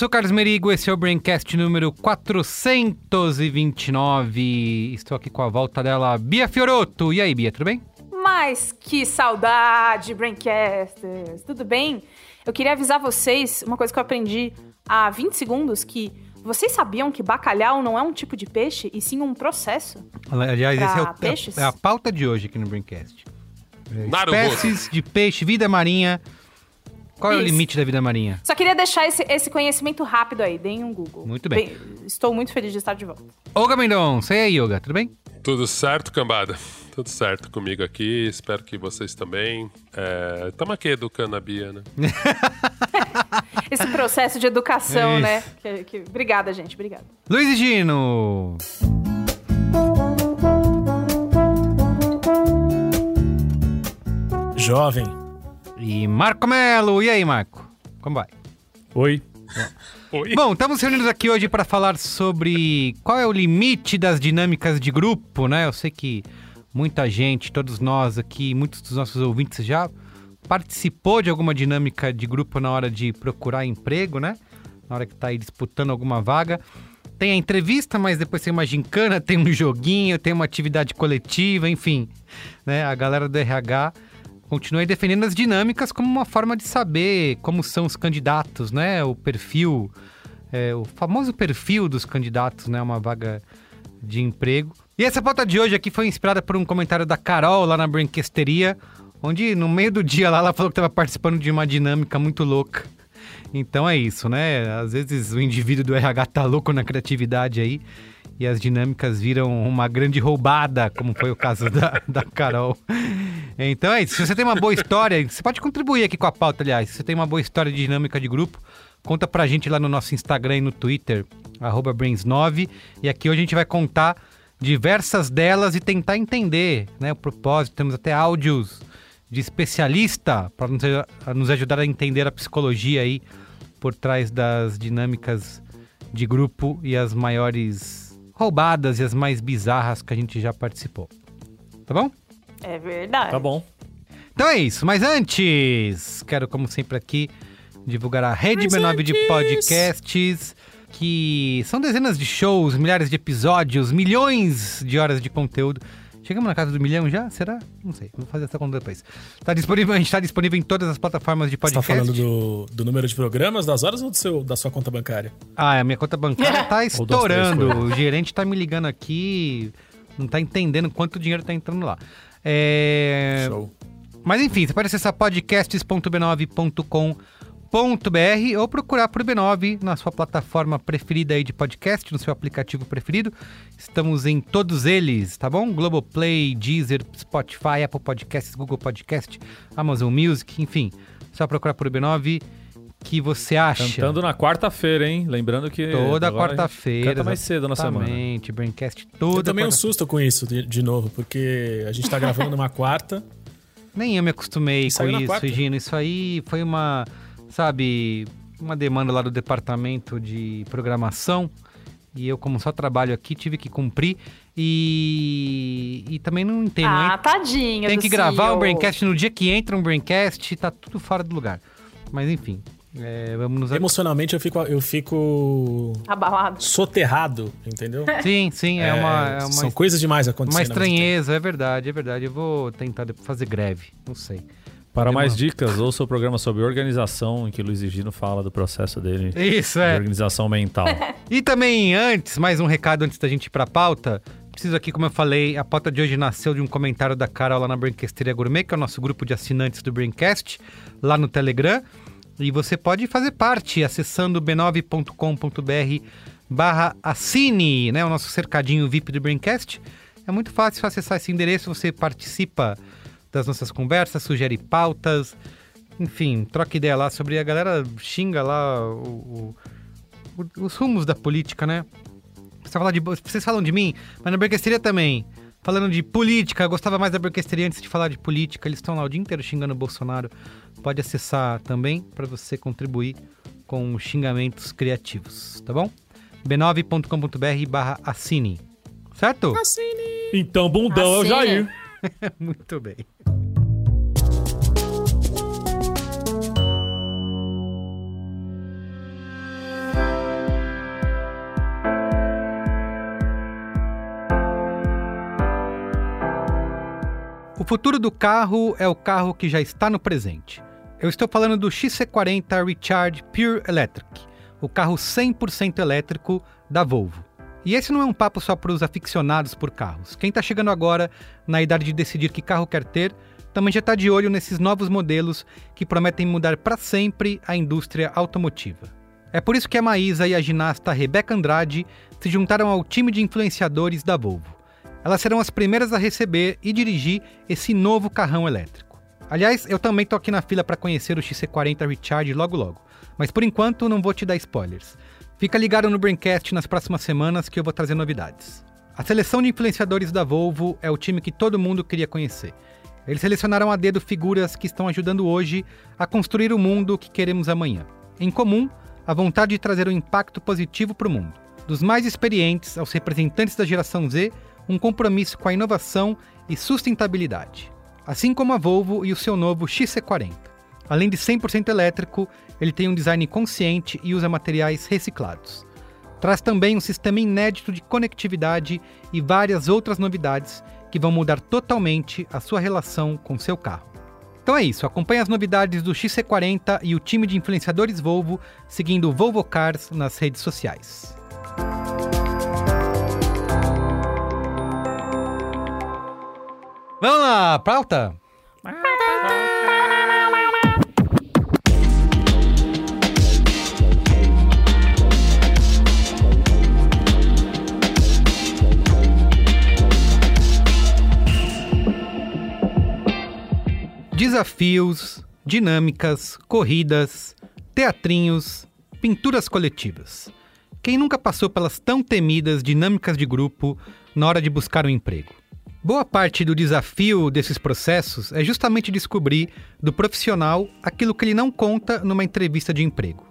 sou o Carlos Merigo, esse é o Braincast número 429. Estou aqui com a volta dela, Bia Fioroto. E aí, Bia, tudo bem? Mas que saudade, Braincasters! Tudo bem? Eu queria avisar vocês uma coisa que eu aprendi há 20 segundos, que vocês sabiam que bacalhau não é um tipo de peixe, e sim um processo? Aliás, esse é, o- peixes? é a pauta de hoje aqui no Braincast. É. Espécies de peixe, vida marinha. Qual é o Isso. limite da vida marinha? Só queria deixar esse, esse conhecimento rápido aí, deem um Google. Muito bem. estou muito feliz de estar de volta. Olga Mendonça, e aí, Yoga, tudo bem? Tudo certo, cambada? Tudo certo comigo aqui, espero que vocês também. Estamos aqui educando a Bia, né? Esse processo de educação, Isso. né? Que- que- obrigada, gente, obrigada. Luiz e Gino. Jovem. E Marco Melo. E aí, Marco? Como vai? Oi. Oi? Bom, estamos reunidos aqui hoje para falar sobre qual é o limite das dinâmicas de grupo, né? Eu sei que muita gente, todos nós aqui, muitos dos nossos ouvintes já participou de alguma dinâmica de grupo na hora de procurar emprego, né? Na hora que tá aí disputando alguma vaga. Tem a entrevista, mas depois tem uma gincana, tem um joguinho, tem uma atividade coletiva, enfim. Né? A galera do RH continua aí defendendo as dinâmicas como uma forma de saber como são os candidatos, né? O perfil, é, o famoso perfil dos candidatos, né? Uma vaga de emprego. E essa pauta de hoje aqui foi inspirada por um comentário da Carol lá na Brinquesteria, onde no meio do dia lá ela falou que estava participando de uma dinâmica muito louca. Então é isso, né? Às vezes o indivíduo do RH tá louco na criatividade aí e as dinâmicas viram uma grande roubada, como foi o caso da, da Carol. Então é isso. Se você tem uma boa história, você pode contribuir aqui com a pauta, aliás. Se você tem uma boa história de dinâmica de grupo, conta pra gente lá no nosso Instagram e no Twitter, arroba Brains9. E aqui hoje a gente vai contar diversas delas e tentar entender né, o propósito. Temos até áudios de especialista para nos, nos ajudar a entender a psicologia aí por trás das dinâmicas de grupo e as maiores roubadas e as mais bizarras que a gente já participou. Tá bom? É verdade. Tá bom. Então é isso, mas antes, quero, como sempre, aqui divulgar a Rede B9 de podcasts, que são dezenas de shows, milhares de episódios, milhões de horas de conteúdo. Chegamos na casa do milhão já? Será? Não sei, vou fazer essa conta depois. Tá disponível, a gente está disponível em todas as plataformas de Você tá podcast. falando do, do número de programas, das horas ou do seu, da sua conta bancária? Ah, a minha conta bancária tá três estourando. O gerente tá me ligando aqui, não tá entendendo quanto dinheiro tá entrando lá. É... Show. Mas enfim, você pode acessar podcasts.b9.com.br ou procurar por B9 na sua plataforma preferida aí de podcast, no seu aplicativo preferido. Estamos em todos eles, tá bom? Globoplay, Deezer, Spotify, Apple Podcasts, Google Podcast, Amazon Music, enfim. Só procurar por B9 que você acha. Cantando na quarta-feira, hein? Lembrando que. Toda quarta-feira. Canta mais cedo na semana. Exatamente, Braincast toda Eu tomei um quarta- susto com isso de, de novo, porque a gente tá gravando numa quarta. Nem eu me acostumei com isso. Regina. Isso aí foi uma, sabe, uma demanda lá do departamento de programação. E eu, como só trabalho aqui, tive que cumprir. E, e também não entendo, Ah, hein? tadinho Tem que gravar CEO. um Braincast no dia que entra um Braincast, tá tudo fora do lugar. Mas enfim, é, vamos nos... Emocionalmente eu fico, eu fico Abalado. soterrado, entendeu? Sim, sim, é, uma, é uma São coisas demais Uma acontecendo. tempo. estranheza, é verdade, é verdade. Eu vou tentar fazer greve, não sei. Para mais dicas, ouça o programa sobre organização, em que Luiz Gino fala do processo dele Isso, de é. organização mental. E também antes, mais um recado antes da gente ir pra pauta. preciso aqui, como eu falei, a pauta de hoje nasceu de um comentário da Carol lá na Braincasteria Gourmet, que é o nosso grupo de assinantes do Braincast, lá no Telegram. E você pode fazer parte acessando b9.com.br barra assine, né? O nosso cercadinho VIP do Braincast. É muito fácil acessar esse endereço, você participa das nossas conversas, sugere pautas, enfim, troca ideia lá sobre a galera xinga lá o, o, os rumos da política, né? Você fala de, vocês falam de mim, mas na Braincastria também. Falando de política, eu gostava mais da Braincastria antes de falar de política. Eles estão lá o dia inteiro xingando o Bolsonaro. Pode acessar também para você contribuir com xingamentos criativos, tá bom? b9.com.br barra assine. Certo? Então, bundão é o Assine. Jair. Muito bem. O futuro do carro é o carro que já está no presente. Eu estou falando do XC40 Recharge Pure Electric, o carro 100% elétrico da Volvo. E esse não é um papo só para os aficionados por carros. Quem está chegando agora na idade de decidir que carro quer ter, também já está de olho nesses novos modelos que prometem mudar para sempre a indústria automotiva. É por isso que a Maísa e a ginasta Rebeca Andrade se juntaram ao time de influenciadores da Volvo. Elas serão as primeiras a receber e dirigir esse novo carrão elétrico. Aliás, eu também tô aqui na fila para conhecer o XC40 Recharge logo logo, mas por enquanto não vou te dar spoilers. Fica ligado no Braincast nas próximas semanas que eu vou trazer novidades. A seleção de influenciadores da Volvo é o time que todo mundo queria conhecer. Eles selecionaram a dedo figuras que estão ajudando hoje a construir o mundo que queremos amanhã. Em comum, a vontade de trazer um impacto positivo para o mundo. Dos mais experientes aos representantes da geração Z, um compromisso com a inovação e sustentabilidade. Assim como a Volvo e o seu novo XC40. Além de 100% elétrico, ele tem um design consciente e usa materiais reciclados. Traz também um sistema inédito de conectividade e várias outras novidades que vão mudar totalmente a sua relação com seu carro. Então é isso, acompanhe as novidades do XC40 e o time de influenciadores Volvo seguindo o Volvo Cars nas redes sociais. Vamos lá, pauta? Desafios, dinâmicas, corridas, teatrinhos, pinturas coletivas. Quem nunca passou pelas tão temidas dinâmicas de grupo na hora de buscar um emprego? Boa parte do desafio desses processos é justamente descobrir do profissional aquilo que ele não conta numa entrevista de emprego.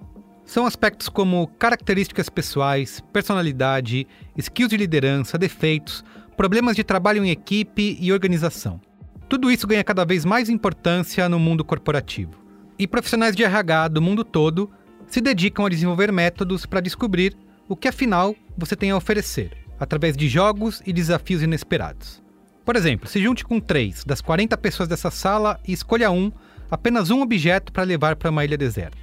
São aspectos como características pessoais, personalidade, skills de liderança, defeitos, problemas de trabalho em equipe e organização. Tudo isso ganha cada vez mais importância no mundo corporativo. E profissionais de RH do mundo todo se dedicam a desenvolver métodos para descobrir o que afinal você tem a oferecer, através de jogos e desafios inesperados. Por exemplo, se junte com três das 40 pessoas dessa sala e escolha um, apenas um objeto para levar para uma ilha deserta.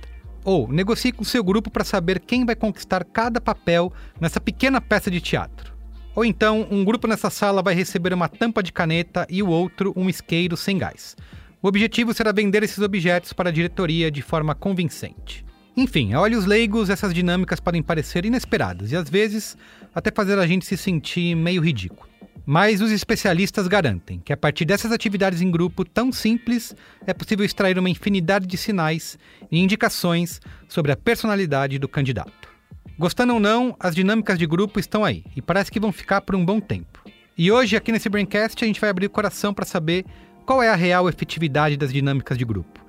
Ou negocie com seu grupo para saber quem vai conquistar cada papel nessa pequena peça de teatro. Ou então, um grupo nessa sala vai receber uma tampa de caneta e o outro um isqueiro sem gás. O objetivo será vender esses objetos para a diretoria de forma convincente. Enfim, a olhos leigos, essas dinâmicas podem parecer inesperadas e às vezes até fazer a gente se sentir meio ridículo. Mas os especialistas garantem que a partir dessas atividades em grupo tão simples é possível extrair uma infinidade de sinais e indicações sobre a personalidade do candidato. Gostando ou não, as dinâmicas de grupo estão aí e parece que vão ficar por um bom tempo. E hoje, aqui nesse Braincast, a gente vai abrir o coração para saber qual é a real efetividade das dinâmicas de grupo.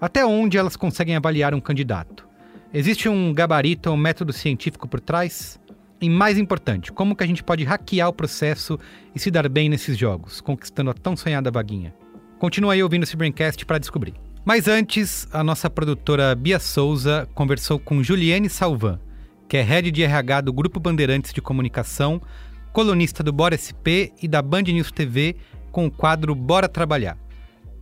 Até onde elas conseguem avaliar um candidato? Existe um gabarito ou um método científico por trás? E mais importante, como que a gente pode hackear o processo e se dar bem nesses jogos, conquistando a tão sonhada vaguinha? Continua aí ouvindo esse Braincast para descobrir. Mas antes, a nossa produtora Bia Souza conversou com Juliane Salvan, que é head de RH do Grupo Bandeirantes de Comunicação, colunista do Bora SP e da Band News TV com o quadro Bora Trabalhar.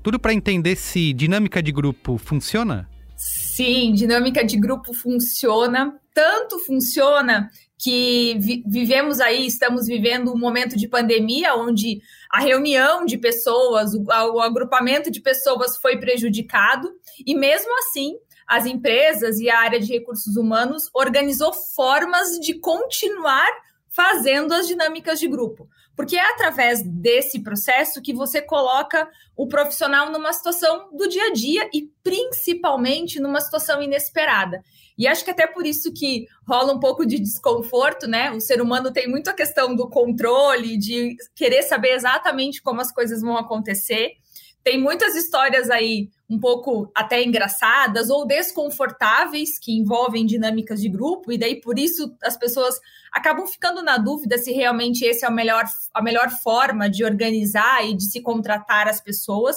Tudo para entender se dinâmica de grupo funciona? Sim, dinâmica de grupo funciona tanto funciona que vi vivemos aí, estamos vivendo um momento de pandemia onde a reunião de pessoas, o, o agrupamento de pessoas foi prejudicado, e mesmo assim as empresas e a área de recursos humanos organizou formas de continuar fazendo as dinâmicas de grupo. Porque é através desse processo que você coloca o profissional numa situação do dia a dia e principalmente numa situação inesperada. E acho que até por isso que rola um pouco de desconforto, né? O ser humano tem muito a questão do controle, de querer saber exatamente como as coisas vão acontecer. Tem muitas histórias aí um pouco até engraçadas ou desconfortáveis que envolvem dinâmicas de grupo, e daí por isso as pessoas acabam ficando na dúvida se realmente esse é a melhor, a melhor forma de organizar e de se contratar as pessoas.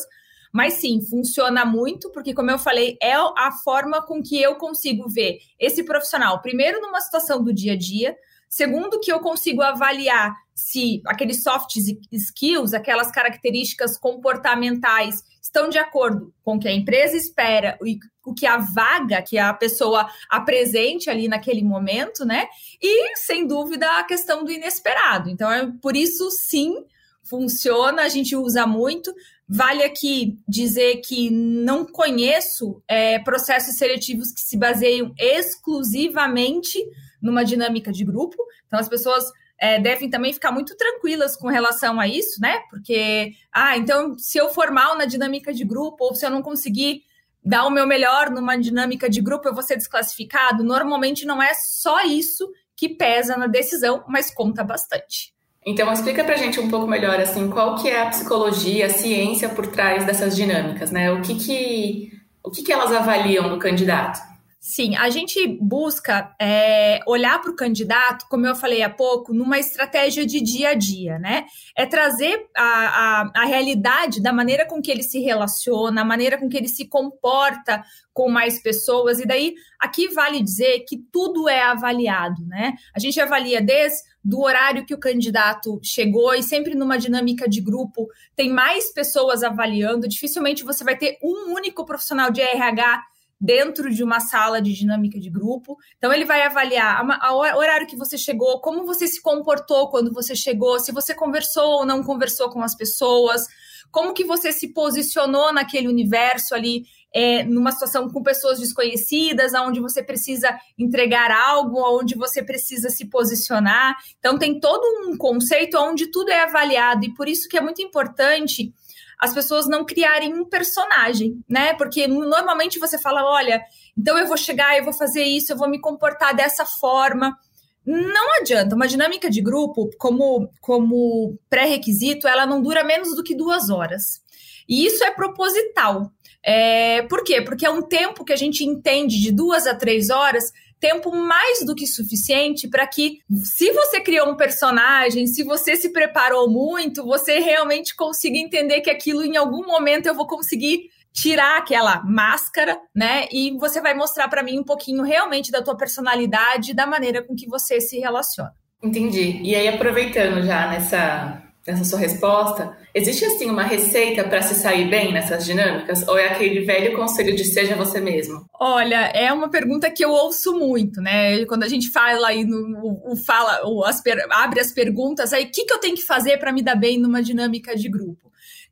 Mas sim, funciona muito, porque, como eu falei, é a forma com que eu consigo ver esse profissional, primeiro, numa situação do dia a dia, segundo, que eu consigo avaliar se aqueles soft skills, aquelas características comportamentais, estão de acordo com o que a empresa espera e o que a vaga que a pessoa apresente ali naquele momento, né? E, sem dúvida, a questão do inesperado. Então, é por isso, sim, funciona, a gente usa muito. Vale aqui dizer que não conheço é, processos seletivos que se baseiam exclusivamente numa dinâmica de grupo. Então, as pessoas é, devem também ficar muito tranquilas com relação a isso, né? Porque, ah, então, se eu for mal na dinâmica de grupo, ou se eu não conseguir dar o meu melhor numa dinâmica de grupo, eu vou ser desclassificado. Normalmente não é só isso que pesa na decisão, mas conta bastante. Então explica pra gente um pouco melhor assim, qual que é a psicologia, a ciência por trás dessas dinâmicas, né? O que que, o que, que elas avaliam no candidato? Sim, a gente busca é, olhar para o candidato, como eu falei há pouco, numa estratégia de dia a dia, né? É trazer a, a, a, realidade da maneira com que ele se relaciona, a maneira com que ele se comporta com mais pessoas, e daí aqui vale dizer que tudo é avaliado, né? A gente avalia desde do horário que o candidato chegou e sempre numa dinâmica de grupo tem mais pessoas avaliando. Dificilmente você vai ter um único profissional de RH dentro de uma sala de dinâmica de grupo. Então, ele vai avaliar o horário que você chegou, como você se comportou quando você chegou, se você conversou ou não conversou com as pessoas, como que você se posicionou naquele universo ali, é, numa situação com pessoas desconhecidas, onde você precisa entregar algo, onde você precisa se posicionar. Então, tem todo um conceito onde tudo é avaliado, e por isso que é muito importante as pessoas não criarem um personagem, né? Porque normalmente você fala, olha, então eu vou chegar, eu vou fazer isso, eu vou me comportar dessa forma. Não adianta, uma dinâmica de grupo, como, como pré-requisito, ela não dura menos do que duas horas. E isso é proposital. É, por quê? Porque é um tempo que a gente entende de duas a três horas tempo mais do que suficiente para que, se você criou um personagem, se você se preparou muito, você realmente consiga entender que aquilo em algum momento eu vou conseguir tirar aquela máscara, né? E você vai mostrar para mim um pouquinho realmente da tua personalidade, da maneira com que você se relaciona. Entendi. E aí aproveitando já nessa nessa sua resposta, existe assim uma receita para se sair bem nessas dinâmicas ou é aquele velho conselho de seja você mesmo? Olha, é uma pergunta que eu ouço muito, né? Quando a gente fala aí no o, fala, o, as, abre as perguntas, aí o que, que eu tenho que fazer para me dar bem numa dinâmica de grupo?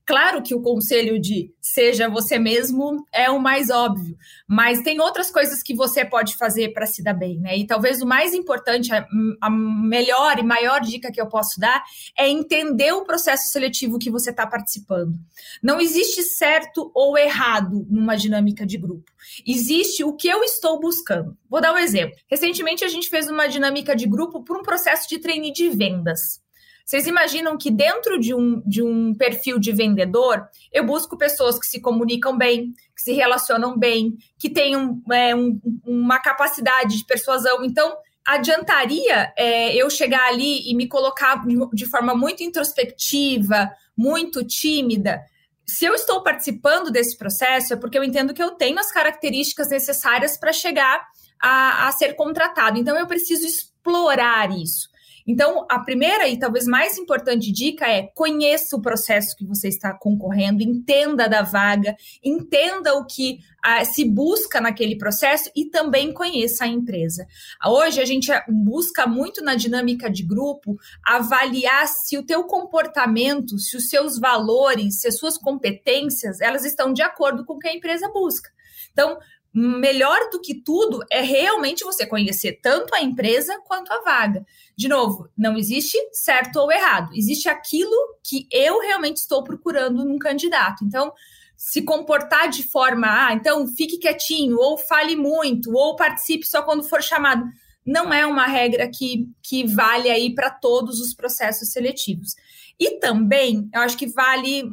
Claro que o conselho de seja você mesmo é o mais óbvio, mas tem outras coisas que você pode fazer para se dar bem, né? E talvez o mais importante, a, melhor e maior dica que eu posso dar é entender o processo seletivo que você está participando. Não existe certo ou errado numa dinâmica de grupo. Existe o que eu estou buscando. Vou dar um exemplo. Recentemente a gente fez uma dinâmica de grupo por um processo de treine de vendas. Vocês imaginam que dentro de um, de um perfil de vendedor, eu busco pessoas que se comunicam bem, que se relacionam bem, que tenham é, um, uma capacidade de persuasão. Então, adiantaria é, eu chegar ali e me colocar de forma muito introspectiva, muito tímida. Se eu estou participando desse processo, é porque eu entendo que eu tenho as características necessárias para chegar a, a ser contratado. Então, eu preciso explorar isso. Então, a primeira e talvez mais importante dica é conheça o processo que você está concorrendo, entenda da vaga, entenda o que ah, se busca naquele processo e também conheça a empresa. Hoje a gente busca muito na dinâmica de grupo avaliar se o teu comportamento, se os seus valores, se as suas competências, elas estão de acordo com o que a empresa busca. Então, melhor do que tudo é realmente você conhecer tanto a empresa quanto a vaga. De novo, não existe certo ou errado, existe aquilo que eu realmente estou procurando num candidato. Então, se comportar de forma, ah, então fique quietinho, ou fale muito, ou participe só quando for chamado, não é uma regra que, que vale aí para todos os processos seletivos. E também, eu acho que vale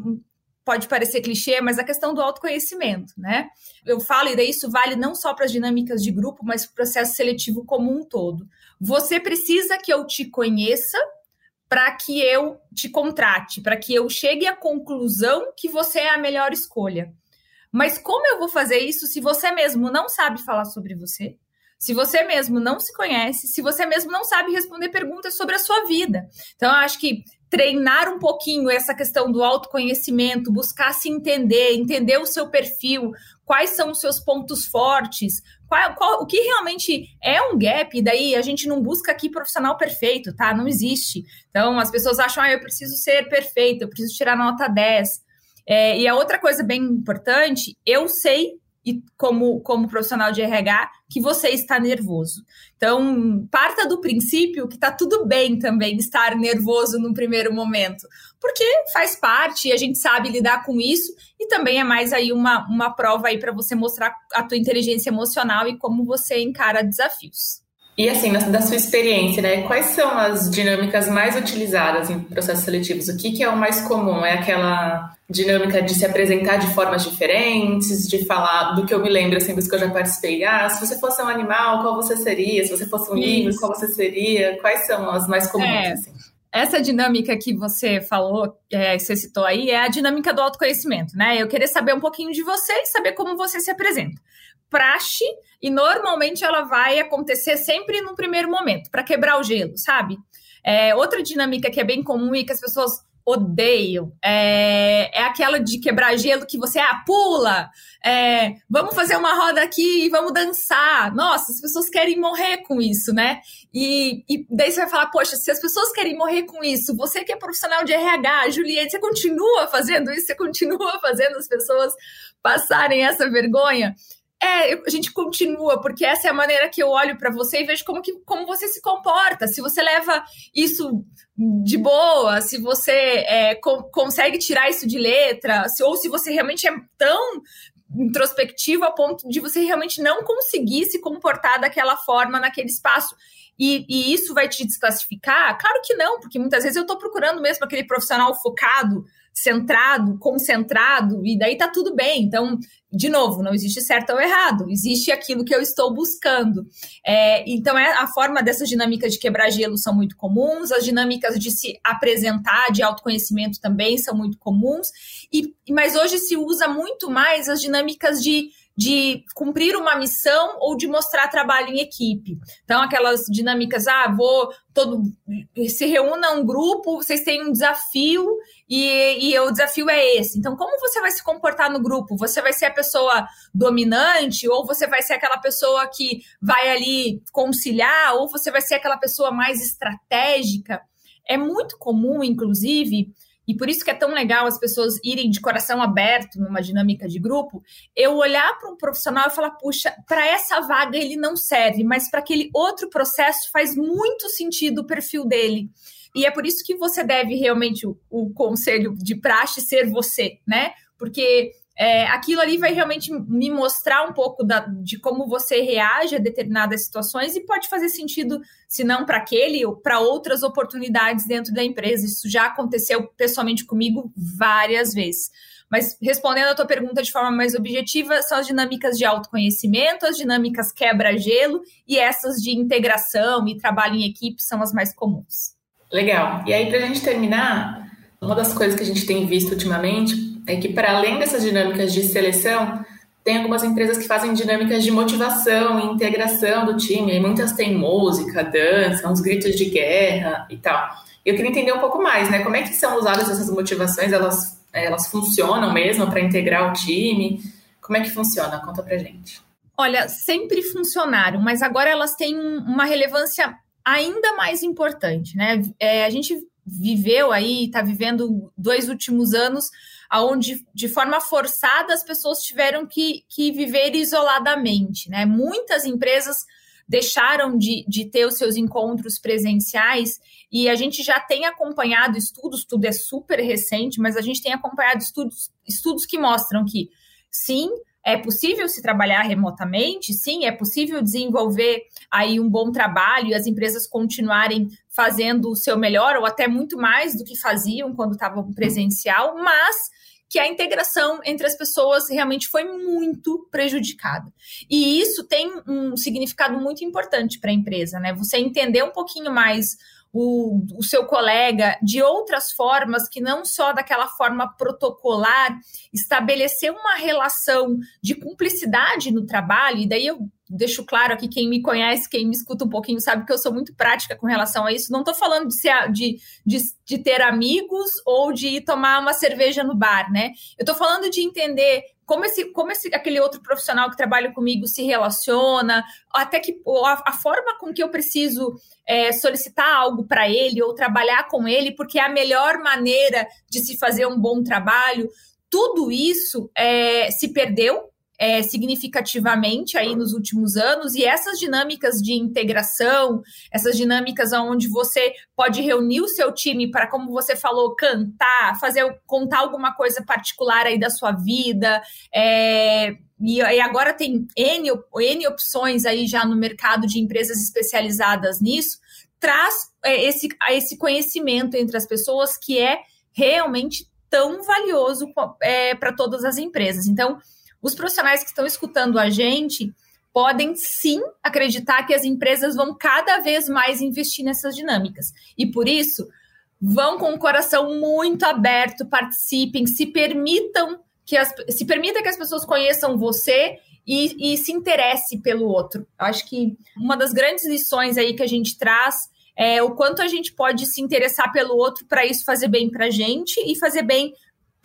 pode parecer clichê, mas a questão do autoconhecimento, né? Eu falo, e daí isso vale não só para as dinâmicas de grupo, mas para o processo seletivo como um todo. Você precisa que eu te conheça para que eu te contrate, para que eu chegue à conclusão que você é a melhor escolha. Mas como eu vou fazer isso se você mesmo não sabe falar sobre você? Se você mesmo não se conhece, se você mesmo não sabe responder perguntas sobre a sua vida. Então, eu acho que treinar um pouquinho essa questão do autoconhecimento, buscar se entender, entender o seu perfil, quais são os seus pontos fortes, qual, qual, o que realmente é um gap, e daí a gente não busca aqui profissional perfeito, tá? Não existe. Então, as pessoas acham, ah, eu preciso ser perfeito, eu preciso tirar nota 10. É, e a outra coisa bem importante, eu sei e como, como profissional de RH que você está nervoso. Então, parta do princípio que está tudo bem também estar nervoso no primeiro momento, porque faz parte e a gente sabe lidar com isso e também é mais aí uma, uma prova aí para você mostrar a tua inteligência emocional e como você encara desafios. E assim, da sua experiência, né? Quais são as dinâmicas mais utilizadas em processos seletivos? O que, que é o mais comum? É aquela dinâmica de se apresentar de formas diferentes, de falar do que eu me lembro sempre assim, que eu já participei. Ah, se você fosse um animal, qual você seria? Se você fosse um livro, qual você seria? Quais são as mais comuns? É. Assim? Essa dinâmica que você falou, é, você citou aí, é a dinâmica do autoconhecimento, né? Eu queria saber um pouquinho de você e saber como você se apresenta praxe e normalmente ela vai acontecer sempre no primeiro momento, para quebrar o gelo, sabe? É, outra dinâmica que é bem comum e que as pessoas odeiam é, é aquela de quebrar gelo que você ah, pula, é, vamos fazer uma roda aqui e vamos dançar. Nossa, as pessoas querem morrer com isso, né? E, e daí você vai falar, poxa, se as pessoas querem morrer com isso, você que é profissional de RH, Juliette, você continua fazendo isso, você continua fazendo as pessoas passarem essa vergonha. É, a gente continua, porque essa é a maneira que eu olho para você e vejo como, que, como você se comporta. Se você leva isso de boa, se você é, co consegue tirar isso de letra, se, ou se você realmente é tão introspectivo a ponto de você realmente não conseguir se comportar daquela forma naquele espaço. E, e, isso vai te desclassificar? Claro que não, porque muitas vezes eu estou procurando mesmo aquele profissional focado centrado, concentrado, e daí tá tudo bem. Então, de novo, não existe certo ou errado, existe aquilo que eu estou buscando. É, então, é, a forma dessas dinâmicas de quebrar gelo são muito comuns, as dinâmicas de se apresentar, de autoconhecimento também são muito comuns, e, mas hoje se usa muito mais as dinâmicas de de cumprir uma missão ou de mostrar trabalho em equipe. Então, aquelas dinâmicas, ah, vou todo se reúna um grupo, vocês têm um desafio e, e o desafio é esse. Então, como você vai se comportar no grupo? Você vai ser a pessoa dominante ou você vai ser aquela pessoa que vai ali conciliar ou você vai ser aquela pessoa mais estratégica? É muito comum, inclusive, e por isso que é tão legal as pessoas irem de coração aberto numa dinâmica de grupo, eu olhar para um profissional e falar, puxa, para essa vaga ele não serve, mas para aquele outro processo faz muito sentido o perfil dele. E é por isso que você deve realmente o, o conselho de praxe ser você, né? Porque é, aquilo ali vai realmente me mostrar um pouco da, de como você reage a determinadas situações e pode fazer sentido, se não para aquele, ou para outras oportunidades dentro da empresa. Isso já aconteceu pessoalmente comigo várias vezes. Mas respondendo a tua pergunta de forma mais objetiva, são as dinâmicas de autoconhecimento, as dinâmicas quebra-gelo e essas de integração e trabalho em equipe são as mais comuns. Legal. E aí, para a gente terminar, uma das coisas que a gente tem visto ultimamente é que, para além dessas dinâmicas de seleção, tem algumas empresas que fazem dinâmicas de motivação e integração do time, e muitas têm música, dança, uns gritos de guerra e tal. Eu queria entender um pouco mais, né? Como é que são usadas essas motivações? Elas, elas funcionam mesmo para integrar o time? Como é que funciona? Conta pra gente. Olha, sempre funcionaram, mas agora elas têm uma relevância ainda mais importante, né? É, a gente viveu aí, está vivendo dois últimos anos onde, de forma forçada, as pessoas tiveram que, que viver isoladamente. Né? Muitas empresas deixaram de, de ter os seus encontros presenciais e a gente já tem acompanhado estudos, tudo é super recente, mas a gente tem acompanhado estudos, estudos que mostram que sim, é possível se trabalhar remotamente, sim, é possível desenvolver aí um bom trabalho e as empresas continuarem fazendo o seu melhor ou até muito mais do que faziam quando estavam presencial, mas que a integração entre as pessoas realmente foi muito prejudicada. E isso tem um significado muito importante para a empresa, né? Você entender um pouquinho mais o, o, seu colega de outras formas, que não só daquela forma protocolar, estabelecer uma relação de cumplicidade no trabalho, e daí eu deixo claro aqui, quem me conhece, quem me escuta um pouquinho, sabe que eu sou muito prática com relação a isso. Não estou falando de, ser, de, de, de, ter amigos ou de tomar uma cerveja no bar, né? Eu estou falando de entender como esse, como esse aquele outro profissional que trabalha comigo se relaciona, até que a, a forma com que eu preciso é, solicitar algo para ele ou trabalhar com ele, porque é a melhor maneira de se fazer um bom trabalho. Tudo isso é, se perdeu é, significativamente aí nos últimos anos, e essas dinâmicas de integração, essas dinâmicas onde você pode reunir o seu time para, como você falou, cantar, fazer contar alguma coisa particular aí da sua vida, é, e, e, agora tem N, N opções aí já no mercado de empresas especializadas nisso, traz é, esse, esse conhecimento entre as pessoas que é realmente tão valioso é, para todas as empresas. Então, os profissionais que estão escutando a gente podem sim acreditar que as empresas vão cada vez mais investir nessas dinâmicas. E por isso, vão com o coração muito aberto, participem, se permitam que as, se permita que as pessoas conheçam você e, e se interesse pelo outro. Eu acho que uma das grandes lições aí que a gente traz é o quanto a gente pode se interessar pelo outro para isso fazer bem para a gente e fazer bem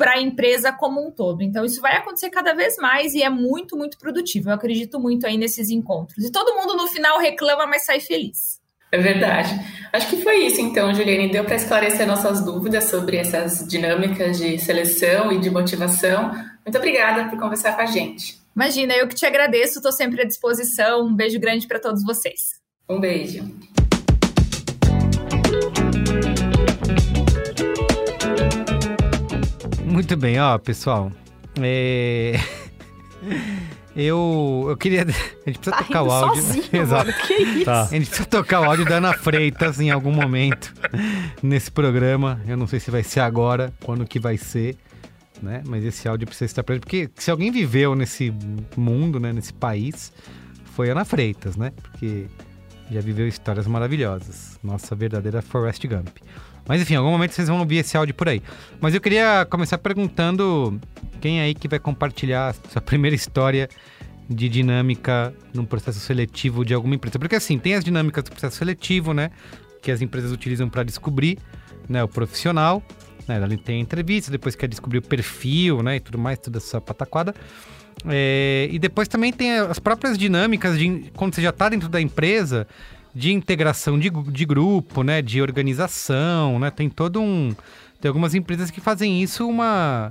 para a empresa como um todo. Então, isso vai acontecer cada vez mais e é muito, muito produtivo. Eu acredito muito aí nesses encontros. E todo mundo no final reclama, mas sai feliz. É verdade. Acho que foi isso, então, Juliane. Deu para esclarecer nossas dúvidas sobre essas dinâmicas de seleção e de motivação. Muito obrigada por conversar com a gente. Imagina, eu que te agradeço, estou sempre à disposição. Um beijo grande para todos vocês. Um beijo. Muito bem, ó, pessoal. É... Eu, eu queria. A gente precisa tá tocar o áudio. Sozinho, Exato. Mano, que isso? Tá. A gente precisa tocar o áudio da Ana Freitas em algum momento nesse programa. Eu não sei se vai ser agora, quando que vai ser, né? Mas esse áudio precisa estar presente. Porque se alguém viveu nesse mundo, né? Nesse país, foi Ana Freitas, né? Porque já viveu histórias maravilhosas. Nossa verdadeira Forrest Gump. Mas enfim, em algum momento vocês vão ouvir esse áudio por aí. Mas eu queria começar perguntando quem aí que vai compartilhar sua primeira história de dinâmica num processo seletivo de alguma empresa. Porque assim, tem as dinâmicas do processo seletivo, né? Que as empresas utilizam para descobrir né, o profissional. Né, ela tem a entrevista, depois quer descobrir o perfil, né? E tudo mais, toda essa pataquada. É, e depois também tem as próprias dinâmicas de quando você já está dentro da empresa de integração de, de grupo, né? De organização, né? Tem todo um... Tem algumas empresas que fazem isso uma,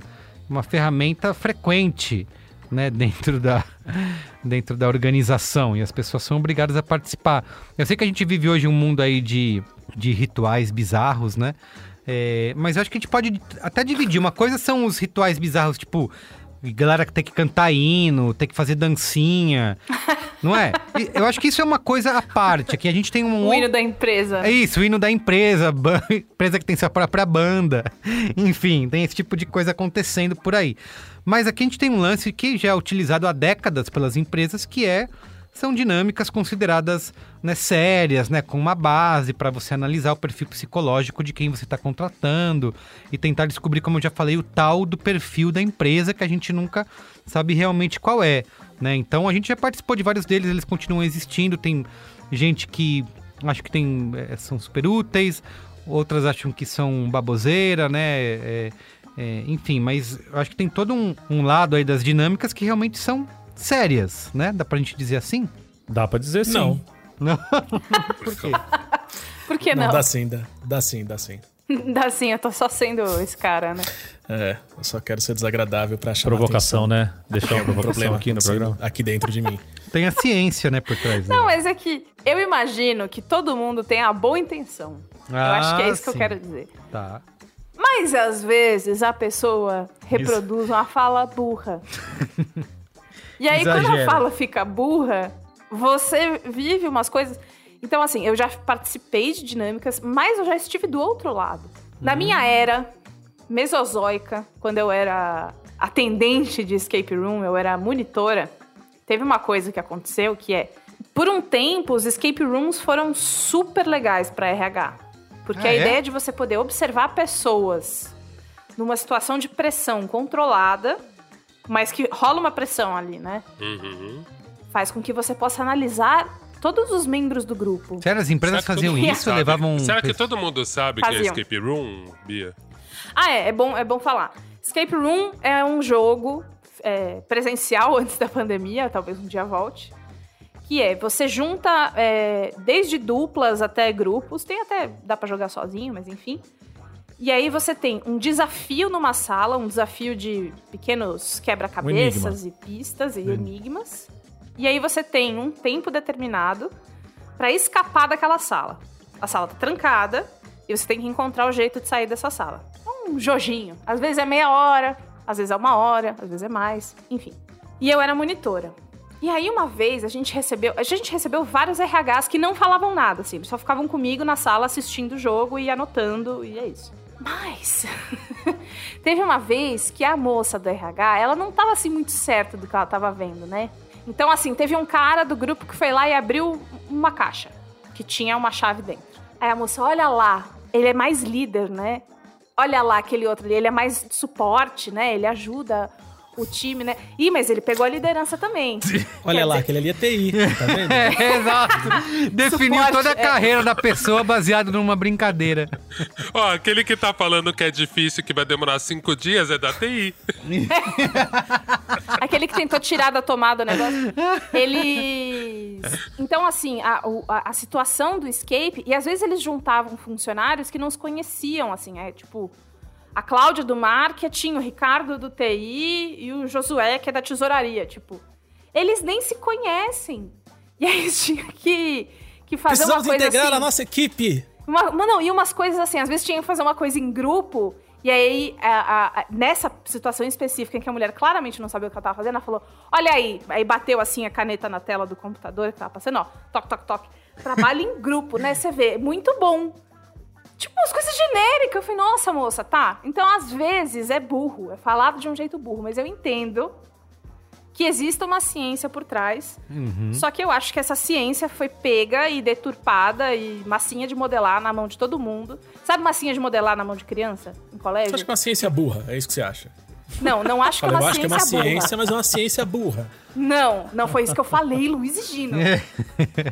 uma ferramenta frequente, né? Dentro da, dentro da organização. E as pessoas são obrigadas a participar. Eu sei que a gente vive hoje um mundo aí de, de rituais bizarros, né? É, mas eu acho que a gente pode até dividir. Uma coisa são os rituais bizarros, tipo galera que tem que cantar hino, tem que fazer dancinha. não é? Eu acho que isso é uma coisa à parte. Aqui a gente tem um. O hino da empresa. É isso, o hino da empresa, empresa que tem sua própria banda. Enfim, tem esse tipo de coisa acontecendo por aí. Mas aqui a gente tem um lance que já é utilizado há décadas pelas empresas, que é são dinâmicas consideradas né, sérias, né, com uma base para você analisar o perfil psicológico de quem você está contratando e tentar descobrir, como eu já falei, o tal do perfil da empresa que a gente nunca sabe realmente qual é. Né? Então a gente já participou de vários deles, eles continuam existindo. Tem gente que acho que tem, é, são super úteis, outras acham que são baboseira, né? É, é, enfim, mas acho que tem todo um, um lado aí das dinâmicas que realmente são sérias, né? Dá pra gente dizer assim? Dá pra dizer sim. Não. Não. Por quê? Por que Não, não? dá sim, dá. Dá sim, dá sim. Dá sim, eu tô só sendo esse cara, né? É, eu só quero ser desagradável pra chamar Provocação, né? Deixar uma um provocação problema aqui no programa. Aqui dentro de mim. Tem a ciência, né, por trás. Não, dela. mas é que eu imagino que todo mundo tem a boa intenção. eu acho que é isso que eu sim. quero dizer. Tá. Mas às vezes a pessoa reproduz uma fala burra. E aí, quando a fala fica burra, você vive umas coisas. Então, assim, eu já participei de dinâmicas, mas eu já estive do outro lado. Na minha era mesozoica, quando eu era atendente de escape room, eu era monitora, teve uma coisa que aconteceu que é. Por um tempo, os escape rooms foram super legais para RH. Porque Ah, a é? ideia de você poder observar pessoas numa situação de pressão controlada, mas que rola uma pressão ali, né? Uhum. Faz com que você possa analisar todos os membros do grupo. Sério, as empresas faziam isso? sabe? Levavam. Será que todo mundo sabe que é Faziam. escape room, Bia? Ah, é, é bom, é bom falar. Escape Room é um jogo é, presencial antes da pandemia, talvez um dia volte. Que é, você junta é, desde duplas até grupos, tem até, dá pra jogar sozinho, mas enfim. E aí você tem um desafio numa sala, um desafio de pequenos quebra-cabeças e pistas e enigmas. E aí você tem um tempo determinado pra escapar daquela sala. A sala tá trancada e você tem que encontrar o jeito de sair dessa sala. É um jojinho. Às vezes é meia hora, às vezes é uma hora, às vezes é mais, enfim. E eu era monitora. E aí uma vez a gente recebeu, a gente recebeu vários RHs que não falavam nada, assim, só ficavam comigo na sala assistindo o jogo e anotando e é isso. Mas teve uma vez que a moça do RH, ela não tava assim muito certa do que ela tava vendo, né? Então assim, teve um cara do grupo que foi lá e abriu uma caixa que tinha uma chave dentro. Aí a moça, olha lá, ele é mais líder, né? Olha lá aquele outro ali, ele é mais suporte, né? Ele ajuda o time, né? Ih, mas ele pegou a liderança também. Olha Quer lá, dizer- aquele ali é TI, tá vendo? É, exato. Definiu Suporte, toda a é. carreira da pessoa baseado numa brincadeira. Ó, aquele que tá falando que é difícil, que vai demorar cinco dias, é da TI. Aquele que tentou tirar da tomada o negócio. Eles. Então, assim, a, a, a situação do escape. E às vezes eles juntavam funcionários que não os conheciam, assim. É tipo. A Cláudia do marketing, o Ricardo do TI e o Josué, que é da tesouraria. Tipo, eles nem se conhecem. E aí eles tinham que, que fazer Precisamos uma coisa integrar assim. a nossa equipe. Uma, não, e umas coisas assim, às vezes tinha que fazer uma coisa em grupo, e aí, a- a- nessa situação específica em que a mulher claramente não sabia o que ela tava fazendo, ela falou: Olha aí, aí bateu assim a caneta na tela do computador que tava passando, ó, toque, toque, toque. Trabalho em grupo, né? Você vê, muito bom. Tipo, as coisas genéricas. Eu falei, nossa, moça, tá. Então, às vezes, é burro, é falado de um jeito burro, mas eu entendo que exista uma ciência por trás. Só que eu acho que essa ciência foi pega e deturpada e massinha de modelar na mão de todo mundo. Sabe massinha de modelar na mão de criança? Em Você colégio? acha que é uma ciência burra? É isso que você acha? Não, não acho que é uma eu acho que é ciência uma burra. ciência, mas é uma ciência burra. Não, não foi isso que eu falei, Luiz e Gino.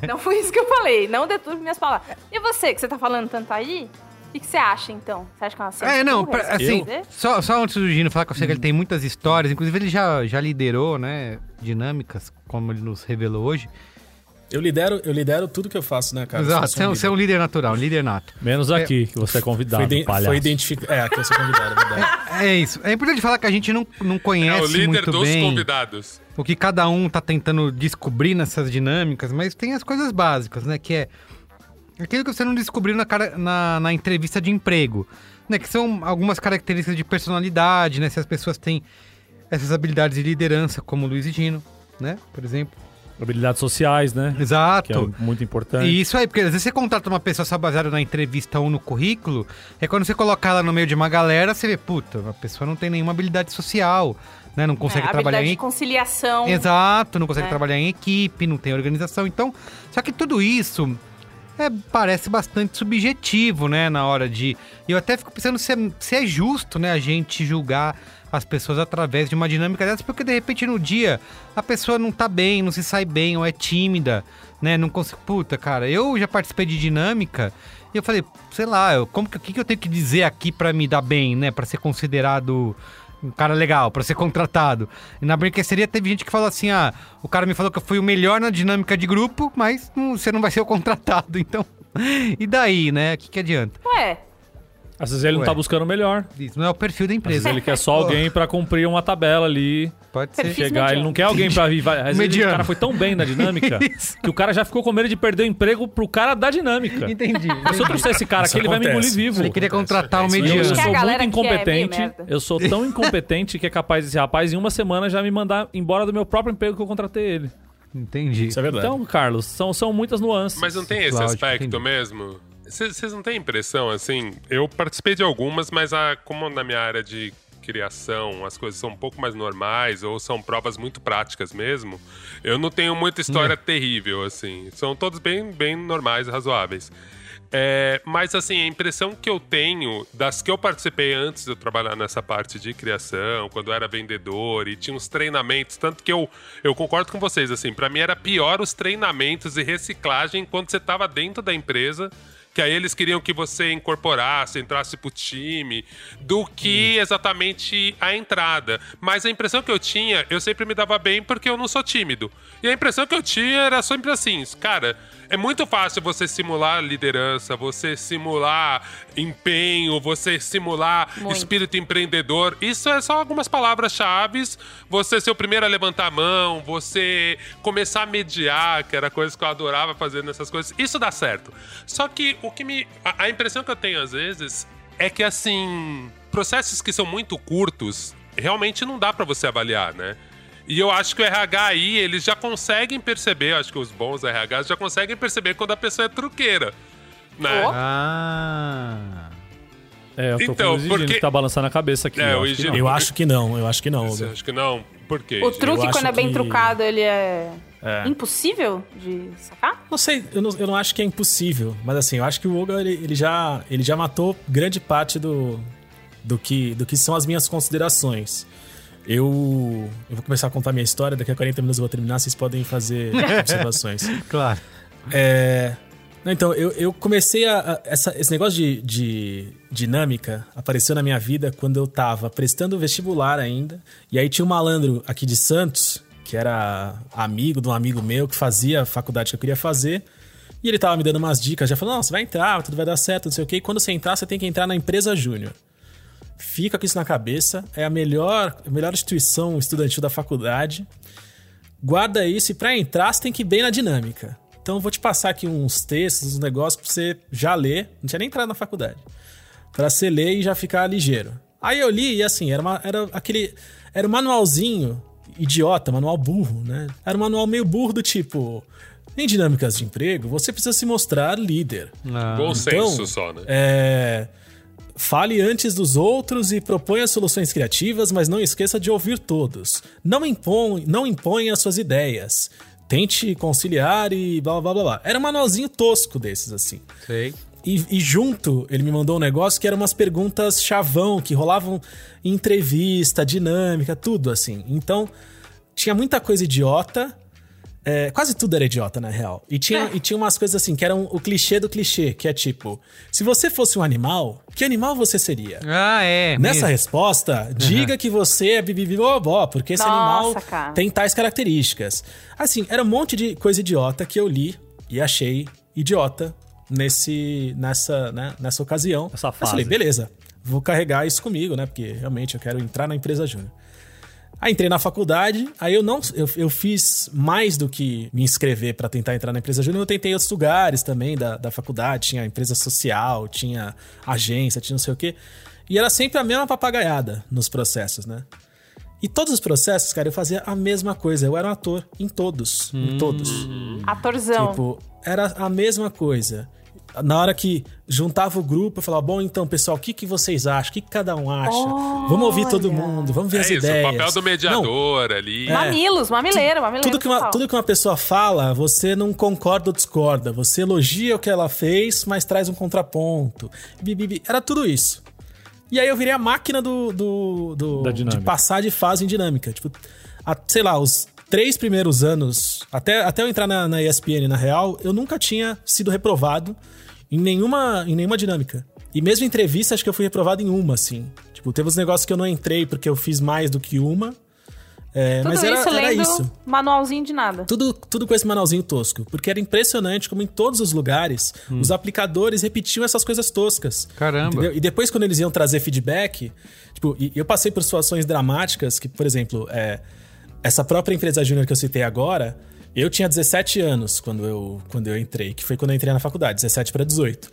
Não foi isso que eu falei. Não deturpe minhas palavras. E você, que você tá falando tanto aí, o que, que você acha, então? Você acha que é uma ciência É, não, burra? pra- assim, só, só antes do Gino falar que eu sei que ele tem muitas histórias, inclusive ele já, já liderou, né, dinâmicas, como ele nos revelou hoje. Eu lidero, eu lidero tudo que eu faço, né, cara? Exato, você é, um- líder. você é um líder natural, um líder nato. Menos aqui, que você é convidado, Foi, palhaço. foi identificado. É, aqui eu sou convidado, é verdade. É isso. É importante falar que a gente não, não É conhece o líder muito dos bem convidados. o que cada um tá tentando descobrir nessas dinâmicas, mas tem as coisas básicas, né? Que é aquilo que você não descobriu na, cara- na, na entrevista de emprego, né? Que são algumas características de personalidade, né? Se as pessoas têm essas habilidades de liderança, como o Luiz e Gino, né? Por exemplo. Habilidades sociais, né? Exato. Que é muito importante. E isso aí, porque às vezes você contrata uma pessoa só baseada na entrevista ou no currículo, é quando você coloca ela no meio de uma galera, você vê, puta, a pessoa não tem nenhuma habilidade social, né? Não consegue é, trabalhar habilidade em de conciliação. Exato, não consegue É. trabalhar em equipe, não tem organização. Então, só que tudo isso é, parece bastante subjetivo, né, na hora de... Eu até fico pensando se é, se é justo, né, a gente julgar as pessoas através de uma dinâmica dessa, porque de repente no dia a pessoa não tá bem, não se sai bem, ou é tímida, né, não consegue... Puta, cara, eu já participei de dinâmica e eu falei, sei lá, eu, como que, o que, que eu tenho que dizer aqui pra me dar bem, né, pra ser considerado um cara legal, pra ser contratado. E na brinquedaria teve gente que falou assim: ah, o cara me falou que eu fui o melhor na dinâmica de grupo, mas você não vai ser o contratado, então. E daí, né? O que, que adianta? Ué, Às vezes ele não tá buscando o melhor. Isso não é o perfil da Às empresa. vezes ele quer só alguém pra cumprir uma tabela ali. Pode ser. Perfil. Chegar, ele não quer alguém pra vir. vai- Às vezes Mediano. o cara foi tão bem na dinâmica que o cara já ficou com medo de perder o emprego pro cara da dinâmica. Entendi. Se eu trouxer esse cara Isso aqui, ele vai me acontece. engolir vivo. Ele queria contratar o. E eu, mediano. Que a sou galera muito que é meio incompetente. merda. eu sou tão incompetente que é capaz desse rapaz, em uma semana, já me mandar embora do meu próprio emprego que eu contratei ele. Entendi. Isso é verdade. Então, Carlos, são, são muitas nuances. Mas não tem esse Cláudio, aspecto entendi. mesmo? Vocês não têm impressão, assim? Eu participei de algumas, mas a, como na minha área de criação as coisas são um pouco mais normais ou são provas muito práticas mesmo, eu não tenho muita história terrível, assim. São todos bem, bem normais e razoáveis. É, mas assim, a impressão que eu tenho das que eu participei antes de eu trabalhar nessa parte de criação, quando eu era vendedor e tinha uns treinamentos, tanto que eu, eu concordo com vocês, assim, para mim era pior os treinamentos e reciclagem quando você estava dentro da empresa, que aí eles queriam que você incorporasse, entrasse pro time, do que exatamente a entrada. Mas a impressão que eu tinha, eu sempre me dava bem porque eu não sou tímido. E a impressão que eu tinha era sempre assim, cara, é muito fácil você simular liderança, você simular empenho, você simular Muito. espírito empreendedor. Isso é só algumas palavras-chave. Você ser o primeiro a levantar a mão, você começar a mediar, que era coisa que eu adorava fazer nessas coisas. Isso dá certo. Só que o que me. A, a impressão que eu tenho às vezes é que, assim, processos que são muito curtos, realmente não dá pra você avaliar, né? E eu acho que o RH aí, eles já conseguem perceber, acho que os bons RHs já conseguem perceber quando a pessoa é truqueira. Né? Ó. Ah. É, eu tô Então, com o porque- que tá balançando a cabeça aqui. É, eu acho que Gino- não. Eu acho que não, eu acho que não, Você acha que não? Por quê? o truque, acho quando é bem que- trucado, ele é, É. impossível de sacar? Não sei, eu não, eu não acho que é impossível, mas assim, eu acho que o Olga ele, ele já, ele já matou grande parte do, do, que, do que são as minhas considerações. Eu, eu vou começar a contar minha história, daqui a 40 minutos eu vou terminar, vocês podem fazer observações. Claro. É, não, então, eu, eu comecei a. a- essa, esse negócio de, de dinâmica apareceu na minha vida quando eu tava prestando vestibular ainda. E aí tinha um malandro aqui de Santos, que era amigo de um amigo meu que fazia a faculdade que eu queria fazer. E ele tava me dando umas dicas, já falou: não, você vai entrar, tudo vai dar certo, não sei o quê. E quando você entrar, você tem que entrar na empresa júnior. Fica com isso na cabeça. É a melhor, a melhor instituição estudantil da faculdade. Guarda isso e pra entrar você tem que ir bem na dinâmica. Então eu vou te passar aqui uns textos, uns negócios pra você já ler. Não tinha nem entrado na faculdade. Pra você ler e já ficar ligeiro. Aí eu li e assim, era, uma, era aquele. Era um manualzinho idiota, manual burro, né? Era um manual meio burro do tipo. Em dinâmicas de emprego, você precisa se mostrar líder. Ah. Bom Então, senso só, né? É, Fale antes dos outros e proponha soluções criativas, mas não esqueça de ouvir todos. Não, impõe, não imponha suas ideias. Tente conciliar e blá blá blá blá. Era um manualzinho tosco desses, assim. Sei. E, e junto, ele me mandou um negócio que eram umas perguntas chavão, que rolavam em entrevista, dinâmica, tudo assim. Então, tinha muita coisa idiota. É, quase tudo era idiota, na real. E tinha, e tinha umas coisas assim, que eram o clichê do clichê, que é tipo: se você fosse um animal, que animal você seria? Ah, é. Nessa mesmo. resposta, diga que você é bibibibobó, porque esse Nossa, animal cara. tem tais características. Assim, era um monte de coisa idiota que eu li e achei idiota nesse, nessa, né, nessa ocasião. Essa Eu falei, fase. beleza, vou carregar isso comigo, né? Porque realmente eu quero entrar na empresa júnior. Aí entrei na faculdade, aí eu não eu, eu fiz mais do que me inscrever pra tentar entrar na empresa júnior, eu tentei outros lugares também da, da faculdade, tinha empresa social, tinha agência, tinha não sei o quê. E era sempre a mesma papagaiada nos processos, né? E todos os processos, cara, eu fazia a mesma coisa. Eu era um ator em todos. Em todos. Atorzão. Tipo, era a mesma coisa. Na hora que juntava o grupo, eu falava, bom, então, pessoal, o que, que vocês acham? O que, que cada um acha? Vamos ouvir todo mundo, vamos ver É as isso, ideias. o papel do Não, mediador ali. Mamilos, mamileiro, mamileiro. tudo que, uma, tudo que uma pessoa fala, você não concorda ou discorda. Você elogia o que ela fez, mas traz um contraponto. Era tudo isso. E aí eu virei a máquina do, do, do- de passar de fase em dinâmica. Tipo, a- sei lá, os três primeiros anos, até, até eu entrar na, na ESPN, na real, eu nunca tinha sido reprovado em nenhuma, em nenhuma dinâmica. E mesmo em entrevista, acho que eu fui reprovado em uma, assim. Tipo, teve uns negócios que eu não entrei porque eu fiz mais do que uma. É, Tudo mas era, isso era isso. manualzinho de nada. Tudo, tudo com esse manualzinho tosco. Porque era impressionante como em todos os lugares os aplicadores repetiam essas coisas toscas. Caramba. Entendeu? E depois, quando eles iam trazer feedback, tipo, e eu passei por situações dramáticas que, por exemplo, é, essa própria empresa júnior que eu citei agora, eu tinha 17 anos quando eu, quando eu entrei, que foi quando eu entrei na faculdade, 17 para 18.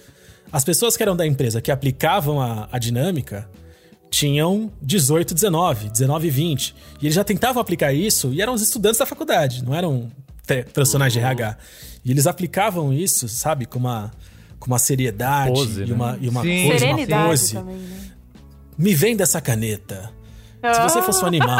As pessoas que eram da empresa que aplicavam a, a dinâmica tinham 18, 19, 19 e 20. E eles já tentavam aplicar isso e eram os estudantes da faculdade, não eram profissionais de RH. E eles aplicavam isso, sabe, com uma, com uma seriedade Pose, e né? uma, e uma Sim. coisa, Serenidade uma pose. também, né? Me vem dessa caneta. Se você fosse um animal,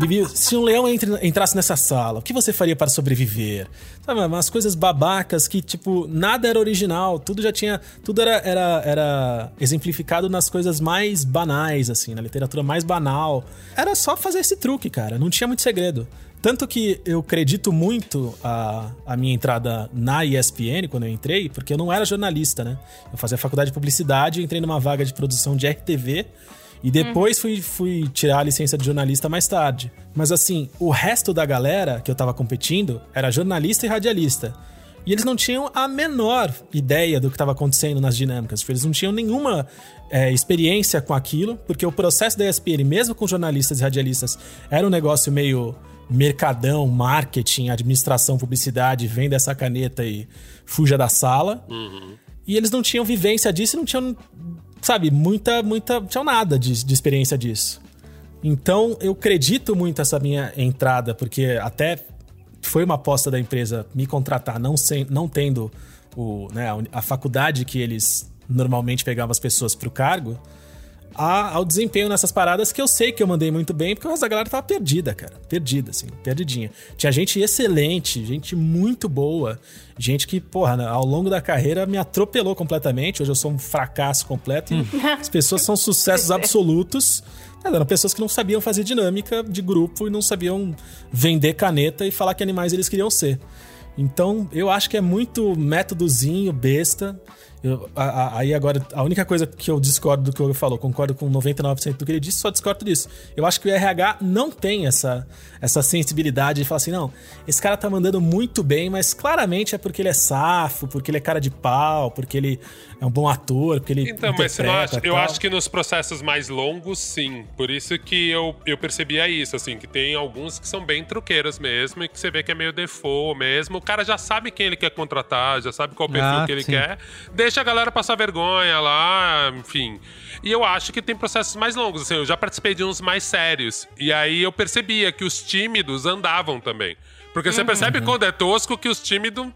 Bibi, se um leão entre- entrasse nessa sala, o que você faria para sobreviver? Sabe, umas coisas babacas que, tipo, nada era original, tudo já tinha. Tudo era, era, era exemplificado nas coisas mais banais, assim, na literatura mais banal. Era só fazer esse truque, cara, não tinha muito segredo. Tanto que eu acredito muito a, a minha entrada na ESPN, quando eu entrei, porque eu não era jornalista, né? Eu fazia faculdade de publicidade, entrei numa vaga de produção de RTV. E depois fui, fui tirar a licença de jornalista mais tarde. Mas assim, o resto da galera que eu tava competindo era jornalista e radialista. E eles não tinham a menor ideia do que estava acontecendo nas dinâmicas. Tipo, Eles não tinham nenhuma é, experiência com aquilo, porque o processo da ESPN, mesmo com jornalistas e radialistas, era um negócio meio mercadão, marketing, administração, publicidade, venda essa caneta e fuja da sala. E eles não tinham vivência disso e não tinham, sabe, muita, muita. Tinham nada de, de experiência disso. Então eu acredito muito essa minha entrada, porque até foi uma aposta da empresa me contratar, não, sem, não tendo o, né, a faculdade que eles normalmente pegavam as pessoas pro cargo, a- ao desempenho nessas paradas que eu sei que eu mandei muito bem, porque da galera tava perdida, cara. Perdida, assim, perdidinha. Tinha gente excelente, gente muito boa, gente que, porra, ao longo da carreira me atropelou completamente. Hoje eu sou um fracasso completo e as pessoas são sucessos absolutos. Mas Eram pessoas que não sabiam fazer dinâmica de grupo e não sabiam vender caneta e falar que animais eles queriam ser. Então, eu acho que é muito métodozinho, besta. Eu- a- a- aí agora, a única coisa que eu discordo do que o Hugo falou, concordo com 99% do que ele disse, só discordo disso. Eu acho que o RH não tem essa, essa sensibilidade de falar assim, não, esse cara tá mandando muito bem, mas claramente é porque ele é safo, porque ele é cara de pau, porque ele é um bom ator, porque ele Então, mas você não acha? Eu acho que nos processos mais longos, sim. Por isso que eu, eu percebia isso, assim, que tem alguns que são bem truqueiros mesmo, e que você vê que é meio default mesmo. O cara já sabe quem ele quer contratar, já sabe qual perfil Ah, que ele sim. quer. Deixa a galera passar vergonha lá, enfim. E eu acho que tem processos mais longos, assim, eu já participei de uns mais sérios. E aí eu percebia que os tímidos andavam também. Porque você percebe quando é tosco que os tímidos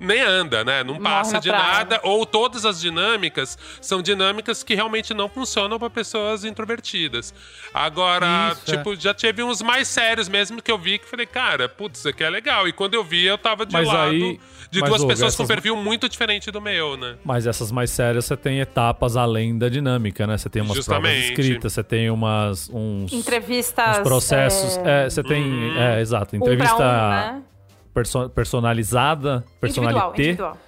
nem anda, né? Não passa na de praia. nada ou todas as dinâmicas são dinâmicas que realmente não funcionam para pessoas introvertidas. Agora, Isso, é. tipo, já teve uns mais sérios mesmo que eu vi que falei, cara, putz, isso aqui é legal. E quando eu vi, eu tava de Mas lado aí- de duas Hugo, pessoas com perfil muito diferente do meu, né? Mas essas mais sérias você tem etapas além da dinâmica, né? Você tem umas provas Justamente. escritas, você tem umas uns, Entrevistas. uns processos. é, É, você tem. Uhum. É, exato. Entrevista um, né? Perso- personalizada, Individual, personalité. individual.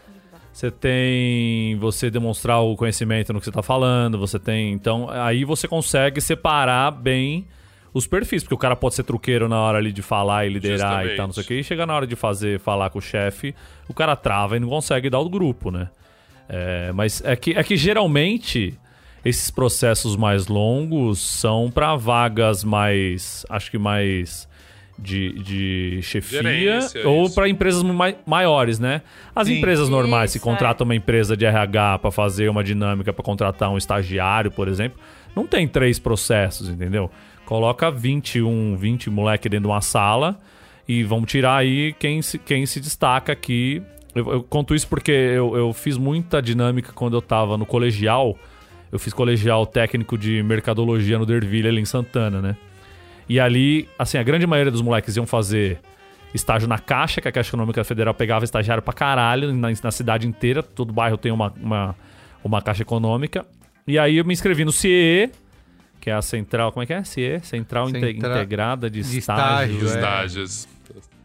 Você tem você demonstrar o conhecimento no que você tá falando, você tem. Então, aí você consegue separar bem os perfis, porque o cara pode ser truqueiro na hora ali de falar e liderar Justamente. e tal, não sei o quê, e chega na hora de fazer, falar com o chefe, o cara trava e não consegue dar o grupo, né? É, mas é que, é que geralmente esses processos mais longos são para vagas mais. Acho que mais. De, de chefia Gerência, ou isso. para empresas mai- maiores, né? As Sim. empresas normais, se Isso, contratam uma empresa de RH para fazer uma dinâmica para contratar um estagiário, por exemplo, não tem três processos, entendeu? Coloca 21, 20 moleque dentro de uma sala e vamos tirar aí quem se, quem se destaca aqui Eu, eu conto isso porque eu, eu fiz muita dinâmica quando eu tava no colegial. Eu fiz colegial técnico de mercadologia no Derville, ali em Santana, né? E ali, assim, a grande maioria dos moleques iam fazer estágio na Caixa, que a Caixa Econômica Federal pegava estagiário pra caralho na, na cidade inteira. Todo bairro tem uma, uma, uma Caixa Econômica. E aí eu me inscrevi no CIE, que é a central. Como é que é? CIE? Central Inte- Centra- Integrada de, de Estágio. estágio, Os é. estágios.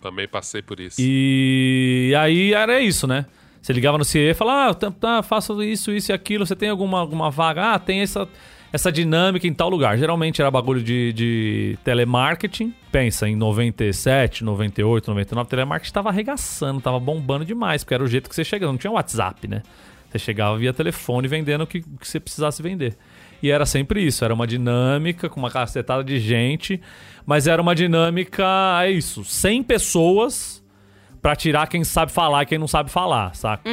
Também passei por isso. E aí era isso, né? Você ligava no CIE e falava, ah, tá, tá, faço isso, isso e aquilo, você tem alguma, alguma vaga? Ah, tem essa, essa dinâmica em tal lugar. Geralmente era bagulho de, de telemarketing. Pensa, em 97, 98, 99, telemarketing tava arregaçando, tava bombando demais, porque era o jeito que você chegava. Não tinha WhatsApp, né? Você chegava via telefone vendendo o que, o que você precisasse vender. E era sempre isso, era uma dinâmica com uma cacetada de gente, mas era uma dinâmica, é isso, 100 pessoas pra tirar quem sabe falar e quem não sabe falar, saca?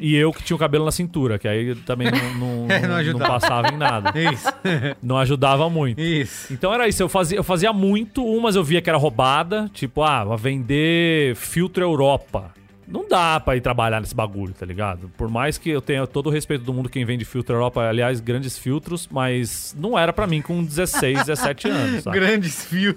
E eu que tinha o cabelo na cintura, que aí também não, não, É, não não- passava em nada. Isso. Não ajudava muito. Isso. Então era isso, eu fazia, eu fazia muito, umas eu via que era roubada, tipo, ah, vender filtro Europa. Não dá pra ir trabalhar nesse bagulho, tá ligado? Por mais que eu tenha todo o respeito do mundo quem vende filtro Europa, aliás, grandes filtros, mas não era pra mim com 16, 17 anos, sabe? Grandes fios.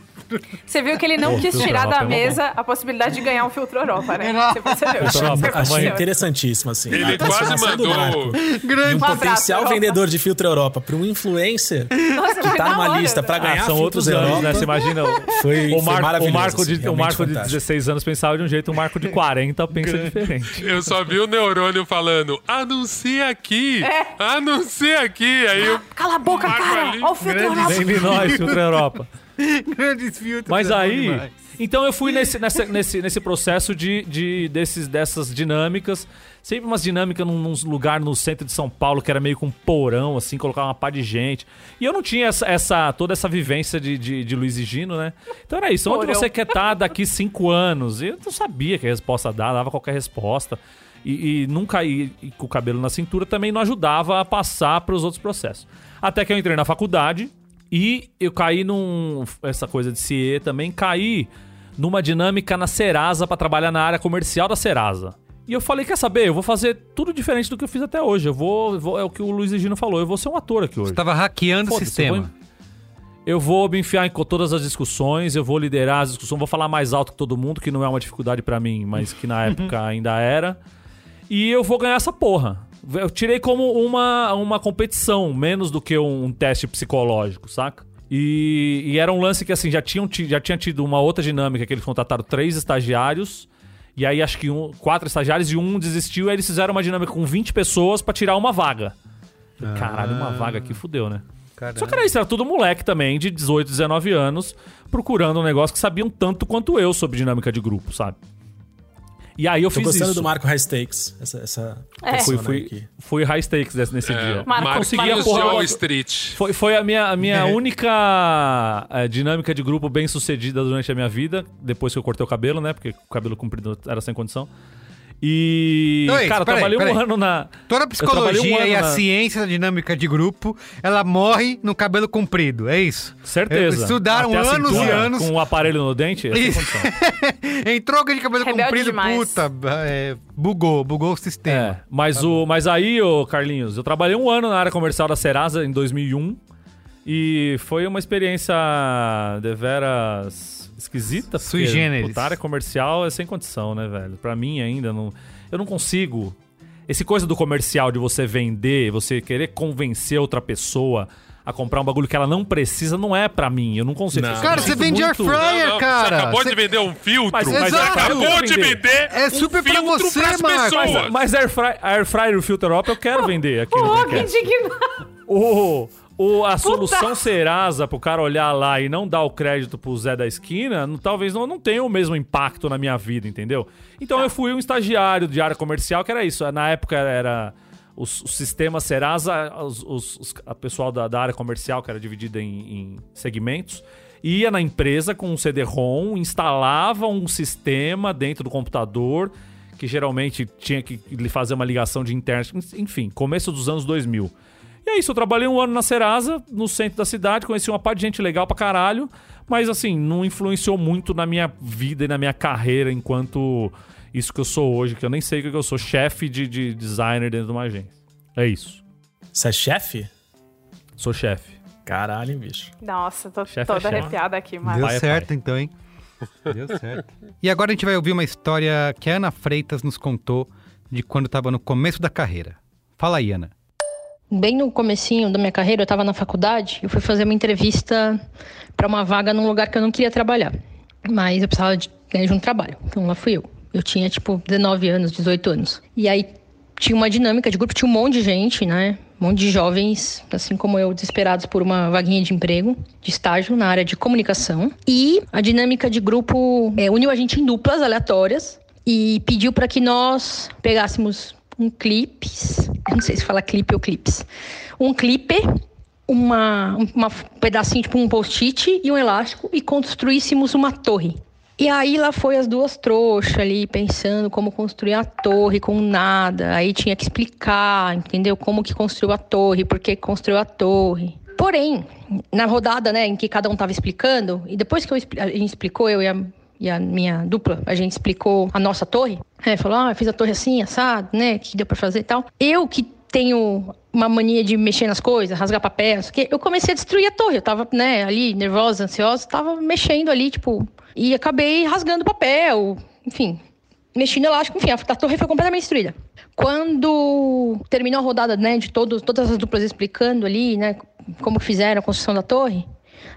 Você viu que ele não Pô, quis filtro tirar Europa da é mesa a possibilidade de ganhar um filtro Europa, né? Você percebeu? Europa, Você a mãe percebeu. Interessantíssimo, assim. Ele A quase transformação do Marco mandou. de Grande. um Um potencial Europa. vendedor de filtro Europa para um influencer Nossa, que tá numa hora, lista né? para Ah, ganhar são filtros outros anos, Europa. né? Você imagina. Foi, O foi Marco, o maravilhoso, Marco, assim, de, o Marco de fantástico. 16 anos pensava de um jeito, o Marco de 40 pensa diferente. Eu só vi o neurônio falando, anuncia aqui, anuncia aqui. Aí eu, Cala a boca, cara! ali. Olha o filtro Europa! Vem nós, filtro Europa. Grandes filtros. Mas é aí. demais. Então eu fui nesse, nessa- nesse, nesse processo de, de desses, dessas dinâmicas. Sempre umas dinâmicas num, num lugar no centro de São Paulo que era meio com um porão, assim, colocar uma pá de gente. E eu não tinha essa, essa- toda essa vivência de, de, de Luiz e Gino, né? Então era isso. Onde Porão. você quer estar daqui cinco anos? E eu não sabia que a resposta dava, dava qualquer resposta. E, e nunca ir com o cabelo na cintura também não ajudava a passar para os outros processos. Até que eu entrei na faculdade e eu caí num. Essa coisa de CIE também, caí numa dinâmica na Serasa para trabalhar na área comercial da Serasa. E eu falei, quer saber? Eu vou fazer tudo diferente do que eu fiz até hoje. Eu vou. vou- é o que o Luiz e Gino falou. Eu vou ser um ator aqui hoje. Você tava hackeando o sistema. eu vou- Eu vou me enfiar em todas as discussões, eu vou liderar as discussões, vou falar mais alto que todo mundo, que não é uma dificuldade pra mim, mas que na época ainda era. E eu vou ganhar essa porra. Eu tirei como uma, uma competição, menos do que um teste psicológico, saca? E, e era um lance que assim, já, tinham, ti- já tinha tido uma outra dinâmica que eles contrataram três estagiários. E aí acho que um, quatro estagiários e um desistiu. E aí eles fizeram uma dinâmica com 20 pessoas pra tirar uma vaga. Caralho, uma vaga aqui fudeu, né? Caramba. Só que era isso, era tudo moleque também, de 18, 19 anos, procurando um negócio que sabiam tanto quanto eu sobre dinâmica de grupo, sabe? E aí eu Tô fiz gostando isso. do Marco High Stakes. Essa, essa É. Fui, fui, aqui. fui high stakes desse- nesse dia. Marco- Consegui a Marquinhos porra. Wall Street. Foi, foi a minha, a minha única eh, dinâmica de grupo bem sucedida durante a minha vida, depois que eu cortei o cabelo, né? Porque o cabelo comprido era sem condição. E. Oi, cara, eu peraí, trabalhei um peraí. ano na. Toda a um psicologia ano e a na- ciência da dinâmica de grupo, ela morre no cabelo comprido, é isso? Certeza. Estudaram Até anos cintura, e anos. Com um aparelho no dente, é Isso. Entrou alguém de cabelo Rebelde comprido, demais. puta, é, bugou, bugou o sistema. É, mas, o, mas aí, ô Carlinhos, eu trabalhei um ano na área comercial da Serasa em 2001 e foi uma experiência deveras esquisita. Sui generis. puta, área comercial é sem condição, né, velho? Pra mim ainda, não, eu não consigo. Esse coisa do comercial, de você vender, você querer convencer outra pessoa a comprar um bagulho que ela não precisa, não é pra mim. Eu não consigo. Não. Cara, você vende air fryer, Não, não, cara. Você acabou Você- de vender um filtro. Mas- mas você pra acabou de vender. É um super pra filtro você, Marcos. pessoas. Mas, mas air, fry, air fryer e o filter Europa eu quero vender aqui no Pô, que indignado! O, o, a solução Serasa pro cara olhar lá e não dar o crédito pro Zé da esquina, não- talvez não, não tenha o mesmo impacto na minha vida, entendeu? Então eu fui um estagiário de área comercial, que era isso. Na época era o, sistema Serasa, os, os, a pessoal da, da área comercial, que era dividida em, em segmentos, ia na empresa com um CD-ROM, instalava um sistema dentro do computador, que geralmente tinha que fazer uma ligação de internet, enfim, começo dos anos 2000. E é isso, eu trabalhei um ano na Serasa, no centro da cidade, conheci uma parte de gente legal pra caralho, mas assim, não influenciou muito na minha vida e na minha carreira enquanto isso que eu sou hoje, que eu nem sei o que eu sou, chefe de, de designer dentro de uma agência. É isso. Você é chefe? Sou chefe. Caralho, bicho. Nossa, tô Chefe é toda chefe. arrepiada aqui, mas. Deu Pai é certo então, hein? Deu certo. E agora a gente vai ouvir uma história que a Ana Freitas nos contou de quando estava no começo da carreira. Fala aí, Ana. Bem no comecinho da minha carreira, eu estava na faculdade, eu fui fazer uma entrevista para uma vaga num lugar que eu não queria trabalhar. Mas eu precisava de, de um trabalho, então lá fui eu. Eu tinha, tipo, 19 anos, 18 anos. E aí tinha uma dinâmica de grupo, tinha um monte de gente, né? Um monte de jovens, assim como eu, desesperados por uma vaguinha de emprego, de estágio na área de comunicação. E a dinâmica de grupo é, uniu a gente em duplas aleatórias e pediu para que nós pegássemos um clipes, não sei se fala clipe ou clips, um clipper, uma, uma um pedacinho, tipo um post-it e um elástico e construíssemos uma torre. E aí lá foi as duas trouxas ali, pensando como construir a torre com nada. Aí tinha que explicar, entendeu? Como que construiu a torre, por que construiu a torre. Porém, na rodada, né, em que cada um tava explicando, e depois que eu, a gente explicou, eu e a, e a minha dupla, a gente explicou a nossa torre, é, falou, ah, fiz a torre assim, assado, né, que deu pra fazer e tal. Eu que tenho uma mania de mexer nas coisas, rasgar papel, quê, eu comecei a destruir a torre. Eu tava, né, ali, nervosa, ansiosa, tava mexendo ali, tipo, e acabei rasgando papel, enfim, mexi no elástico, enfim, a, a torre foi completamente destruída. Quando terminou a rodada, né, de todos, todas as duplas explicando ali, né, como fizeram a construção da torre,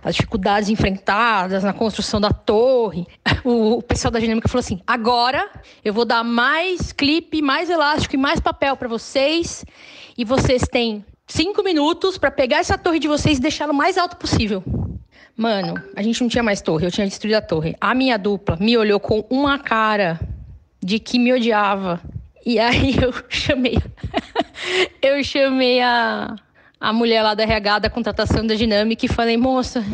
as dificuldades enfrentadas na construção da torre, o, pessoal da dinâmica falou assim: agora eu vou dar mais clipe, mais elástico e mais papel para vocês, e vocês têm cinco minutos para pegar essa torre de vocês e deixá-la o mais alto possível. Mano, a gente não tinha mais torre, eu tinha destruído a torre. A minha dupla me olhou com uma cara de que me odiava. E aí eu chamei. eu chamei a, a mulher lá da RH da contratação da dinâmica e falei, moça,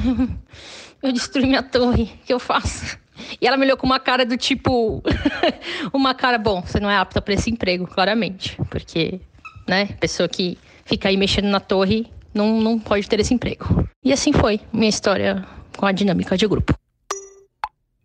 eu destruí minha torre, o que eu faço? E ela me olhou com uma cara do tipo. uma cara, bom, você não é apta para esse emprego, claramente. Porque, né, pessoa que fica aí mexendo na torre não, não pode ter esse emprego. E assim foi minha história com a dinâmica de grupo.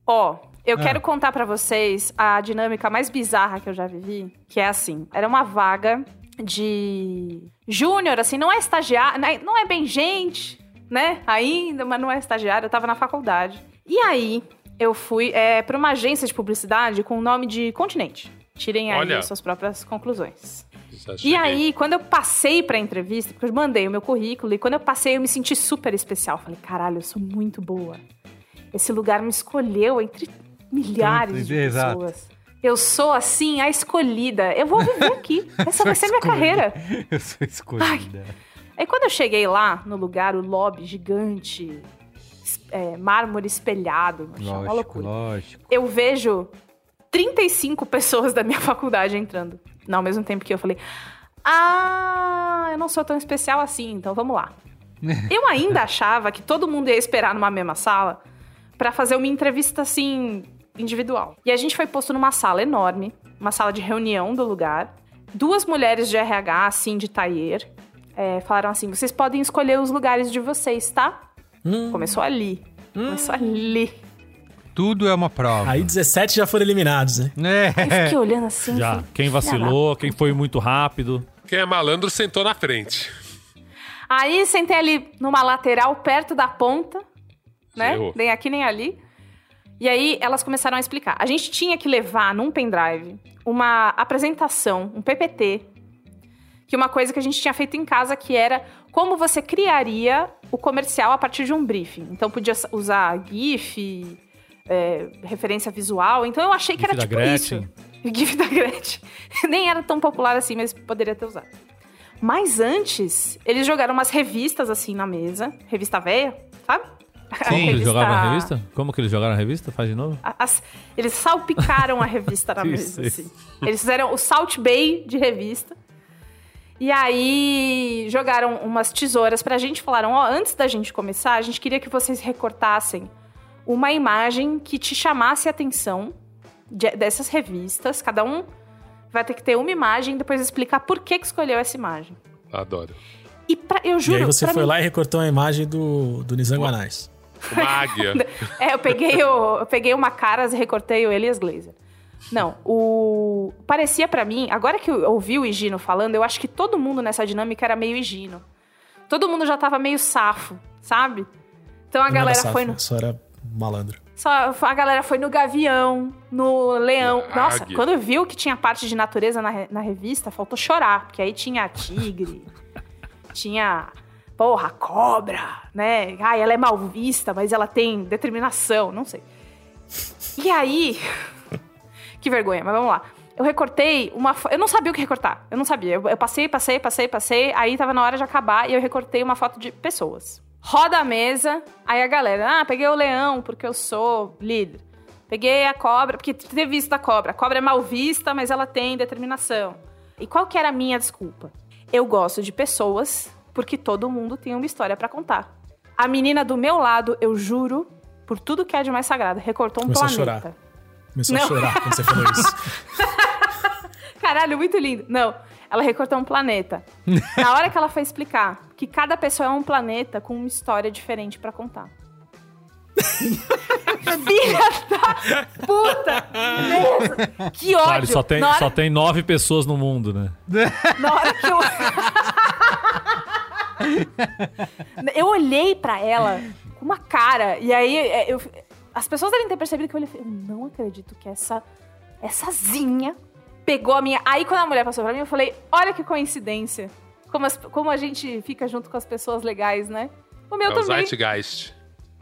Ó, eu Ah. quero contar pra vocês a dinâmica mais bizarra que eu já vivi, que é assim, era uma vaga de júnior, assim, não é estagiário, não é- não é bem gente, né? Ainda, mas não é estagiário, eu tava na faculdade. E aí, eu fui é, pra uma agência de publicidade com o nome de Continente. Tirem aí Olha. as suas próprias conclusões. E aí, quando eu passei pra entrevista, porque eu mandei o meu currículo, e quando eu passei, eu me senti super especial. Falei, caralho, eu sou muito boa. Esse lugar me escolheu entre milhares de Exato. pessoas. Eu sou, assim, a escolhida. Eu vou viver aqui. Essa vai ser minha carreira. Eu sou escolhida. Aí, quando eu cheguei lá, no lugar, o lobby gigante, é, mármore espelhado, uma Lógico, loucura. lógico. Eu vejo 35 pessoas da minha faculdade entrando. Não, ao mesmo tempo que eu falei, ah, eu não sou tão especial assim, então vamos lá. Eu ainda achava que todo mundo ia esperar numa mesma sala pra fazer uma entrevista assim individual. E a gente foi posto numa sala enorme, uma sala de reunião do lugar. Duas mulheres de RH, assim, de taier, é, falaram assim: vocês podem escolher os lugares de vocês, tá? Começou ali. Começou ali. Tudo é uma prova. Aí 17 já foram eliminados, né? Eu É. fiquei olhando assim. Já. falei, Quem vacilou, quem foi muito rápido. Quem é malandro sentou na frente. Aí sentei ali numa lateral, perto da ponta, né? Errou. Nem aqui nem ali. E aí elas começaram a explicar. A gente tinha que levar num pendrive uma apresentação, um PPT, que uma coisa que a gente tinha feito em casa que era como você criaria o comercial a partir de um briefing. Então podia usar GIF, é, referência visual. Então eu achei que GIF era da tipo Gretchen. isso. GIF da Gretchen. Nem era tão popular assim, mas poderia ter usado. Mas antes, eles jogaram umas revistas assim na mesa. Revista velha, sabe? Que eles jogaram a revista? Como que eles jogaram a revista? Faz de novo? as- eles salpicaram a revista na mesa, isso. assim. Eles fizeram o Salt Bay de revista. E aí jogaram umas tesouras pra gente. Falaram, ó, antes da gente começar, a gente queria que vocês recortassem uma imagem que te chamasse a atenção de- dessas revistas. Cada um vai ter que ter uma imagem e depois explicar por que, que escolheu essa imagem. Adoro. E pra, eu E juro, aí você foi mim- lá e recortou a imagem do, do Nizam Guanais. Uma águia. É, eu peguei, o, eu peguei uma Caras e recortei o Elias Glazer. Não, o. Parecia pra mim, agora que eu ouvi o Higino falando, eu acho que todo mundo nessa dinâmica era meio Higino. Todo mundo já tava meio safo, sabe? Então a não era galera safo, foi no. Só era malandro. Só a galera foi no Gavião, no Leão. Na Nossa, águia. quando viu que tinha parte de natureza na, na revista, faltou chorar. Porque aí tinha tigre, tinha, porra, cobra, né? Ai, ela é mal vista, mas ela tem determinação, não sei. E aí. que vergonha, mas vamos lá. Eu recortei uma. Eu não sabia o que recortar. Eu não sabia. Eu, eu passei, passei, passei, passei. Aí tava na hora de acabar e eu recortei uma foto de pessoas. Roda a mesa. Aí a galera, ah, peguei o leão porque eu sou líder. Peguei a cobra, porque teve isso da cobra. A cobra é mal vista, mas ela tem determinação. E qual que era a minha desculpa? Eu gosto de pessoas porque todo mundo tem uma história pra contar. A menina do meu lado, eu juro, por tudo que é de mais sagrado, recortou um Começou a planeta. chorar. Começou Não. a chorar quando você falou isso. Caralho, muito lindo. Não, ela recortou um planeta. Na hora que ela foi explicar que cada pessoa é um planeta com uma história diferente pra contar. Filha da puta! Que ódio! Claro, só tem, hora, só tem nove pessoas no mundo, né? na hora que eu. eu olhei pra ela com uma cara, e aí é, eu- as pessoas devem ter percebido que eu olhei eu não acredito que essa, essa zinha pegou a minha. Aí quando a mulher passou pra mim, eu falei, olha que coincidência. Como, as- como a gente fica junto com as pessoas legais, né? O meu É o também. Zeitgeist.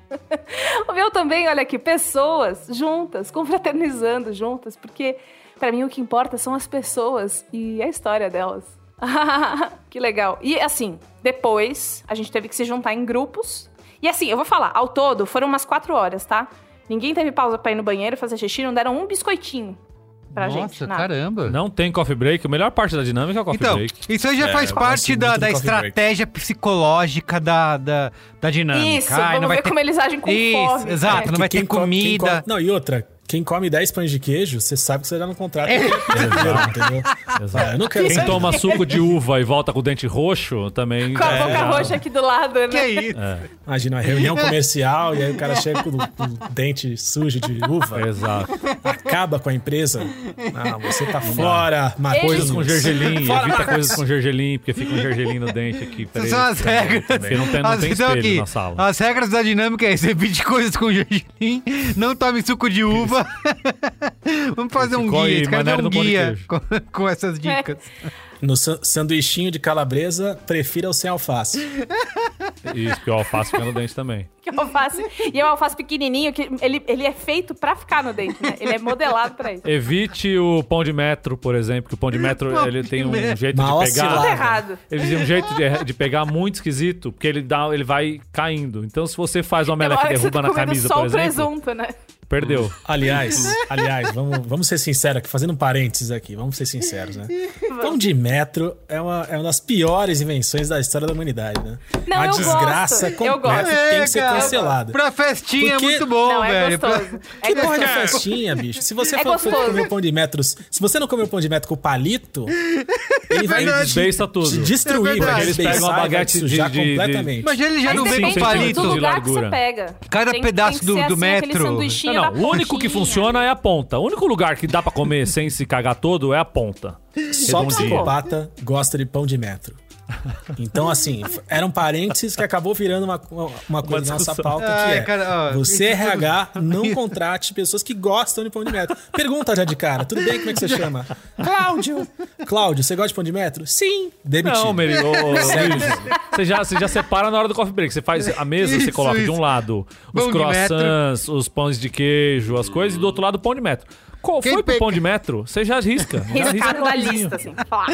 O meu também, olha aqui, pessoas juntas, confraternizando juntas, porque pra mim o que importa são as pessoas e a história delas. que legal. E assim, depois a gente teve que se juntar em grupos. E assim, eu vou falar, ao todo foram umas quatro horas, tá? Ninguém teve pausa pra ir no banheiro fazer xixi, não deram um biscoitinho pra Nossa, gente. nada. caramba. Não tem coffee break. A melhor parte da dinâmica é o coffee Então, break. isso aí já É, faz parte da, da coffee break. estratégia psicológica da, da, da dinâmica. Isso, Ai, vamos não vai ver ter... como eles agem com Isso, fome. exato, É. não vai ter Quem co- quem comida. Não, e outra, quem come 10 pães de queijo, você sabe que você já não contrata entendeu? Ah, eu não quero Quem saber. toma suco de uva e volta com o dente roxo também. Com a é, boca já- roxa aqui do lado, né? Que é isso? Imagina uma reunião comercial e aí o cara chega com o, com o dente sujo de uva, Exato. acaba com a empresa. Não, você tá fora, Marquinhos. Coisas com gergelim, Fora, evita Marcos. coisas com gergelim, porque fica um gergelim no dente aqui. Essas são as regras. Porque não tem, não As- tem então, espelho aqui, na sala. As regras da dinâmica é esse: evite coisas com gergelim, não tome suco de uva. Vamos fazer um guia. aí, Esse um guia com, com essas dicas. No san- sanduichinho de calabresa, prefira o sem alface. Isso, porque o alface fica no dente também. Que alface. E é um alface pequenininho, que ele, ele é feito pra ficar no dente, né? Ele é modelado pra isso. Evite o pão de metro, por exemplo, que o pão de metro Pão ele de tem um metro. jeito Mal de pegar. Tudo errado. Ele tem um jeito de, de pegar muito esquisito, porque ele, dá, ele vai caindo. Então, se você faz uma omelete que que derruba tá na camisa, só por o exemplo, presunto, né? Perdeu. Aliás, aliás, vamos, vamos ser sinceros aqui, fazendo um parênteses aqui, vamos ser sinceros, né? Pão de metro é uma, é uma das piores invenções da história da humanidade, né? Não, uma eu desgraça gosto, completa gosto. tem que ser É, cancelada. Pra festinha Porque- é muito bom, Não, é velho. Pra-. É Que porra de festinha, bicho? Se você É for, comer pão de metro, se você não comer o pão de metro com palito, ele vai verdade. te, Beiça tudo. destruir, É verdade. Eles pegam uma baguete de- de- de- completamente. Mas ele já Mas não vem com palito. do de lugar que você largura. pega. Cada Tem- pedaço tem do- do assim, metro. Não, não, o único que funciona é a ponta. O único lugar que dá pra comer sem se cagar todo é a ponta. Só psicopata gosta de pão de metro. Então, assim, f- eram parênteses que acabou virando uma, uma coisa na nossa pauta que Ai, é cara, ó, você, RH, não contrate pessoas que gostam de pão de metro. Pergunta já de cara, tudo bem? Como é que você chama? Cláudio. Cláudio, você gosta de pão de metro? Sim. Demitido. Não, Meri, ô, você já, você já separa na hora do coffee break. Você faz a mesa, você Isso, coloca de isso. um lado os Pão de croissants, os pães de queijo, as coisas, e do outro lado o pão de metro. Qual Quem foi pro pão de metro? Você já risca. Já risca Riscado no da lista, assim. Fala.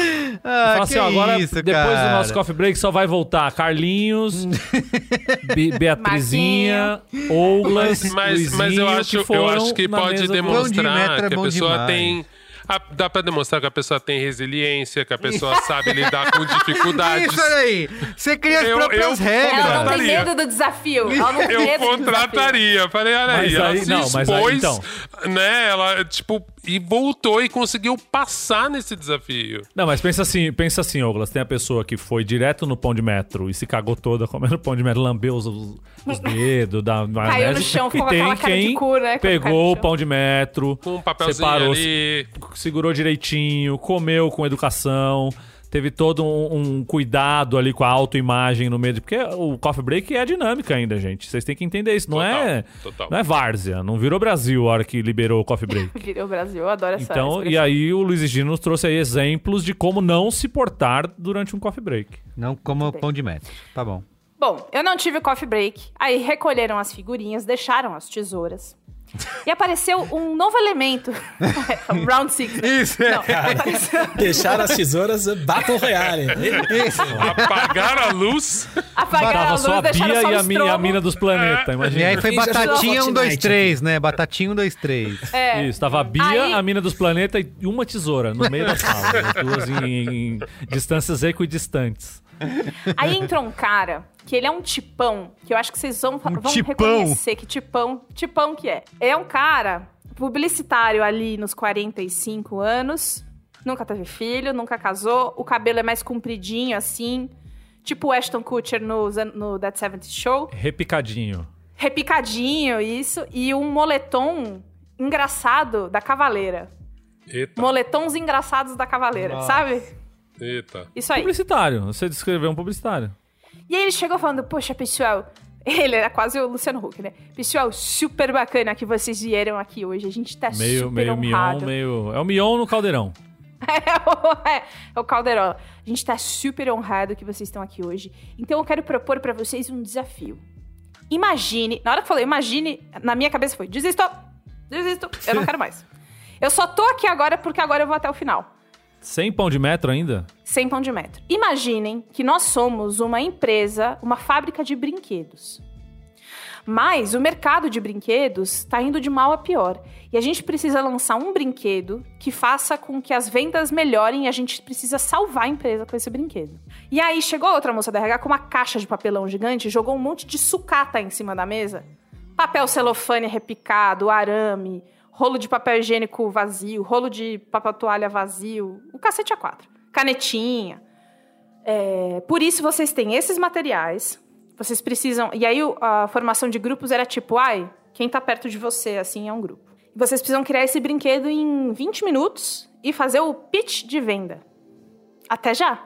Ah, Fala assim, que ó, agora isso, depois cara. do nosso coffee break só vai voltar Carlinhos, Be- Beatrizinha, Douglas, Mas, mas Luizinho, eu que acho, eu foram acho que pode de demonstrar metro é que a pessoa demais. tem a- dá pra demonstrar que a pessoa tem resiliência, que a pessoa sabe lidar com dificuldades. Isso aí! Você cria as Eu- próprias eu- regras. Ela não tem medo do desafio. Ela não tem Eu medo do desafio. contrataria. Falei, olha Mas aí, ela aí- se não, mas aí, expôs, então. né? Ela, tipo, e voltou e conseguiu passar nesse desafio. Não, mas pensa assim, pensa assim, Douglas. Tem a pessoa que foi direto no pão de metro e se cagou toda comendo pão de metro, lambeu os, os- os dedos, da maionese. chão, e ficou com tem aquela quem cu, né, no pegou o chão. pão de metro, Com um papelzinho separou, ali. segurou direitinho, comeu com educação, teve todo um, um cuidado ali com a autoimagem no meio. Porque o coffee break é dinâmica ainda, gente. Vocês têm que entender isso. Não Total, é total. não é várzea. Não virou Brasil a hora que liberou o coffee break. Virou Brasil, eu adoro essa Então, e aí o Luiz Gino nos trouxe aí exemplos de como não se portar durante um coffee break. Não como pão de metro. Tá bom. Bom, eu não tive coffee break. Aí recolheram as figurinhas, deixaram as tesouras. E apareceu um novo elemento. Round six. né? Isso, é. Não, apareceu... Deixar as tesouras Battle Royale. Apagar a luz. Apagaram a luz, só a deixaram Bia só e a, mi- e a mina dos planetas, E imagina. aí foi batatinha 1, 2, Fortnite 3, né? Batatinha 1, 2, 3. É. Isso, tava a Bia, Aí- a mina dos planetas e uma tesoura no meio da sala. né? As duas em, em distâncias equidistantes. Aí entrou um cara que ele é um tipão, que eu acho que vocês vão, vão tipão? reconhecer que tipão, tipão que é. É um cara publicitário ali nos 45 anos, nunca teve filho, nunca casou, o cabelo é mais compridinho assim, tipo o Ashton Kutcher no, no That 70 Show, Repicadinho. repicadinho isso, e um moletom engraçado da Cavaleira. Eita, Moletons engraçados da Cavaleira, sabe? eita. Isso aí. Publicitário. Você descreveu um publicitário. E aí ele chegou falando, poxa, pessoal, ele era quase o Luciano Huck, né? Pessoal, super bacana que vocês vieram aqui hoje. A gente tá Meio, super meio Mion, honrado. meio. É o Mion no caldeirão. é, o, é, é o Calderola. A gente tá super honrado que vocês estão aqui hoje. Então eu quero propor pra vocês um desafio. Imagine, na hora que eu falei imagine, na minha cabeça foi, desisto, desisto, eu não quero mais. Eu só tô aqui agora porque agora eu vou até o final. Sem pão de metro ainda? Sem pão de metro. Imaginem que nós somos uma empresa, uma fábrica de brinquedos. Mas o mercado de brinquedos está indo de mal a pior. E a gente precisa lançar um brinquedo que faça com que as vendas melhorem e a gente precisa salvar a empresa com esse brinquedo. E aí chegou outra moça da RH com uma caixa de papelão gigante, jogou um monte de sucata em cima da mesa. Papel celofane repicado, arame, rolo de papel higiênico vazio, rolo de papel toalha vazio, o cacete a quatro. Canetinha. É, por isso vocês têm esses materiais. Vocês precisam. E aí a formação de grupos era tipo, ai, quem tá perto de você, assim, é um grupo. Vocês precisam criar esse brinquedo em 20 minutos e fazer o pitch de venda. Até já.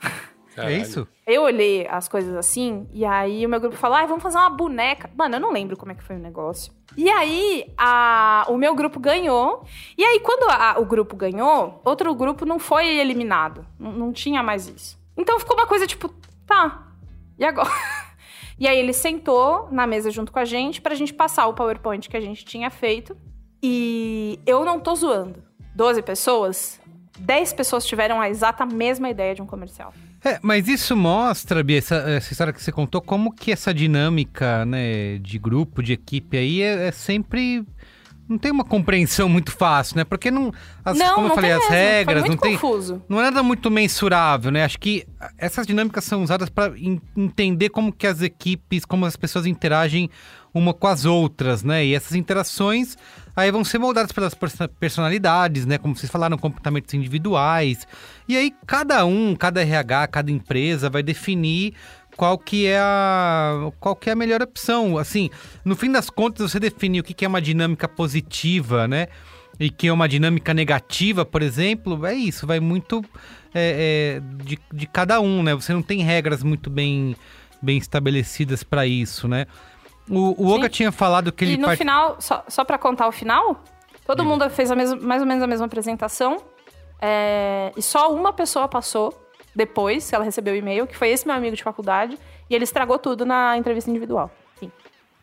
É isso? Eu olhei as coisas assim, e aí o meu grupo falou: ah, vamos fazer uma boneca. Mano, eu não lembro como é que foi o negócio. E aí, a- o meu grupo ganhou. E aí, quando a- o grupo ganhou, outro grupo não foi eliminado. N- não tinha mais isso. Então ficou uma coisa tipo, tá, e agora? E aí ele sentou na mesa junto com a gente pra gente passar o PowerPoint que a gente tinha feito. E eu não tô zoando. 12 pessoas, 10 pessoas tiveram a exata mesma ideia de um comercial. É, mas isso mostra, Bia, essa, essa história que você contou, como que essa dinâmica, né, de grupo, de equipe aí é, é sempre. Não tem uma compreensão muito fácil, né? Porque não. As, não, como não eu falei, as mesmo. regras, não muito tem. confuso. Não é nada muito mensurável, né? Acho que essas dinâmicas são usadas para entender como que as equipes, como as pessoas interagem uma com as outras, né? E essas interações aí vão ser moldadas pelas perso- personalidades, né? Como vocês falaram, comportamentos individuais. E aí cada um, cada RH, cada empresa vai definir qual que é a qual que é a melhor opção. Assim, no fim das contas, você definir o que que é uma dinâmica positiva, né? E que é uma dinâmica negativa, por exemplo, é isso, vai muito é, é, de, de cada um, né? Você não tem regras muito bem, bem estabelecidas para isso, né? O, o Oga Sim. tinha falado que ele E no part- final, só, só para contar o final, todo mundo fez a mesma, mais ou menos a mesma apresentação. é, e só uma pessoa passou depois, que ela recebeu o e-mail, que foi esse meu amigo de faculdade. E ele estragou tudo na entrevista individual. Sim.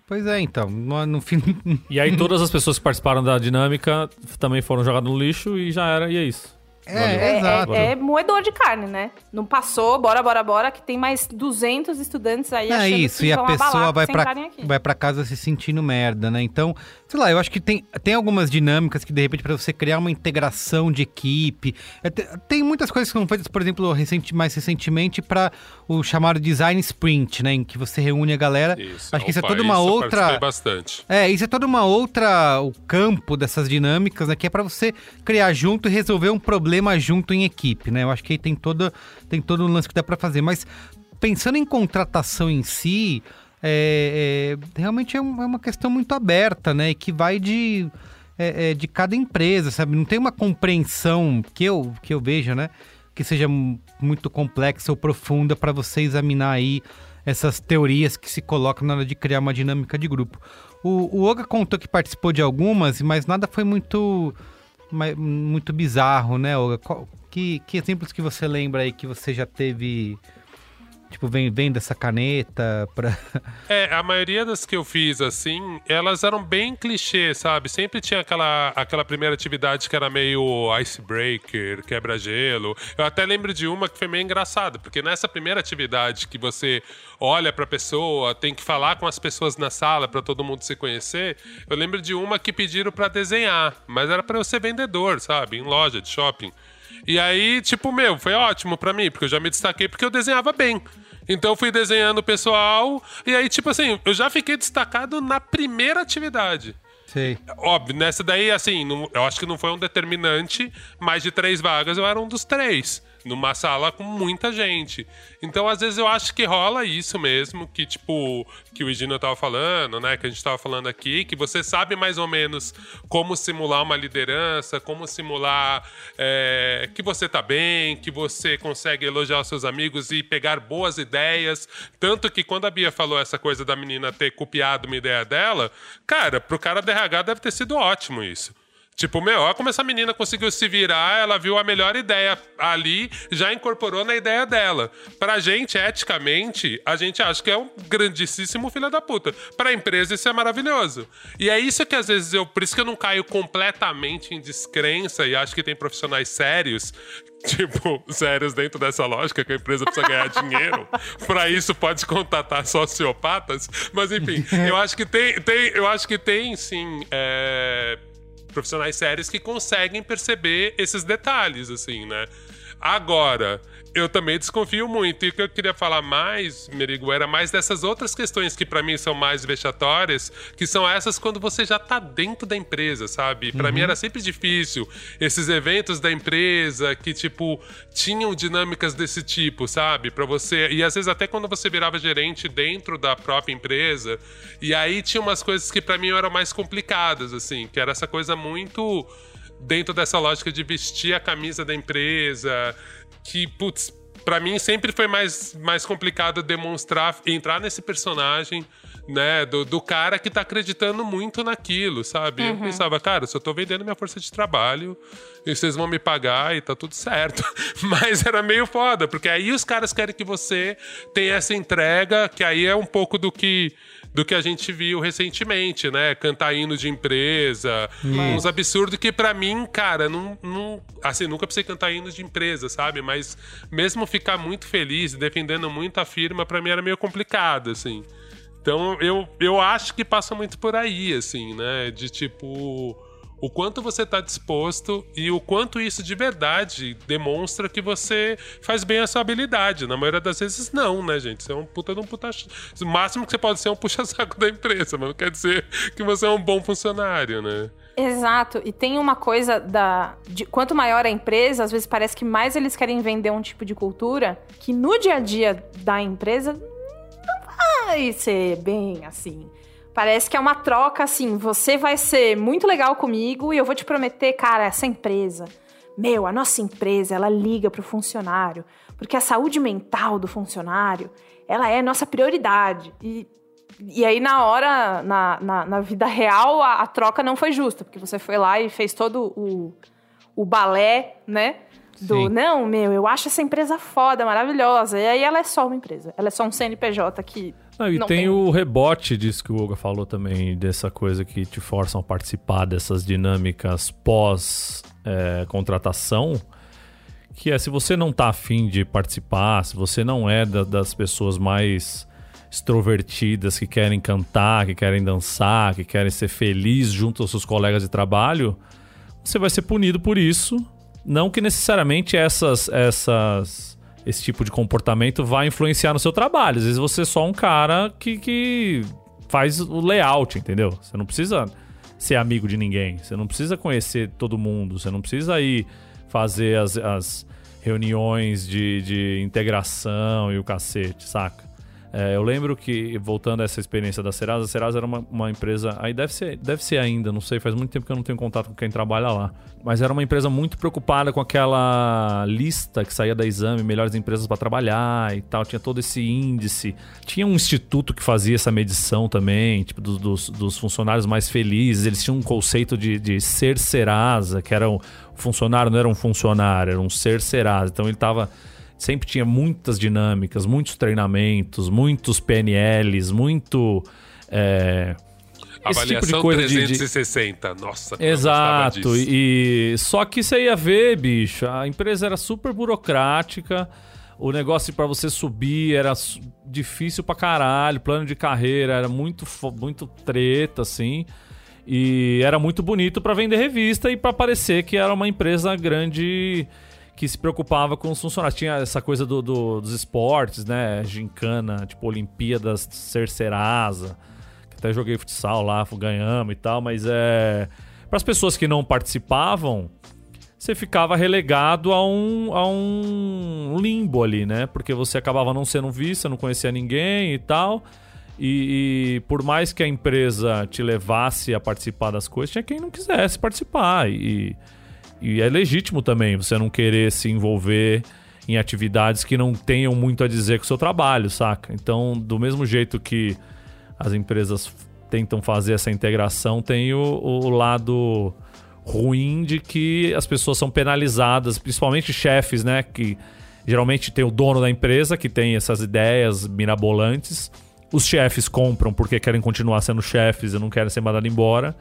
Pois é, então, no, no fim E aí todas as pessoas que participaram da dinâmica também foram jogadas no lixo e já era, e é isso. É, É, exato. é, é moedor de carne, né? Não passou, bora, bora, bora, que tem mais 200 estudantes aí É isso, que e a pessoa vai pra, vai pra casa se sentindo merda, né? Então, sei lá, eu acho que tem, tem algumas dinâmicas que, de repente, para você criar uma integração de equipe. é, te- tem muitas coisas que são feitas, por exemplo, recente, mais recentemente, para o chamado design sprint, né? Em que você reúne a galera. Isso. acho que isso é toda uma outra. bastante. É, isso é toda uma outra. O campo dessas dinâmicas, né? Que é pra você criar junto e resolver um problema junto em equipe, né? Eu acho que aí tem todo, tem todo um lance que dá pra fazer. Mas pensando em contratação em si, é, é, realmente é, é uma questão muito aberta, né? E que vai de, é, é, de cada empresa, sabe? Não tem uma compreensão que eu, que eu vejo, né? Que seja mu- muito complexa ou profunda para você examinar aí essas teorias que se colocam na hora de criar uma dinâmica de grupo. O, o Oga contou que participou de algumas, mas nada foi muito, muito bizarro, né? Qual- que, que exemplos que você lembra aí que você já teve, tipo, vem, vem dessa caneta pra... É, a maioria das que eu fiz assim, elas eram bem clichê, sabe? Sempre tinha aquela, aquela primeira atividade que era meio icebreaker, quebra-gelo. Eu até lembro de uma que foi meio engraçada, porque nessa primeira atividade que você olha pra pessoa, tem que falar com as pessoas na sala pra todo mundo se conhecer, eu lembro de uma que pediram pra desenhar, mas era pra eu ser vendedor, sabe? Em loja de shopping. E aí, tipo, meu, foi ótimo pra mim, porque eu já me destaquei porque eu desenhava bem. Então eu fui desenhando o pessoal, e aí, tipo assim, eu já fiquei destacado na primeira atividade. Sei. Óbvio, nessa daí, assim, não- eu acho que não foi um determinante, mais de três vagas eu era um dos três. Numa sala com muita gente. Então, às vezes, eu acho que rola isso mesmo, que, tipo, que o Egino tava falando, né? Que a gente tava falando aqui, que você sabe mais ou menos como simular uma liderança, como simular é, que você tá bem, que você consegue elogiar os seus amigos e pegar boas ideias. Tanto que quando a Bia falou essa coisa da menina ter copiado uma ideia dela, cara, pro cara do RH deve ter sido ótimo isso. Tipo, meu, olha como essa menina conseguiu se virar, ela viu a melhor ideia ali, já incorporou na ideia dela. Pra gente, eticamente, a gente acha que é um grandíssimo filho da puta. Pra empresa, isso é maravilhoso. E é isso que às vezes eu. Por isso que eu não caio completamente em descrença e acho que tem profissionais sérios. Tipo, sérios dentro dessa lógica que a empresa precisa ganhar dinheiro. Pra isso pode contatar sociopatas. Mas enfim, eu acho que tem, tem, eu acho que tem sim. é, profissionais sérios que conseguem perceber esses detalhes, assim, né? Agora, eu também desconfio muito. E o que eu queria falar mais, Merigo, era mais dessas outras questões que pra mim são mais vexatórias, que são essas quando você já tá dentro da empresa, sabe? Pra mim era sempre difícil esses eventos da empresa que, tipo, tinham dinâmicas desse tipo, sabe? Pra você. E às vezes até quando você virava gerente dentro da própria empresa. E aí tinha umas coisas que pra mim eram mais complicadas, assim, que era essa coisa muito dentro dessa lógica de vestir a camisa da empresa, que, putz, pra mim sempre foi mais, mais complicado demonstrar, entrar nesse personagem, né, do, do cara que tá acreditando muito naquilo, sabe? Eu pensava, cara, eu só tô vendendo minha força de trabalho e vocês vão me pagar e tá tudo certo. Mas era meio foda, porque aí os caras querem que você tenha essa entrega, que aí é um pouco do que do que a gente viu recentemente, né? Cantar hino de empresa, uns absurdos que pra mim, cara, não, não. Assim, nunca precisei cantar hinos de empresa, sabe? Mas mesmo ficar muito feliz, defendendo muito a firma, pra mim era meio complicado, assim. Então eu, eu acho que passa muito por aí, assim, né? De tipo. O quanto você está disposto e o quanto isso de verdade demonstra que você faz bem a sua habilidade. Na maioria das vezes, não, né, gente? Você é um puta de um puta. O máximo que você pode ser é um puxa-saco da empresa, mas não quer dizer que você é um bom funcionário, né? Exato. E tem uma coisa da. De, quanto maior a empresa, às vezes parece que mais eles querem vender um tipo de cultura que no dia a dia da empresa não vai ser bem assim. Parece que é uma troca assim. Você vai ser muito legal comigo e eu vou te prometer, cara, essa empresa. Meu, a nossa empresa, ela liga pro funcionário. Porque a saúde mental do funcionário, ela é nossa prioridade. E e aí, na hora, na, na, na vida real, a, a troca não foi justa, porque você foi lá e fez todo o, o balé, né? Do, Sim. não, meu, eu acho essa empresa foda, maravilhosa. E aí ela é só uma empresa. Ela é só um CNPJ que. Não, e Não tem, tem. o rebote disso que o Olga falou também, dessa coisa que te forçam a participar dessas dinâmicas pós-contratação. que é se você não tá afim de participar, se você não é da- das pessoas mais extrovertidas que querem cantar, que querem dançar, que querem ser felizes junto aos seus colegas de trabalho, você vai ser punido por isso. Não que necessariamente essas, essas, esse tipo de comportamento vai influenciar no seu trabalho. Às vezes você é só um cara que, que faz o layout, entendeu? Você não precisa ser amigo de ninguém, você não precisa conhecer todo mundo, você não precisa ir fazer as, as reuniões de, de integração e o cacete, saca? É, eu lembro que, voltando a essa experiência da Serasa, a Serasa era uma, uma, empresa. Aí deve ser, deve ser ainda, não sei, faz muito tempo que eu não tenho contato com quem trabalha lá. Mas era uma empresa muito preocupada com aquela lista que saía da exame, melhores empresas para trabalhar e tal. Tinha todo esse índice. Tinha um instituto que fazia essa medição também, tipo, dos, dos, dos funcionários mais felizes. Eles tinham um conceito de, de ser Serasa, que era um funcionário, não era um funcionário, era um ser Serasa. Então ele estava sempre tinha muitas dinâmicas, muitos treinamentos, muitos PNLs, muito. É, Avaliação tipo de coisa 360, de, de... nossa. Exato. E só que você ia ver, bicho, a empresa era super burocrática. O negócio para você subir era difícil pra caralho, plano de carreira era muito muito treta assim. E era muito bonito para vender revista e para parecer que era uma empresa grande que se preocupava com os funcionários. Tinha essa coisa do, do, dos esportes, né? Gincana, tipo Olimpíadas Cercerasa. Até joguei futsal lá, ganhamos e tal, mas é. Para as pessoas que não participavam, você ficava relegado a um, a um limbo ali, né? Porque você acabava não sendo visto, não conhecia ninguém e tal. E, e, por mais que a empresa te levasse a participar das coisas, tinha quem não quisesse participar. E, e é legítimo também você não querer se envolver em atividades que não tenham muito a dizer com o seu trabalho, saca? Então, do mesmo jeito que as empresas tentam fazer essa integração, tem o, o lado ruim de que as pessoas são penalizadas, principalmente chefes, né? Que geralmente tem o dono da empresa que tem essas ideias mirabolantes. Os chefes compram porque querem continuar sendo chefes e não querem ser mandados embora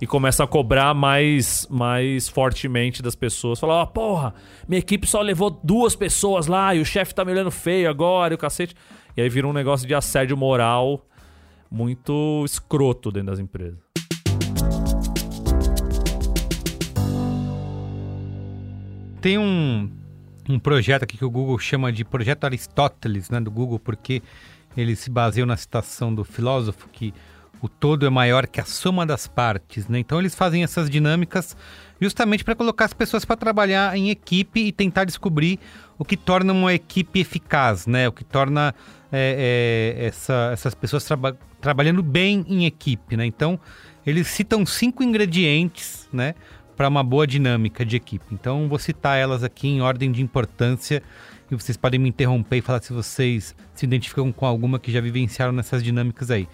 e começa a cobrar mais, mais fortemente das pessoas. Falar, ó, oh, porra, minha equipe só levou duas pessoas lá e o chefe tá me olhando feio agora e o cacete. E aí vira um negócio de assédio moral muito escroto dentro das empresas. Tem um, um projeto aqui que o Google chama de Projeto Aristóteles, né, do Google, porque ele se baseou na citação do filósofo que o todo é maior que a soma das partes, né? Então eles fazem essas dinâmicas justamente para colocar as pessoas para trabalhar em equipe e tentar descobrir o que torna uma equipe eficaz, né? O que torna é, é, essa, essas pessoas traba trabalhando bem em equipe, né? Então eles citam cinco ingredientes, né? Para uma boa dinâmica de equipe. Então vou citar elas aqui em ordem de importância e vocês podem me interromper e falar se vocês se identificam com alguma que já vivenciaram nessas dinâmicas aí.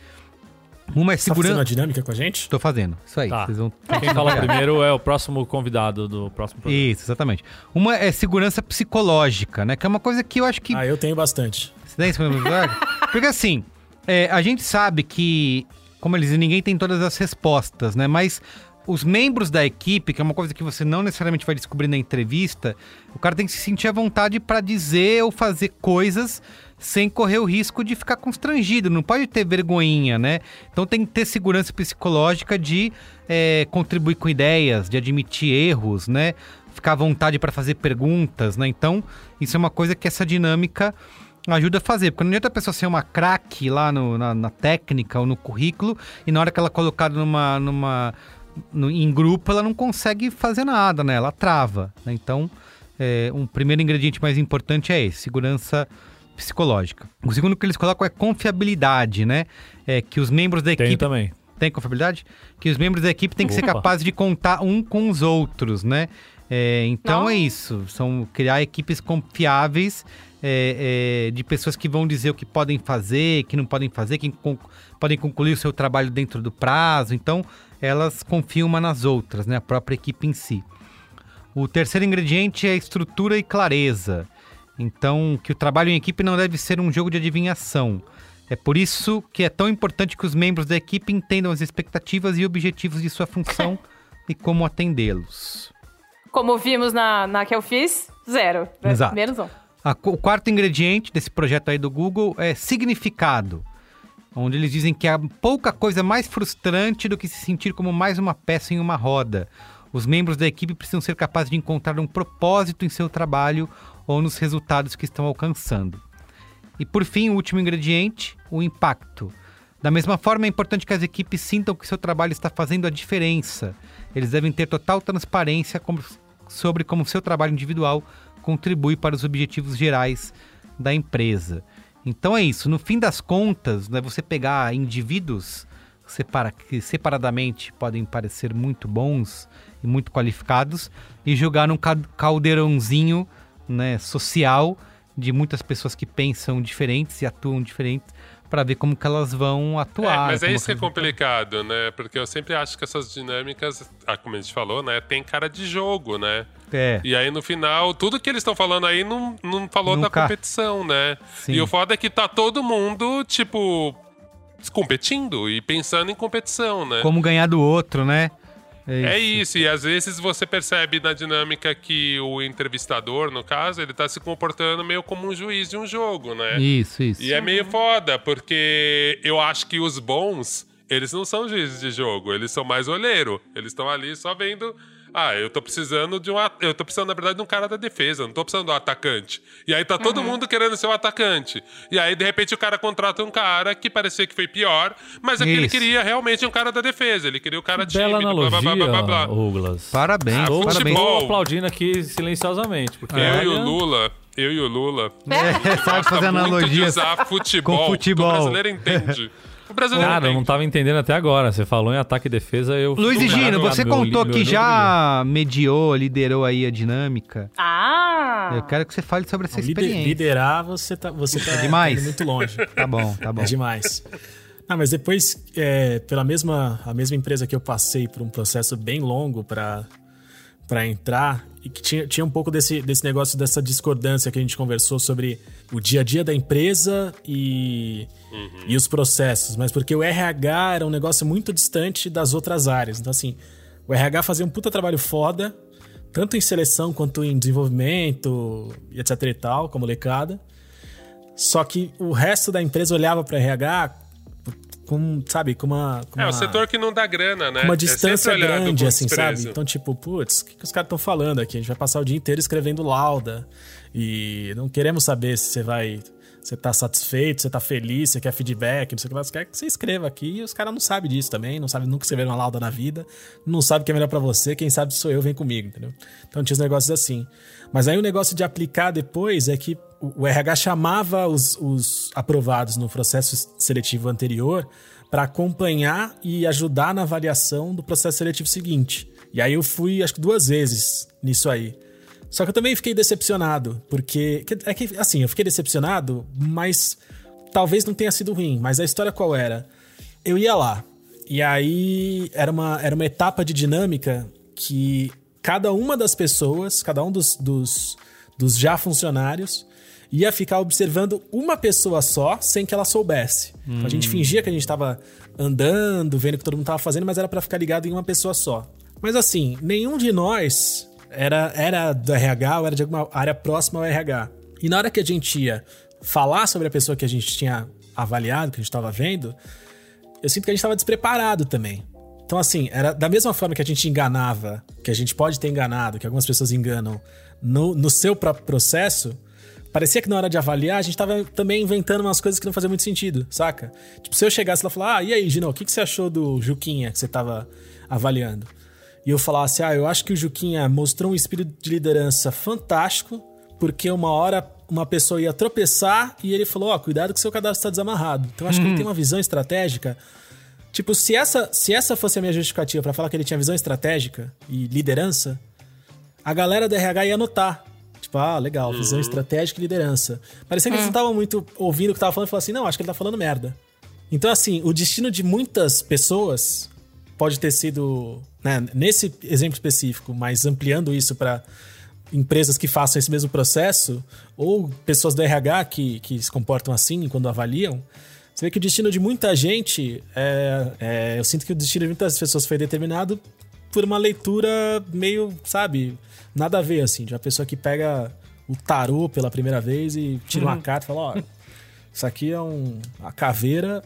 Uma é segurança. Tá fazendo uma dinâmica com a gente? Tô fazendo. Isso aí. Tá. Vocês vão... Quem fala primeiro é o próximo convidado do próximo programa. Isso, exatamente. Uma é segurança psicológica, né? Que é uma coisa que eu acho que. Ah, eu tenho bastante. Você tem isso Porque assim, é, a gente sabe que, como eles ninguém tem todas as respostas, né? Mas os membros da equipe, que é uma coisa que você não necessariamente vai descobrir na entrevista, o cara tem que se sentir à vontade para dizer ou fazer coisas sem correr o risco de ficar constrangido, não pode ter vergonhinha, né? Então tem que ter segurança psicológica de é, contribuir com ideias, de admitir erros, né? Ficar à vontade para fazer perguntas, né? Então, isso é uma coisa que essa dinâmica ajuda a fazer, porque não adianta a pessoa ser uma craque lá no, na, na, técnica ou no currículo e na hora que ela é colocada numa, numa no, em grupo ela não consegue fazer nada, né? Ela trava, né? Então, é, um primeiro ingrediente mais importante é esse, segurança psicológica. O segundo que eles colocam é confiabilidade, né? É que os membros da equipe. Tem também. Tem confiabilidade? Que os membros da equipe têm que Opa. ser capazes de contar um com os outros, né? É, então Não. é isso. São criar equipes confiáveis é, é, de pessoas que vão dizer o que podem fazer, que não podem fazer, que con podem concluir o seu trabalho dentro do prazo. Então, elas confiam uma nas outras, né? A própria equipe em si. O terceiro ingrediente é estrutura e clareza. Então, que o trabalho em equipe não deve ser um jogo de adivinhação. É por isso que é tão importante que os membros da equipe entendam as expectativas e objetivos de sua função e como atendê-los. Como vimos na, na que eu fiz, zero. Né? Exato. Menos um. A, o quarto ingrediente desse projeto aí do Google é significado. onde eles dizem que há pouca coisa mais frustrante do que se sentir como mais uma peça em uma roda. Os membros da equipe precisam ser capazes de encontrar um propósito em seu trabalho ou nos resultados que estão alcançando. E por fim, o último ingrediente, o impacto. Da mesma forma, é importante que as equipes sintam que seu trabalho está fazendo a diferença. Eles devem ter total transparência sobre como seu trabalho individual contribui para os objetivos gerais da empresa. Então é isso. No fim das contas, né, você pegar indivíduos separa, que separadamente podem parecer muito bons e muito qualificados e jogar num ca- caldeirãozinho né, social de muitas pessoas que pensam diferentes e atuam diferentes para ver como que elas vão atuar. É, mas é isso que é vão- complicado, né? Porque eu sempre acho que essas dinâmicas, ah, como a gente falou, né? Tem cara de jogo, né? É. E aí, no final, tudo que eles estão falando aí não, não falou da Nunca. competição, né? Sim. E o foda é que tá todo mundo, tipo, competindo e pensando em competição, né? Como ganhar do outro, né? É isso, e às vezes você percebe na dinâmica que o entrevistador, no caso, ele tá se comportando meio como um juiz de um jogo, né? Isso, isso. E é meio foda, porque eu acho que os bons, eles não são juízes de jogo, eles são mais olheiro. Eles estão ali só vendo. Ah, eu tô precisando de um. Eu tô precisando, na verdade, de um cara da defesa, não tô precisando do atacante. E aí tá todo mundo querendo ser o atacante. E aí, de repente, o cara contrata um cara que parecia que foi pior, mas é que ele queria realmente um cara da defesa. Ele queria o cara Bela tímido, blá, blá, blá, blá, blá, analogia, blá. Douglas. Parabéns, Ah, parabéns. futebol. aplaudindo aqui silenciosamente. Porque Eu e o Lula, eu e o Lula. É, sabe fazer analogias. usar futebol. com futebol. que O brasileiro entende. O brasileiro Cara, eu não tava entendendo até agora. Você falou em ataque e defesa, eu... Luiz e Gino, você Meu contou meu que livro já mediou, liderou aí a dinâmica. Ah! Eu quero que você fale sobre essa Lider- experiência. liderar, você tá, você tá demais. muito longe. Tá bom, tá bom. É demais. Ah, mas depois, é, pela mesma, a mesma empresa que eu passei por um processo bem longo para para entrar e que tinha, tinha um pouco desse, desse negócio dessa discordância que a gente conversou sobre o dia a dia da empresa e, e os processos, mas porque o RH era um negócio muito distante das outras áreas. Então, assim, o RH fazia um puta trabalho foda, tanto em seleção quanto em desenvolvimento, e etc e tal, com a molecada. Só que o resto da empresa olhava para RH com, sabe, com uma. Com É, uma, o setor que não dá grana, né? uma É distância olhado grande, assim, sabe? Então, tipo, putz, o que, que os caras estão falando aqui? A gente vai passar o dia inteiro escrevendo lauda e não queremos saber se você vai. Você tá satisfeito, você tá feliz, você quer feedback, não sei o que lá. Você quer que você escreva aqui e os caras não sabem disso também, não sabem nunca escrever uma lauda na vida, não sabe o que é melhor pra você, quem sabe sou eu, vem comigo, entendeu? Então tinha os negócios assim. Mas aí o negócio de aplicar depois é que o RH chamava os, os aprovados no processo seletivo anterior para acompanhar e ajudar na avaliação do processo seletivo seguinte. E aí eu fui, acho que duas vezes nisso aí. Só que eu também fiquei decepcionado, porque. que- É que, assim, eu fiquei decepcionado, mas talvez não tenha sido ruim. Mas a história qual era? Eu ia lá, e aí era uma, era uma etapa de dinâmica que cada uma das pessoas, cada um dos, dos, dos já funcionários, ia ficar observando uma pessoa só sem que ela soubesse. Então, a gente fingia que a gente tava andando, vendo o que todo mundo tava fazendo, mas era para ficar ligado em uma pessoa só. Mas assim, nenhum de nós era, era do RH ou era de alguma área próxima ao RH. E na hora que a gente ia falar sobre a pessoa que a gente tinha avaliado, que a gente estava vendo, eu sinto que a gente estava despreparado também. Então, assim, era da mesma forma que a gente enganava, que a gente pode ter enganado, que algumas pessoas enganam no, no seu próprio processo, parecia que na hora de avaliar a gente tava também inventando umas coisas que não faziam muito sentido, saca? Tipo, se eu chegasse lá e falar, ah, e aí, Gino, o que, que você achou do Juquinha que você tava avaliando? E eu falasse, ah, eu acho que o Juquinha mostrou um espírito de liderança fantástico, porque uma hora uma pessoa ia tropeçar e ele falou, ó, cuidado que seu cadastro está desamarrado. Então eu acho que ele tem uma visão estratégica. Tipo, se essa, se essa fosse a minha justificativa pra falar que ele tinha visão estratégica e liderança, a galera da RH ia notar. Tipo, ah, legal, visão estratégica e liderança. Parecia que eles não estavam muito ouvindo o que tava falando e falaram assim, não, acho que ele tá falando merda. Então, assim, o destino de muitas pessoas pode ter sido, né, nesse exemplo específico, mas ampliando isso para empresas que façam esse mesmo processo, ou pessoas do RH que, que se comportam assim quando avaliam, você vê que o destino de muita gente, é, é, eu sinto que o destino de muitas pessoas foi determinado por uma leitura meio, sabe, nada a ver, assim, de uma pessoa que pega o tarô pela primeira vez e tira uma carta e fala, ó, isso aqui é um, uma caveira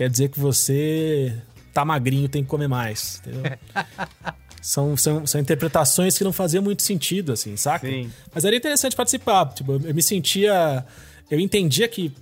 quer dizer que você tá magrinho, tem que comer mais, entendeu? São, são, são interpretações que não faziam muito sentido, assim, saca? Sim. Mas era interessante participar. Tipo, eu me sentia. Eu entendia que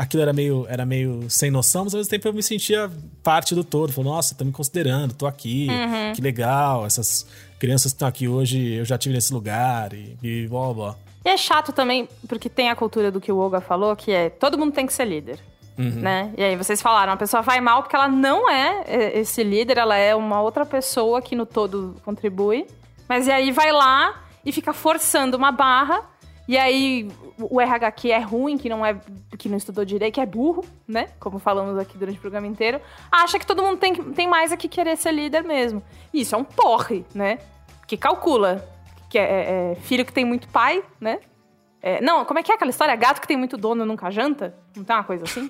aquilo era meio, era meio sem noção, mas ao mesmo tempo eu me sentia parte do todo. Falei, nossa, estão me considerando, tô aqui, que legal. Essas crianças que estão aqui hoje, eu já tive nesse lugar e, e blá blá blá. E é chato também, porque tem a cultura do que o Olga falou, que é todo mundo tem que ser líder. Né? E aí vocês falaram, a pessoa vai mal porque ela não é é, esse líder, ela é uma outra pessoa que no todo contribui. Mas e aí vai lá e fica forçando uma barra. E aí o RH que é ruim, que não é que não estudou direito, que é burro, né? Como falamos aqui durante o programa inteiro, acha que todo mundo tem, que- tem mais aqui querer ser líder mesmo. E isso é um porre, né? Que calcula. Que é, é- é filho que tem muito pai, né? É, não, como é que é aquela história? Gato que tem muito dono nunca janta? Não tem uma coisa assim?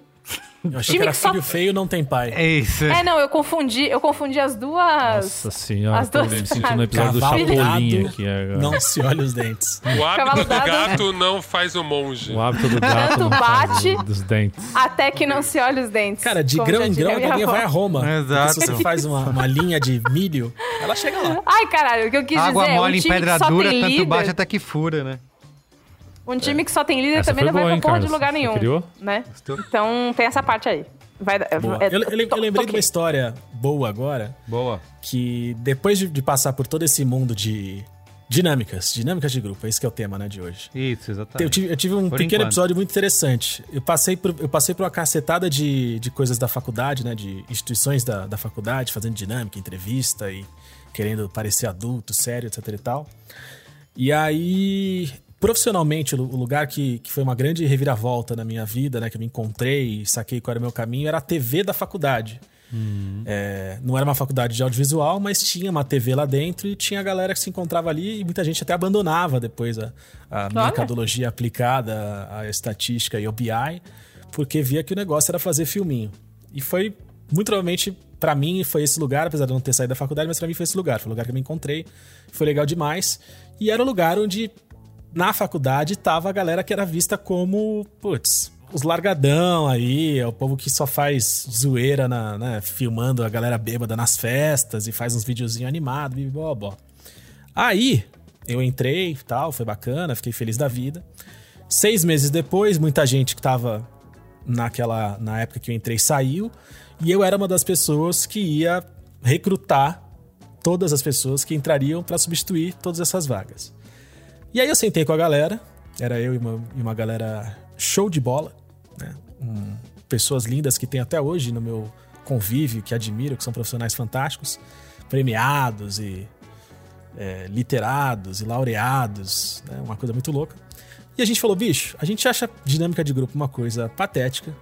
Eu achei Time que era que só- filho feio não tem pai. É isso. É, não, eu confundi, eu confundi as duas. Nossa senhora, as duas me sentindo no episódio do Cavalo Chapolin dado, aqui agora. Não se olha os dentes. O hábito Cavalo do dado. gato não faz o monge. O hábito do gato Tanto não faz bate- o- dos dentes. Até que não se olha os dentes. Cara, de grão em grão a vai a Roma. Exato. Porque se você faz uma, uma linha de milho, ela chega lá. Ai, caralho, o que eu quis Água dizer é mole um em pedra dura, tanto líder, bate até que fura, né? Um time que só tem líder Essa também não vai boa, pra porra de lugar Você nenhum, criou? né? Então tem essa parte aí. Vai, é- Eu, eu eu lembrei de uma história boa agora, Boa. que depois de, de passar por todo esse mundo de dinâmicas, dinâmicas de grupo, esse que é o tema, né, de hoje. Isso, exatamente. Eu tive, eu tive um Por pequeno enquanto. episódio muito interessante. Eu passei por, eu passei por uma cacetada de, de coisas da faculdade, né? De instituições da, da faculdade, fazendo dinâmica, entrevista e querendo parecer adulto, sério, etc e tal. E aí, profissionalmente, o o lugar que, que foi uma grande reviravolta na minha vida, né? Que eu me encontrei e saquei qual era o meu caminho, era a TV da faculdade. É, não era uma faculdade de audiovisual, mas tinha uma TV lá dentro e tinha a galera que se encontrava ali e muita gente até abandonava depois a, a mercadologia aplicada à estatística e ao BI, porque via que o negócio era fazer filminho. E foi, muito provavelmente, pra mim, foi esse lugar, apesar de eu não ter saído da faculdade, mas pra mim foi esse lugar. Foi o lugar que eu me encontrei, foi legal demais. E era o lugar onde, na faculdade, tava a galera que era vista como, putz, os largadão aí, é o povo que só faz zoeira, na, né, filmando a galera bêbada nas festas e faz uns videozinhos animados, blá. Aí, eu entrei e tal, foi bacana, fiquei feliz da vida. Seis meses depois, muita gente que tava naquela, na época que eu entrei saiu, e eu era uma das pessoas que ia recrutar todas as pessoas que entrariam para substituir todas essas vagas. E aí eu sentei com a galera, era eu e uma, e uma galera show de bola, né? Um, pessoas lindas que tem até hoje no meu convívio, que admiro, que são profissionais fantásticos, premiados e é, literados e laureados, né? uma coisa muito louca. E a gente falou, bicho, a gente acha dinâmica de grupo uma coisa patética,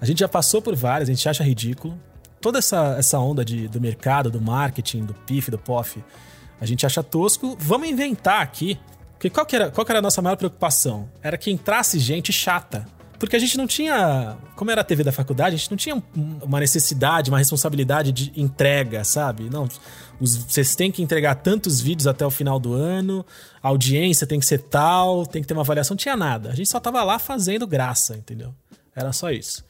a gente já passou por várias, a gente acha ridículo. Toda essa, essa onda de, do mercado, do marketing, do PIF, do POF, a gente acha tosco. Vamos inventar aqui. Porque qual que, era, qual que era a nossa maior preocupação? Era que entrasse gente chata. Porque a gente não tinha. Como era a TV da faculdade, a gente não tinha um- uma necessidade, uma responsabilidade de entrega, sabe? Não. os- vocês têm que entregar tantos vídeos até o final do ano, a audiência tem que ser tal, tem que ter uma avaliação. Não tinha nada. A gente só tava lá fazendo graça, entendeu? Era só isso.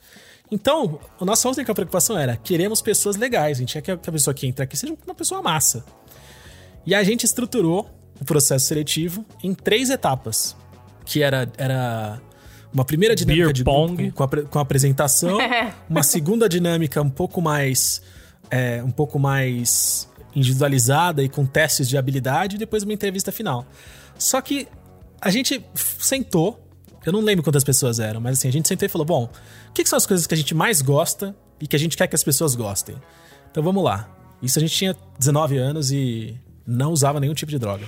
Então, a nossa única preocupação era: queremos pessoas legais. A gente quer que a pessoa que entra aqui seja uma pessoa massa. E a gente estruturou o processo seletivo em três etapas. Que era, era uma primeira dinâmica Beer de pong. com, a, com a apresentação, uma segunda dinâmica um pouco mais é, um pouco mais individualizada e com testes de habilidade e depois uma entrevista final. Só que a gente sentou, eu não lembro quantas pessoas eram, mas assim, a gente sentou e falou: bom, o que, que são as coisas que a gente mais gosta e que a gente quer que as pessoas gostem? Então vamos lá. Isso a gente tinha 19 anos e não usava nenhum tipo de droga.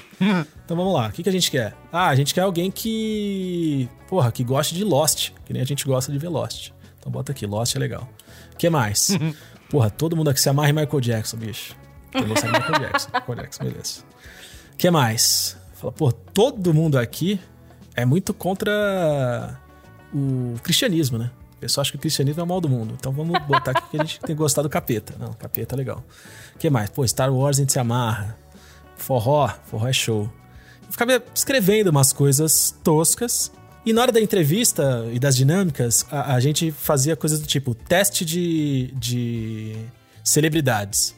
Então vamos lá, o que, que a gente quer? Ah, a gente quer alguém que. Porra, que goste de Lost, que nem a gente gosta de ver Lost. Então bota aqui, Lost é legal. O que mais? Porra, todo mundo aqui se amarra em Michael Jackson, bicho. Tem que gostar de Michael Jackson. Michael Jackson, beleza. O que mais? Fala, pô, todo mundo aqui é muito contra o cristianismo, né? O pessoal acha que o cristianismo é o mal do mundo. Então vamos botar aqui que a gente tem gostar do capeta. Não, capeta é legal. O que mais? Pô, Star Wars a gente se amarra. Forró, forró é show. Eu ficava escrevendo umas coisas toscas E na hora da entrevista e das dinâmicas, a, a gente fazia coisas do tipo teste de, de celebridades.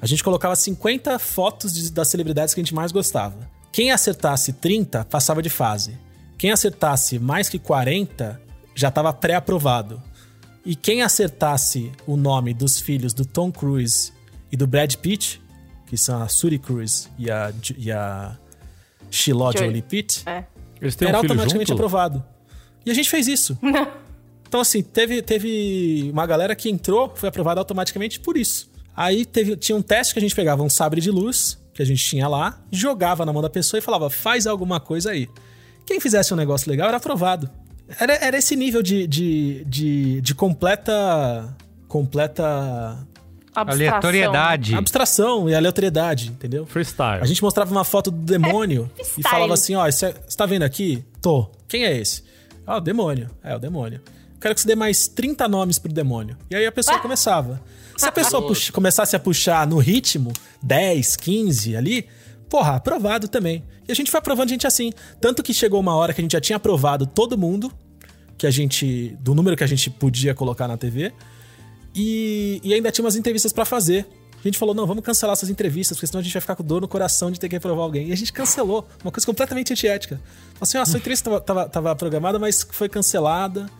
A gente colocava 50 fotos de- das celebridades que a gente mais gostava. Quem acertasse 30 passava de fase. Quem acertasse mais que 40 já estava pré-aprovado. E quem acertasse o nome dos filhos do Tom Cruise e do Brad Pitt, que são a Suri Cruise e a, e a Shiloh Jolie. Jolie Pitt, É. Eles têm era um filho automaticamente junto? aprovado. E a gente fez isso. então, assim, teve, teve uma galera que entrou, foi aprovada automaticamente por isso. Aí teve, tinha um teste que a gente pegava um sabre de luz, que a gente tinha lá, jogava na mão da pessoa e falava, faz alguma coisa aí. Quem fizesse um negócio legal era aprovado. Era, era esse nível de, de, de, de completa. completa Abstração. Aleatoriedade. abstração e aleatoriedade, entendeu? Freestyle. A gente mostrava uma foto do demônio e freestyle. falava assim: ó, você tá vendo aqui? Tô. Quem é esse? Ah, o demônio. É, o demônio. Quero que você dê mais 30 nomes pro demônio. E aí a pessoa começava. Se a pessoa pux- começasse a puxar no ritmo, 10, 15 ali, porra, aprovado também. E a gente foi aprovando gente assim. Tanto que chegou uma hora que a gente já tinha aprovado todo mundo, que a gente. do número que a gente podia colocar na TV. E, e ainda tinha umas entrevistas pra fazer. A gente falou, não, vamos cancelar essas entrevistas, porque senão a gente vai ficar com dor no coração de ter que reprovar alguém. E a gente cancelou, uma coisa completamente antiética. Falou assim, ó, sua entrevista tava, tava, tava programada, mas foi cancelada.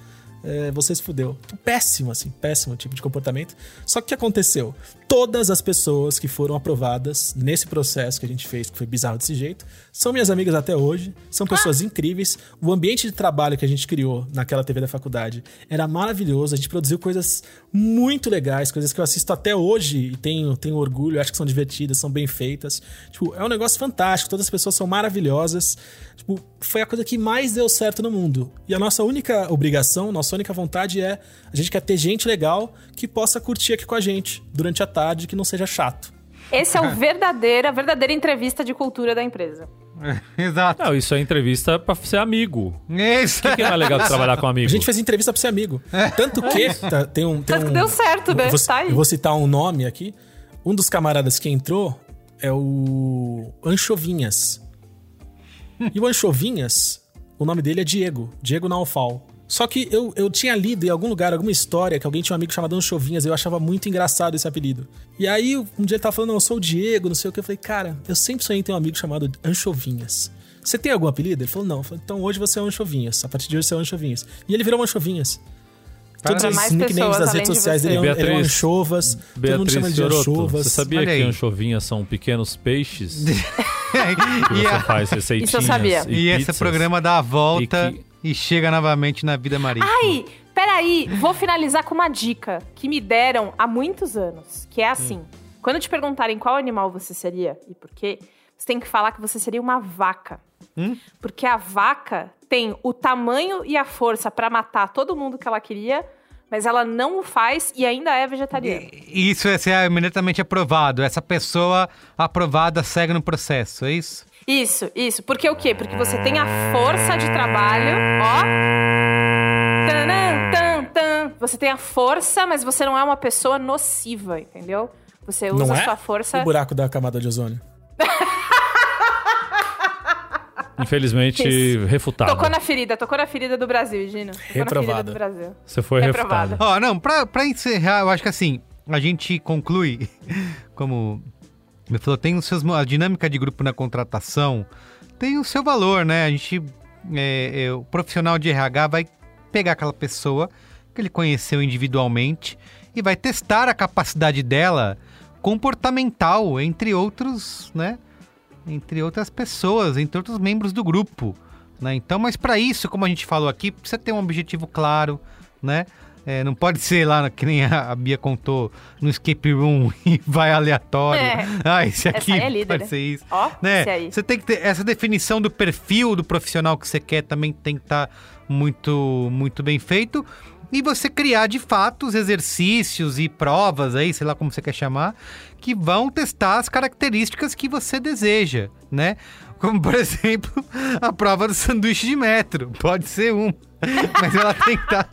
É, você se fudeu. Péssimo, assim, péssimo tipo de comportamento. Só que o que aconteceu? Todas as pessoas que foram aprovadas nesse processo que a gente fez, que foi bizarro desse jeito, são minhas amigas até hoje, são pessoas incríveis. O ambiente de trabalho que a gente criou naquela TV da faculdade era maravilhoso. A gente produziu coisas muito legais, coisas que eu assisto até hoje e tenho, tenho orgulho, acho que são divertidas, são bem feitas. Tipo, é um negócio fantástico, todas as pessoas são maravilhosas. Tipo, foi a coisa que mais deu certo no mundo. E a nossa única obrigação, nossa única vontade é a gente quer ter gente legal que possa curtir aqui com a gente durante a tarde, que não seja chato. Esse é o verdadeiro, a verdadeira entrevista de cultura da empresa. Exato. Não, isso é entrevista pra ser amigo. Isso. O que, que é mais legal que trabalhar com amigo? A gente fez entrevista pra ser amigo. Tanto que tá, tem um. Tem Tanto que um- deu certo, né? Eu vou, Tá aí. eu vou citar um nome aqui. Um dos camaradas que entrou é o Anchovinhas. E o Anchovinhas, o nome dele é Diego. Diego Naufal. Só que eu, eu tinha lido em algum lugar, alguma história, que alguém tinha um amigo chamado Anchovinhas, e eu achava muito engraçado esse apelido. E aí, um dia ele tava falando, não, eu sou o Diego, não sei o que. Eu falei, cara, eu sempre sonhei em ter um amigo chamado Anchovinhas. Você tem algum apelido? Ele falou, não. Eu falei, então hoje você é Anchovinhas. A partir de hoje você é Anchovinhas. E ele virou um Anchovinhas. Todos os nicknames das redes de sociais você. dele eram, eram Beatriz- anchovas. todo mundo chama ele de anchovas. você sabia Olha que aí. anchovinhas são pequenos peixes? que e, você a- faz receitinhas Isso eu sabia. e esse pizzas? programa dá a volta E e, chega novamente na vida marítima. Ai, peraí, vou finalizar com uma dica que me deram há muitos anos, que é assim. Quando te perguntarem qual animal você seria e por quê, você tem que falar que você seria uma vaca. Porque a vaca tem o tamanho e a força pra matar todo mundo que ela queria, mas ela não o faz e ainda é vegetariana. Isso é ser imediatamente aprovado. Essa pessoa aprovada segue no processo, é isso? Isso, isso. Porque o quê? Porque você tem a força de trabalho, ó. Tanã, tan, tan. Você tem a força, mas você não é uma pessoa nociva, entendeu? Você usa Não a é? sua força. O buraco da camada de ozônio. Infelizmente, Isso. refutado. Tocou na ferida, tocou na ferida do Brasil, Gino. Tocou na ferida Reprovada. do Brasil. Você foi Reprovada. refutado. Ó, não, pra, pra encerrar, eu acho que assim, a gente conclui, como me falou, tem os seus, a dinâmica de grupo na contratação tem o seu valor, né? A gente, é, é, o profissional de RH vai pegar aquela pessoa que ele conheceu individualmente e vai testar a capacidade dela comportamental, entre outros, né? Entre outras pessoas, entre outros membros do grupo, né? Então, mas para isso, como a gente falou aqui, precisa ter um objetivo claro, né? É, não pode ser lá, que nem a Bia contou, no escape room e vai aleatório. É. Ah, esse Essa aqui é líder, pode né? ser isso. Ó, né? esse aí. Você tem que ter essa definição do perfil do profissional que você quer também tem que estar muito, muito bem feito. E você criar de fato os exercícios e provas aí, sei lá como você quer chamar, que vão testar as características que você deseja, né? Como, por exemplo, a prova do sanduíche de metro. Pode ser uma. Mas ela tem que estar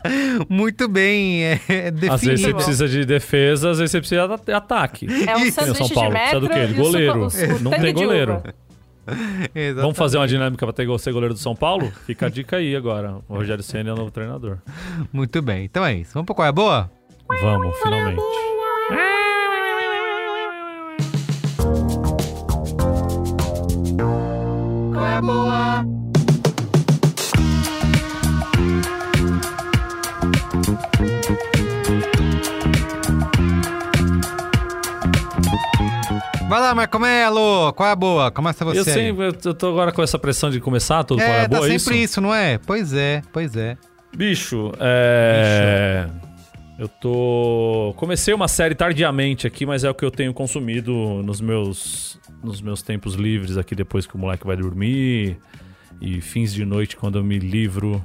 muito bem é, definida. Às vezes você precisa de defesa, às vezes você precisa de ataque. É um Isso. sanduíche São Paulo, de precisa metro do quê? Goleiro. o- o Não tem de goleiro. uva. Vamos fazer uma dinâmica pra ter ser goleiro do São Paulo? Fica a dica aí agora. O Rogério Senna é o novo treinador. Muito bem. Então é isso. Vamos pro qual é a boa? Vamos, finalmente. A boa? Vai lá, Marco Melo. Qual é a boa? Começa você. Eu aí. sempre, eu eu tô agora com essa pressão de começar tudo É, qual é tá boa, é sempre isso? isso? não é? Pois é, pois é. Bicho, é. Eu tô. Comecei uma série tardiamente aqui, mas é o que eu tenho consumido nos meus, nos meus tempos livres aqui depois que o moleque vai dormir. E fins de noite, quando eu me livro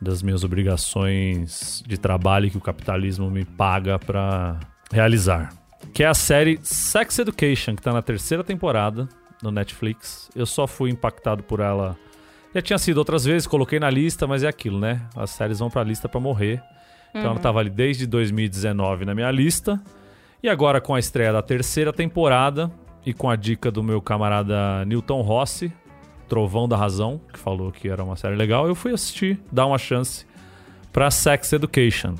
das minhas obrigações de trabalho que o capitalismo me paga pra realizar. Que é a série Sex Education, que tá na terceira temporada no Netflix. Eu só fui impactado por ela já tinha sido outras vezes, coloquei na lista, mas é aquilo, né? As séries vão pra lista pra morrer. Então ela tava ali desde 2019 na minha lista. E agora com a estreia da terceira temporada e com a dica do meu camarada Newton Rossi, Trovão da Razão, que falou que era uma série legal, eu fui assistir, dar uma chance pra Sex Education.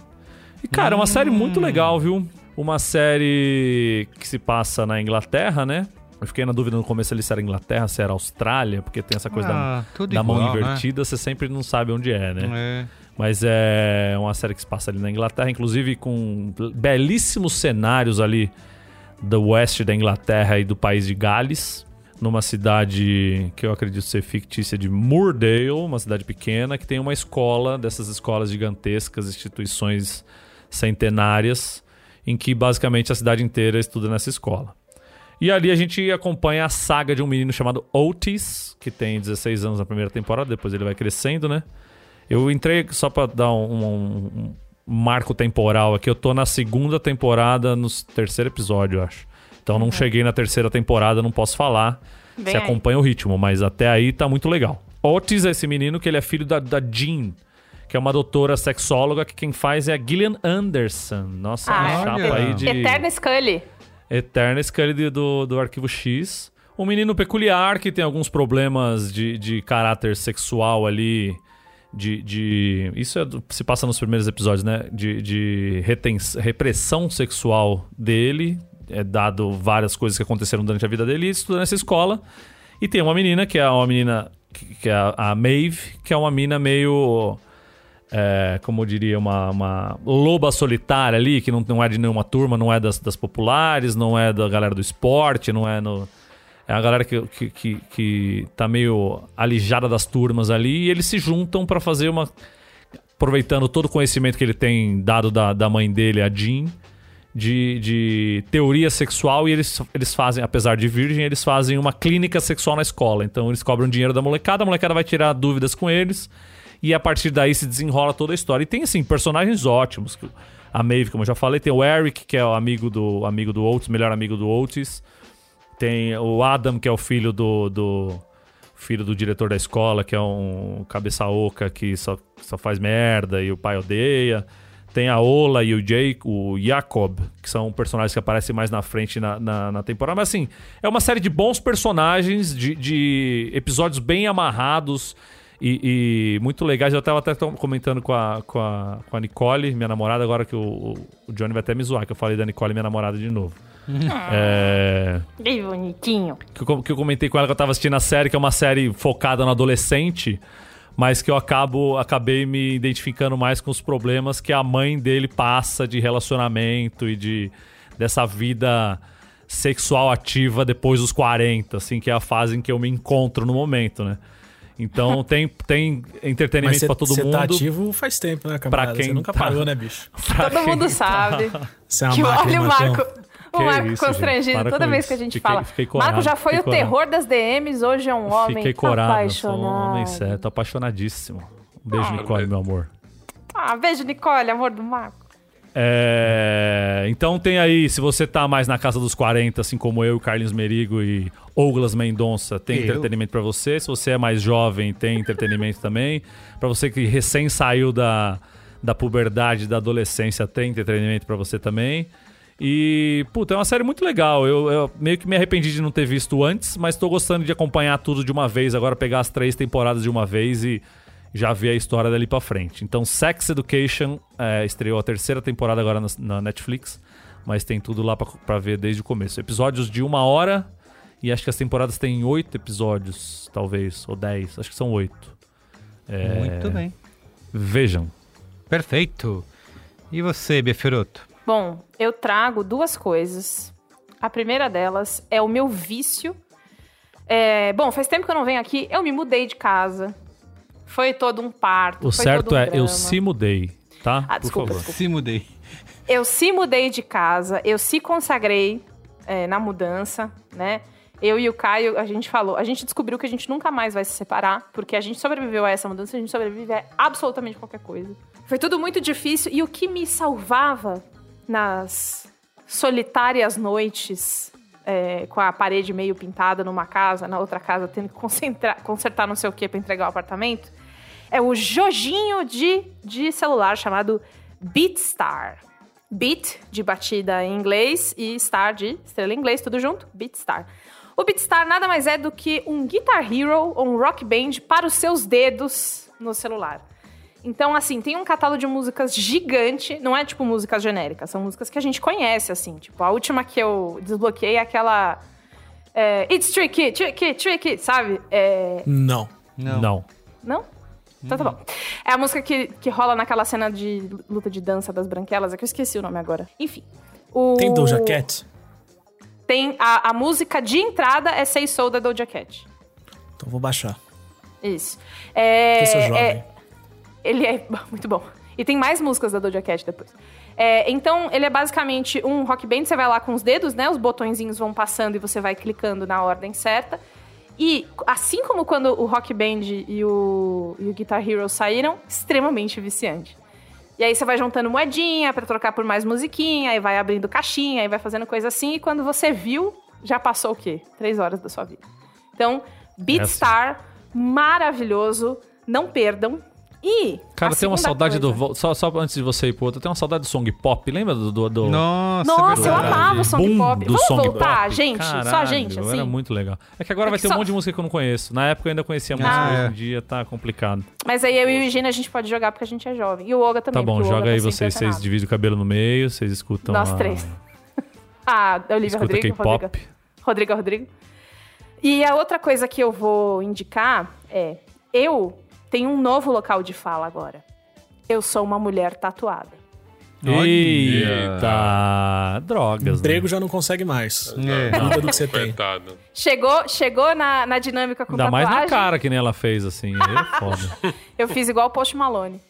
E cara, é uma série muito legal, viu? Uma série que se passa na Inglaterra, né? Eu fiquei na dúvida no começo ali se era Inglaterra, se era Austrália, porque tem essa coisa Ah, da, da mão igual, né? invertida, você sempre não sabe onde é, né? É. Mas é uma série que se passa ali na Inglaterra, inclusive com belíssimos cenários ali do oeste da Inglaterra e do país de Gales, numa cidade que eu acredito ser fictícia de Moordale, uma cidade pequena, que tem uma escola, dessas escolas gigantescas, instituições centenárias, em que basicamente a cidade inteira estuda nessa escola. E ali a gente acompanha a saga de um menino chamado Otis, que tem 16 anos na primeira temporada, depois ele vai crescendo, né? Eu entrei só pra dar um, um- um marco temporal aqui. Eu tô na segunda temporada, no terceiro episódio, eu acho. Então não cheguei na terceira temporada, não posso falar. Se aí. acompanha o ritmo, mas até aí tá muito legal. Otis é esse menino que ele é filho da, da Jean, que é uma doutora sexóloga, que quem faz é a Gillian Anderson. Nossa, Ah, uma olha. chapa aí de... Eterna Scully. Eterna Scully do, do Arquivo X. Um menino peculiar que tem alguns problemas de, de caráter sexual ali. De, de- Isso é se passa nos primeiros episódios, né? De, de retens- repressão sexual dele. É dado várias coisas que aconteceram durante a vida dele. E estuda nessa escola. E tem uma menina, que é uma menina. Que é a Maeve, que é uma mina meio é, como eu diria, uma, uma loba solitária ali, que não, não é de nenhuma turma, não é das, das populares, não é da galera do esporte, não é no. É a galera que, que, que, que tá meio alijada das turmas ali, e eles se juntam pra fazer uma. Aproveitando todo o conhecimento que ele tem dado da, da mãe dele, a Jean, de, de teoria sexual, e eles, eles fazem, apesar de virgem, eles fazem uma clínica sexual na escola. Então eles cobram dinheiro da molecada, a molecada vai tirar dúvidas com eles. E a partir daí se desenrola toda a história. E tem, assim, personagens ótimos. A Maeve, como eu já falei, tem o Eric, que é o amigo do amigo do Otis, melhor amigo do Otis. Tem o Adam, que é o filho do, do filho do diretor da escola, que é um cabeça oca que só, só faz merda e o pai odeia. Tem a Ola e o Jake, o Jacob, que são personagens que aparecem mais na frente na, na, na temporada. Mas assim, é uma série de bons personagens, de, de episódios bem amarrados e, e muito legais. Eu tava até comentando com a, com, a, com a Nicole, minha namorada, agora que o, o Johnny vai até me zoar, que eu falei da Nicole, minha namorada, de novo. É Que bonitinho. que eu, que eu comentei com ela que eu tava assistindo a série, que é uma série focada no adolescente, mas que eu acabo acabei me identificando mais com os problemas que a mãe dele passa de relacionamento e de dessa vida sexual ativa depois dos 40, assim, que é a fase em que eu me encontro no momento, né? Então tem, tem entretenimento pra todo você mundo. tá ativo faz tempo, né, camarada? quem Você nunca tá- parou, né, bicho? pra Todo mundo tá- sabe. Você é uma Que máquina, olha o. Marco. O Marco isso, constrangido Para toda vez isso. que a gente Fiquei- fala. fiquei corado, Marco já foi o corado. terror das DMs, hoje é um homem Fiquei corado, sou apaixonado. um homem tô apaixonadíssimo. Um beijo, Ah, Nicole, meu amor. Ah, beijo, Nicole, amor do Marco. É, Então tem aí, se você tá mais na casa dos 40, assim como eu, Carlinhos Merigo e Douglas Mendonça, tem Eu? entretenimento pra você. Se você é mais jovem, tem entretenimento também. Pra você que recém saiu da, da puberdade, da adolescência, tem entretenimento pra você também. E, puta, é uma série muito legal. Eu, eu meio que me arrependi de não ter visto antes, mas tô gostando de acompanhar tudo de uma vez. Agora pegar as três temporadas de uma vez e já ver a história dali pra frente. Então, Sex Education é, estreou a terceira temporada agora na, na Netflix, mas tem tudo lá pra, pra ver desde o começo. Episódios de uma hora e acho que as temporadas têm oito episódios, talvez, ou dez. Acho que são oito. É, Muito bem. Vejam. Perfeito. E você, Beferoto? Bom, eu trago duas coisas. A primeira delas é o meu vício. É, bom, faz tempo que eu não venho aqui. Eu me mudei de casa. Foi todo um parto. O foi certo todo um é, eu drama. se mudei, tá? Ah, Por desculpa, favor. desculpa. Se mudei. Eu se mudei de casa, eu se consagrei é, na mudança, né? Eu e o Caio, a gente falou, a gente descobriu que a gente nunca mais vai se separar, porque a gente sobreviveu a essa mudança, a gente sobrevive a absolutamente qualquer coisa. Foi tudo muito difícil e o que me salvava nas solitárias noites é, com a parede meio pintada numa casa, na outra casa tendo que consertar não sei o que pra entregar o apartamento, é o jojinho de, de celular chamado BeatStar. Beat, de batida em inglês, e Star, de estrela em inglês, tudo junto, BeatStar. O BeatStar nada mais é do que um Guitar Hero ou um Rock Band para os seus dedos no celular. Então, assim, tem um catálogo de músicas gigante, não é tipo músicas genéricas, são músicas que a gente conhece, assim. Tipo, a última que eu desbloqueei é aquela. é, It's tricky, tricky, tricky, sabe? É, Não. Não. não? Então tá bom. É a música que, que rola naquela cena de luta de dança das branquelas, é que eu esqueci o nome agora. Enfim. O... Tem Doja Cat? Tem a, a música de entrada é Say Soul da Doja Cat. Então vou baixar. Isso. É, Eu sou jovem. é- ele é muito bom. E tem mais músicas da Doja Cat depois. É, então, ele é basicamente um rock band. Você vai lá com os dedos, né? Os botõezinhos vão passando e você vai clicando na ordem certa. E, assim como quando o Rock Band e o, e o Guitar Hero saíram, extremamente viciante. E aí você vai juntando moedinha pra trocar por mais musiquinha, aí vai abrindo caixinha, aí vai fazendo coisa assim. E quando você viu, já passou o quê? Três horas da sua vida. Então, Beatstar, maravilhoso. Não perdam. E. Cara, a tem uma saudade do. coisa- vo- Só, só antes de você ir pro outro, tem uma saudade do song pop. Lembra do. do, do- Nossa, Nossa, eu verdade. amava o song boom pop. do Vamos song voltar, pop? gente? só a Caralho, gente, assim. Era muito legal. É que agora É vai que ter só- um monte de música que eu não conheço. Na época eu ainda conhecia música, Ah, hoje é. em dia tá complicado. Mas aí eu e o Eugênio a gente pode jogar porque a gente é jovem. E o Olga também. Tá bom, joga tá aí vocês. Vocês dividem o cabelo no meio, vocês escutam. Nós a- três. Ah, Olivia Escuta Rodrigo, K-pop. Rodrigo. Rodrigo, Rodrigo. E a outra coisa que eu vou indicar é: eu tenho um novo local de fala agora. Eu sou uma mulher tatuada. Eita! Drogas. Emprego né? já não consegue mais. É. Do que você tem. Coitado. Chegou, chegou na, na dinâmica com Ainda mais tatuagem. na cara que nem ela fez, assim. É foda. Eu fiz igual o Post Malone.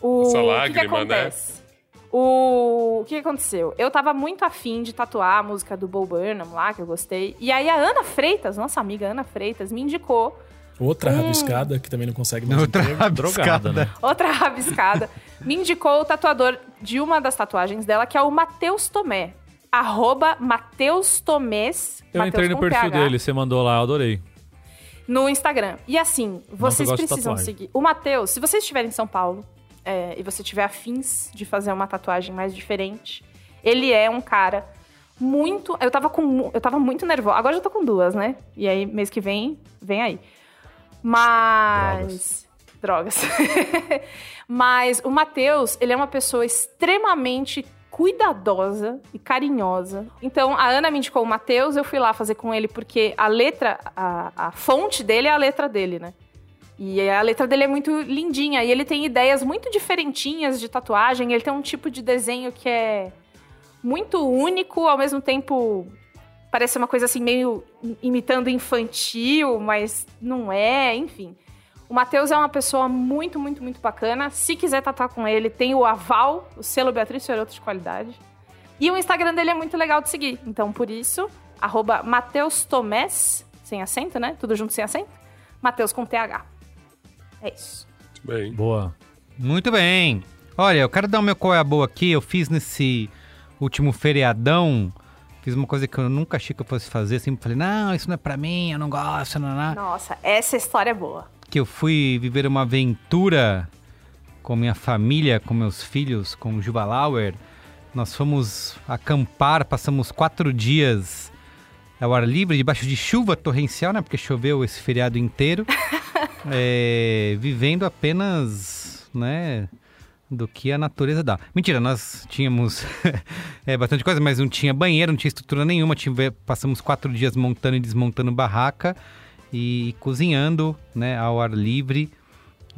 O Essa que que, lágrima, né? acontece? O... o que que aconteceu? Eu tava muito afim de tatuar a música do Bo Burnham lá, que eu gostei. E aí a Ana Freitas, nossa amiga Ana Freitas, me indicou Outra Hum. rabiscada que também não consegue mais Outra emprego. Drogada, rabiscada. né? outra rabiscada, me indicou o tatuador de uma das tatuagens dela, que é o Matheus Tomé. Arroba Matheus Tomés. Eu Mateus entrei no perfil PH, dele, você mandou lá, eu adorei. No Instagram. E assim, vocês de precisam seguir. O Matheus, se você estiver em São Paulo é, e você tiver afins de fazer uma tatuagem mais diferente, ele é um cara muito. Eu tava com. Eu tava muito nervosa. Agora eu já tô com duas, né? E aí, mês que vem, vem aí. Mas. Drogas. Mas o Matheus, ele é uma pessoa extremamente cuidadosa e carinhosa. Então, a Ana me indicou o Matheus, eu fui lá fazer com ele porque a letra, a, a fonte dele é a letra dele, né? E a letra dele é muito lindinha. E ele tem ideias muito diferentinhas de tatuagem. Ele tem um tipo de desenho que é muito único, ao mesmo tempo parece uma coisa assim meio imitando infantil, mas não é, enfim. O Matheus é uma pessoa muito, muito, muito bacana. Se quiser tatuar com ele, tem o aval, o selo Beatriz Fiorotto de qualidade. E o Instagram dele é muito legal de seguir. Então, por isso, arroba Mateus Tomés, sem acento, né? Tudo junto sem acento. Mateus com TH. É isso. Muito bem. Boa. Muito bem. Olha, eu quero dar o meu qual é a boa aqui. Eu fiz nesse último feriadão. Fiz uma coisa que eu nunca achei que eu fosse fazer. Sempre falei, não, isso não é pra mim, eu não gosto, não, não. Nossa, essa história é boa. Que eu fui viver uma aventura com minha família, com meus filhos, com o Juba Lauer. Nós fomos acampar, passamos quatro dias ao ar livre, debaixo de chuva torrencial, né? Porque choveu esse feriado inteiro. é, vivendo apenas, né? Do que a natureza dá. Mentira, nós tínhamos é, bastante coisa, mas não tinha banheiro, não tinha estrutura nenhuma. Tive, passamos quatro dias montando e desmontando barraca e cozinhando, né? Ao ar livre.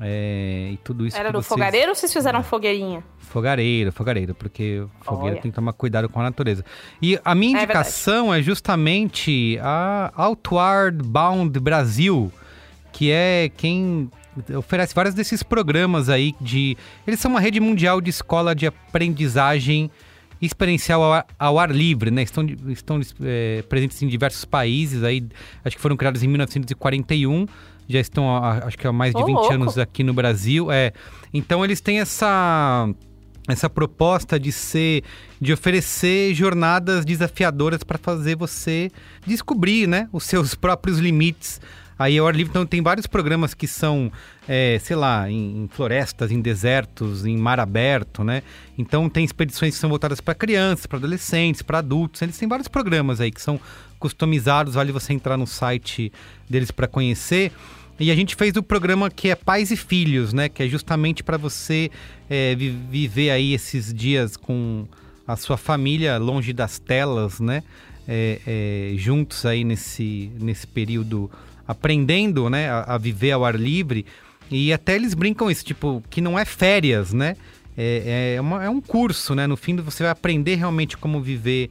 É, e tudo isso Era no vocês- fogareiro ou vocês fizeram fogueirinha? Fogareiro, fogareiro, porque fogueira Olha. tem que tomar cuidado com a natureza. E a minha É indicação é, justamente a Outward Bound Brasil, que é quem oferece vários desses programas aí de. Eles são uma rede mundial de escola de aprendizagem experiencial ao ar, ao ar livre, né? Estão, estão é, presentes em diversos países aí, acho que foram criados em 1941, já estão, há- acho que há mais de Ô, 20 louco. anos aqui no Brasil. É, então eles têm essa essa proposta de ser de oferecer jornadas desafiadoras para fazer você descobrir, né, os seus próprios limites. Aí ao ar livre então tem vários programas que são, é, sei lá, em, em florestas, em desertos, em mar aberto, né? Então tem expedições que são voltadas para crianças, para adolescentes, para adultos. Eles têm vários programas aí que são customizados. Vale você entrar no site deles para conhecer. E a gente fez o programa que é Pais e Filhos, né? Que é justamente para você é, vi- viver aí esses dias com a sua família longe das telas, né? É, é, juntos aí nesse, nesse período aprendendo, né? A, a viver ao ar livre. E até eles brincam isso, tipo, que não é férias, né? É, é, uma- é um curso, né? No fim você vai aprender realmente como viver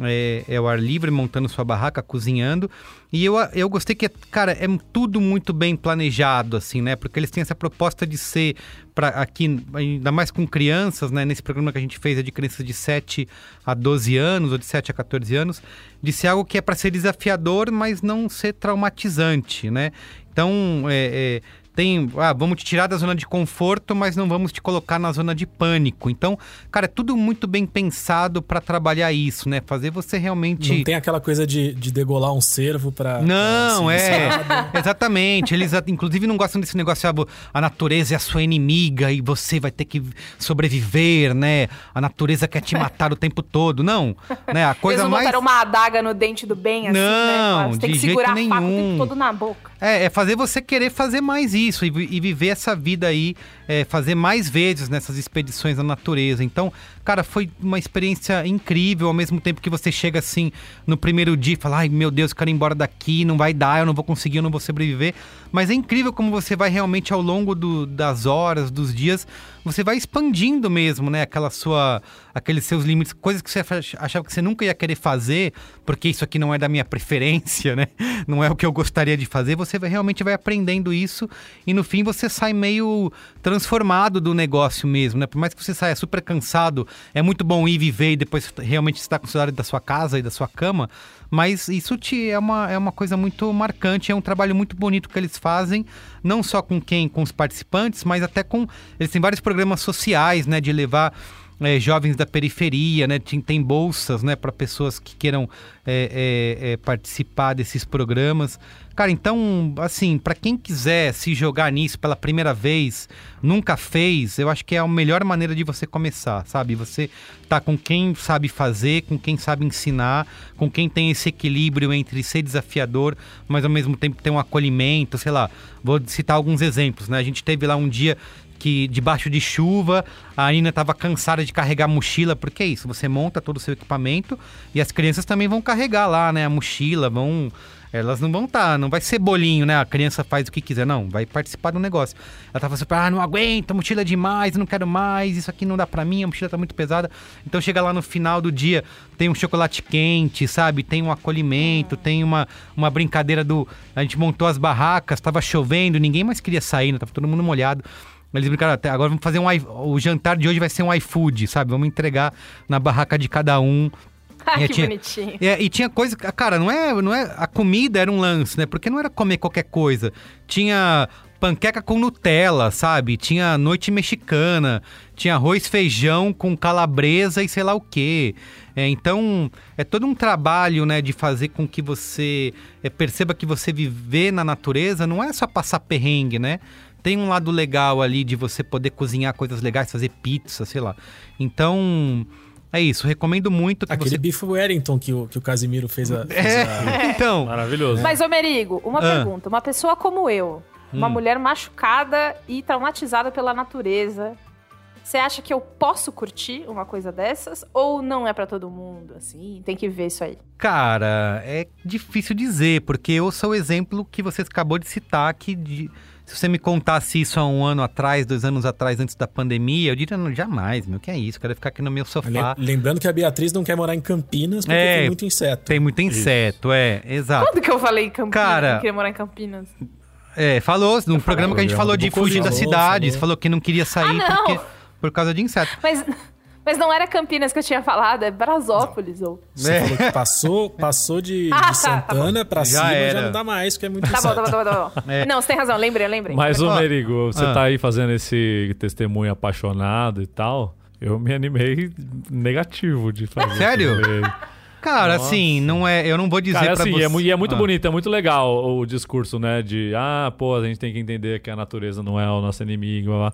é, é ao ar livre, montando sua barraca, cozinhando. E eu, eu gostei que, cara, é tudo muito bem planejado, assim, né? Porque eles têm essa proposta de ser, para aqui, ainda mais com crianças, né? Nesse programa que a gente fez é de crianças de 7 a 12 anos, ou de 7 a 14 anos, de ser algo que é para ser desafiador, mas não ser traumatizante, né? Então, é, é, tem, ah, vamos te tirar da zona de conforto, mas não vamos te colocar na zona de pânico. Então, cara, é tudo muito bem pensado para trabalhar isso, né? Fazer você realmente Não tem aquela coisa de, de degolar um cervo pra. não, pra é. Exatamente. Eles, inclusive, não gostam desse negócio, ah, a natureza é a sua inimiga e você vai ter que sobreviver, né? A natureza quer te matar o tempo todo. Não, né? A coisa Eles não mais... botaram uma adaga no dente do bem, assim, Não, né? Você tem de que segurar jeito a faca o nenhum. tempo todo na boca. É, é fazer você querer fazer mais isso e, e viver essa vida aí, é, fazer mais vezes nessas expedições na natureza. Então, cara, foi uma experiência incrível, ao mesmo tempo que você chega assim no primeiro dia e fala, ai meu Deus, eu quero ir embora daqui, não vai dar, eu não vou conseguir, eu não vou sobreviver. Mas é incrível como você vai realmente ao longo do- das horas, dos dias, você vai expandindo mesmo, né? Aquela sua, aqueles seus limites, coisas que você ach- achava que você nunca ia querer fazer, porque isso aqui não é da minha preferência, né? Não é o que eu gostaria de fazer. Você vai, realmente vai aprendendo isso e no fim você sai meio transformado do negócio mesmo, né? Por mais que você saia super cansado, é muito bom ir viver e depois realmente estar com saudade da sua casa e da sua cama. Mas isso te é uma, é uma coisa muito marcante, é um trabalho muito bonito que eles fazem, não só com quem, com os participantes, mas até com. Eles têm vários programas sociais, né? De levar é, jovens da periferia, né? Tem, tem bolsas, né? Para pessoas que queiram é, é, é, participar desses programas. Cara, então, assim, para quem quiser se jogar nisso pela primeira vez, nunca fez, eu acho que é a melhor maneira de você começar, sabe? Você tá com quem sabe fazer, com quem sabe ensinar, com quem tem esse equilíbrio entre ser desafiador, mas ao mesmo tempo ter um acolhimento, sei lá. Vou citar alguns exemplos, né? A gente teve lá um dia que debaixo de chuva, a Nina estava cansada de carregar a mochila, porque é isso, você monta todo o seu equipamento e as crianças também vão carregar lá, né, a mochila, vão elas não vão estar, não vai ser bolinho, né? A criança faz o que quiser, não, vai participar do negócio. Ela tava super, ah, não aguento, a mochila é demais, não quero mais, isso aqui não dá pra mim, a mochila tá muito pesada. Então chega lá no final do dia, tem um chocolate quente, sabe? Tem um acolhimento, tem uma, uma brincadeira do. A gente montou as barracas, tava chovendo, ninguém mais queria sair, né? Tava todo mundo molhado. Eles brincaram, até agora vamos fazer um. O jantar de hoje vai ser um iFood, sabe? Vamos entregar na barraca de cada um. Ai, É, que tinha- bonitinho. É, e tinha coisa, cara, não é, não é, a comida era um lance, né? Porque não era comer qualquer coisa. Tinha panqueca com Nutella, sabe? Tinha noite mexicana, tinha arroz, feijão com calabresa e sei lá o quê. É, então, é todo um trabalho, né, de fazer com que você é, perceba que você viver na natureza não é só passar perrengue, né? Tem um lado legal ali de você poder cozinhar coisas legais, fazer pizza, sei lá. Então, É isso, recomendo muito que Aquele você... bife Wellington que o, que o Casimiro fez a. fez a- É, então, Maravilhoso. Mas, ô Merigo, uma Ah. pergunta. Uma pessoa como eu, uma Hum. mulher machucada e traumatizada pela natureza, você acha que eu posso curtir uma coisa dessas? Ou não é pra todo mundo, assim? Tem que ver isso aí. cara, é difícil dizer, porque eu sou o exemplo que você acabou de citar, que de- se você me contasse isso há um ano atrás, dois anos atrás, antes da pandemia, eu diria, não, jamais, meu, que é isso, quero ficar aqui no meu sofá. Lem- Lembrando que a Beatriz não quer morar em Campinas porque É. tem muito inseto. Tem muito inseto, é, exato. Quando que eu falei em Campinas? Cara- que eu queria morar em Campinas. É, falou, num programa que a gente falou de fugir das falou, cidades, falou. falou que não queria sair Ah, não! porque, por causa de inseto. Mas, mas não era Campinas que eu tinha falado, é Brasópolis. Ou... Você É. falou que passou, passou de, Ah, de tá, tá Santana pra Já cima, era. já não dá mais, que é muito Tá bom, tá bom, tá bom, tá bom. É. Não, você tem razão, lembrei, lembrei. Mas, ô Merigo, você ah. tá aí fazendo esse testemunho apaixonado e tal. Eu me animei negativo de fazer. Sério? sobre- Cara, Nossa. assim, não é, eu não vou dizer Cara, pra assim, você... é, mu- e é muito Ah. bonito, é muito legal o discurso, né? De, ah, pô, a gente tem que entender que a natureza não é o nosso inimigo. blá, blá.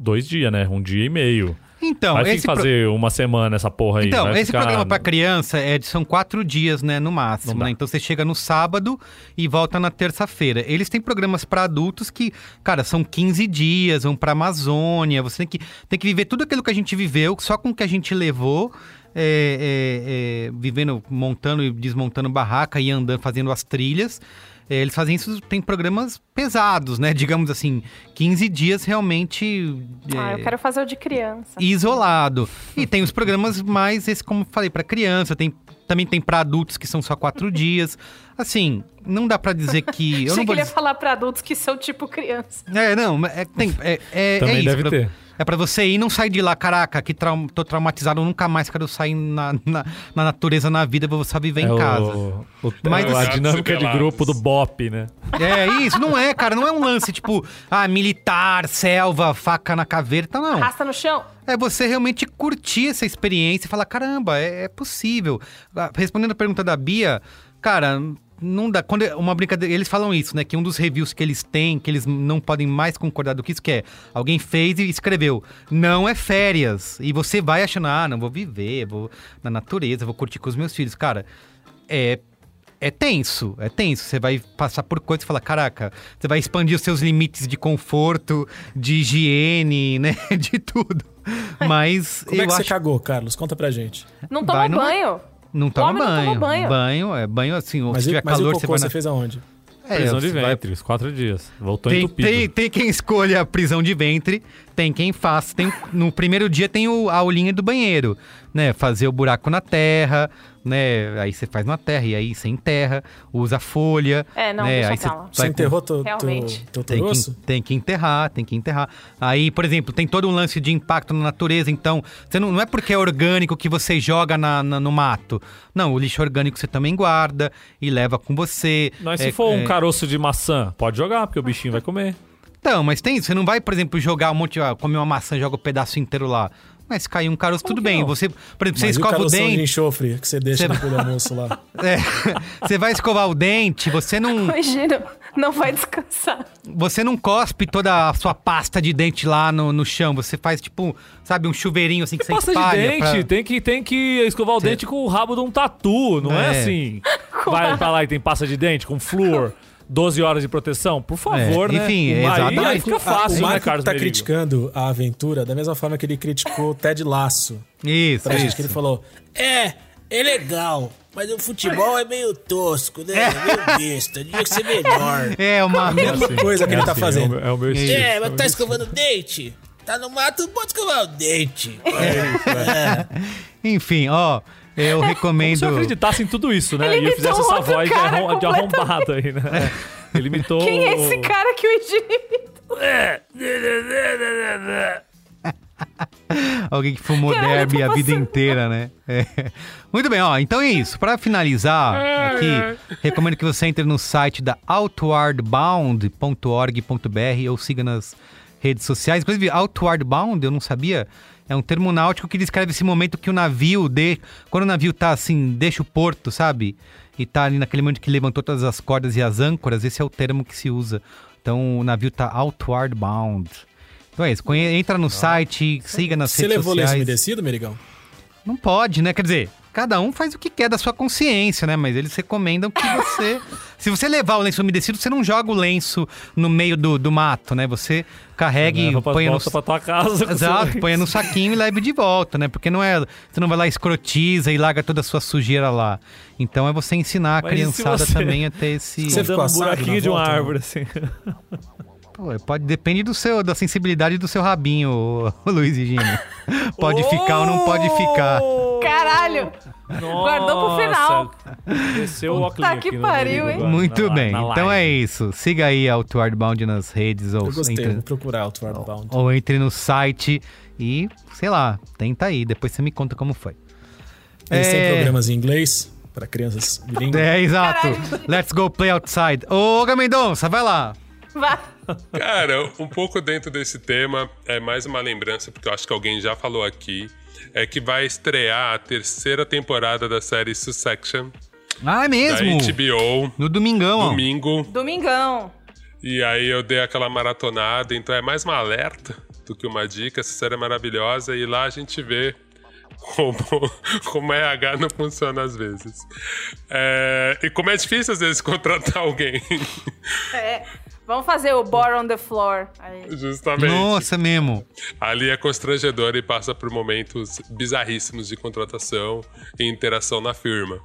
Dois dias, né? Um dia e meio. Então, Vai ter que esse pro- fazer uma semana essa porra aí. Então, esse ficar- programa pra criança é, de- são quatro dias, né, no máximo, né? Então você chega no sábado e volta na terça-feira. Eles têm programas pra adultos que, cara, são 15 dias, vão pra Amazônia, você tem que, tem que viver tudo aquilo que a gente viveu, só com o que a gente levou, é, é, é, vivendo, montando e desmontando barraca e andando, fazendo as trilhas. É, eles fazem isso, tem programas pesados, né? Digamos assim, 15 dias realmente. Ah, é, eu quero fazer o de criança. isolado. E tem os programas mais, esse como eu falei, pra criança, tem, também tem pra adultos que são só quatro dias. Assim, não dá pra dizer que. Eu Achei não que vou ele ia dizer... falar pra adultos que são tipo criança. É, não, mas é, tem, é, é, Também é isso. deve pra- ter. É pra você ir e não sair de lá, caraca, que trau tô traumatizado, nunca mais quero sair na, na, na natureza na vida, vou só viver É em o- casa. o- Mas a assim- dinâmica de grupo do BOP, né? É isso, não é, cara, não é um lance tipo, ah, militar, selva, faca na caveira, então não. Arrasta no chão. É você realmente curtir essa experiência e falar, caramba, é, é possível. Ah, Respondendo a pergunta da Bia, cara, não dá. Quando é uma brincadeira, eles falam isso, né? Que um dos reviews que eles têm, que eles não podem mais concordar do que isso, que é alguém fez e escreveu, não é férias. E você vai achando, ah, não vou viver, vou na natureza, vou curtir com os meus filhos. Cara, é é tenso, é tenso. Você vai passar por coisas e falar, caraca, você vai expandir os seus limites de conforto, de higiene, né? De tudo. Mas Como é eu que você acho cagou, Carlos? Conta pra gente. Não toma Vai numa- banho. não toma Homem não toma banho. banho. Banho, é banho assim, ou Mas, se tiver mas e calor, o você vai você na... fez aonde? É, prisão de você vai- ventre, os quatro dias. Voltou Tem, entupido. tem, tem quem escolha a prisão de ventre, tem quem faz. Tem, no primeiro dia tem o, a aulinha do banheiro, né? Fazer o buraco na terra, né? Aí você faz na terra e aí você enterra, usa folha. É, não, né? deixa aí você. Você enterrou teu, Realmente. teu Tem que, tem que enterrar, tem que enterrar. Aí, por exemplo, tem todo um lance de impacto na natureza, então, você não, não é porque é orgânico que você joga na, na- no mato. Não, o lixo orgânico você também guarda e leva com você. Mas se É, for um é, caroço de maçã, pode jogar, porque o bichinho vai comer. Então, mas tem isso. Você não vai, por exemplo, jogar um monte, ah, comer uma maçã, joga o pedaço inteiro lá. Mas se cair um caroço, tudo que bem. não? Você, por exemplo, você Mas e o escova o caroção de dente. enxofre que você deixa Você- do almoço lá? é, você vai escovar o dente, você não. Imagina, não vai descansar. Você não cospe toda a sua pasta de dente lá no, no chão. Você faz, tipo, sabe, um chuveirinho assim que, você Pasta de espalha. dente, pra- tem, que, tem que escovar o dente com o rabo de um tatu, não é, É. assim. Vai pra lá e tem pasta de dente com flúor, 12 horas de proteção, por favor, É, né? enfim, Aí- exatamente. Aí fica fácil, o né, Marco Carlos tá Merigo? criticando a aventura da mesma forma que ele criticou o Ted Laço. Isso, Pra gente, isso. que ele falou, É, é legal. Mas o futebol é meio tosco, né? É meio besta. Devia ser melhor. É uma. a mesma coisa que ele tá assim, fazendo. É o meu, é o meu estilo. É, mas tá escovando o dente? Tá no mato, pode escovar o dente. Enfim, ó, eu Como recomendo. se eu acreditasse em tudo isso, né? Ele e eu fizesse imitou essa outro voz de, cara arrom- de arrombado aí, né? Ele imitou. Quem é esse cara que o imitou? Alguém que fumou derby a vida inteira, né? É. Muito bem, ó. Então é isso. Pra finalizar aqui, recomendo que você entre no site da outwardbound.org.br ou siga nas redes sociais. Inclusive, Outward Bound, eu não sabia, é um termo náutico que descreve esse momento que o navio, de... quando o navio tá assim, deixa o porto, sabe? E tá ali naquele momento que levantou todas as cordas e as âncoras, esse é o termo que se usa. Então o navio tá outward bound. Então é isso, entra no site, siga nas Você redes levou lenço sociais. umedecido, Merigão? Não pode, né? Quer dizer, cada um faz o que quer da sua consciência, né? Mas eles recomendam que você. se você levar o lenço umedecido, você não joga o lenço no meio do, do mato, né? Você e pra, põe no. volta pra tua casa. Exato, põe no saquinho e leve de volta, né? Porque não é. Você não vai lá escrotiza e larga toda a sua sujeira lá. Então é você ensinar a Mas criançada você- também a ter esse. Você ficou um buraquinho de uma volta, né? árvore, assim. Pô, pode, depende do seu, da sensibilidade do seu rabinho, Luiz e Gino. Pode ficar ou não pode ficar. Caralho! Guardou pro final. Desceu o óculos que pariu, hein? Muito na- bem. na Então é isso. Siga aí a Outward Bound nas redes ou Eu gostei, entre, vou procurar o Twilight Bound. ou entre no site e, sei lá, tenta aí. Depois você me conta como foi. Eles têm É. programas em inglês para crianças bilíngues. É, exato. Let's go play outside. Ô, Gamendonça, vai lá. Vai. Cara, um pouco dentro desse tema, é mais uma lembrança, porque eu acho que alguém já falou aqui, é que vai estrear a terceira temporada da série Succession, Ah, é da mesmo? HBO, No domingão, ó. domingo. Domingão. E aí eu dei aquela maratonada, então é mais uma alerta do que uma dica. Essa série é maravilhosa e lá a gente vê como, como RH não funciona às vezes. É, e como é difícil às vezes contratar alguém. É. Vamos fazer o Bore on the Floor. Aí. Justamente. Nossa, mesmo. Ali é constrangedor e passa por momentos bizarríssimos de contratação e interação na firma.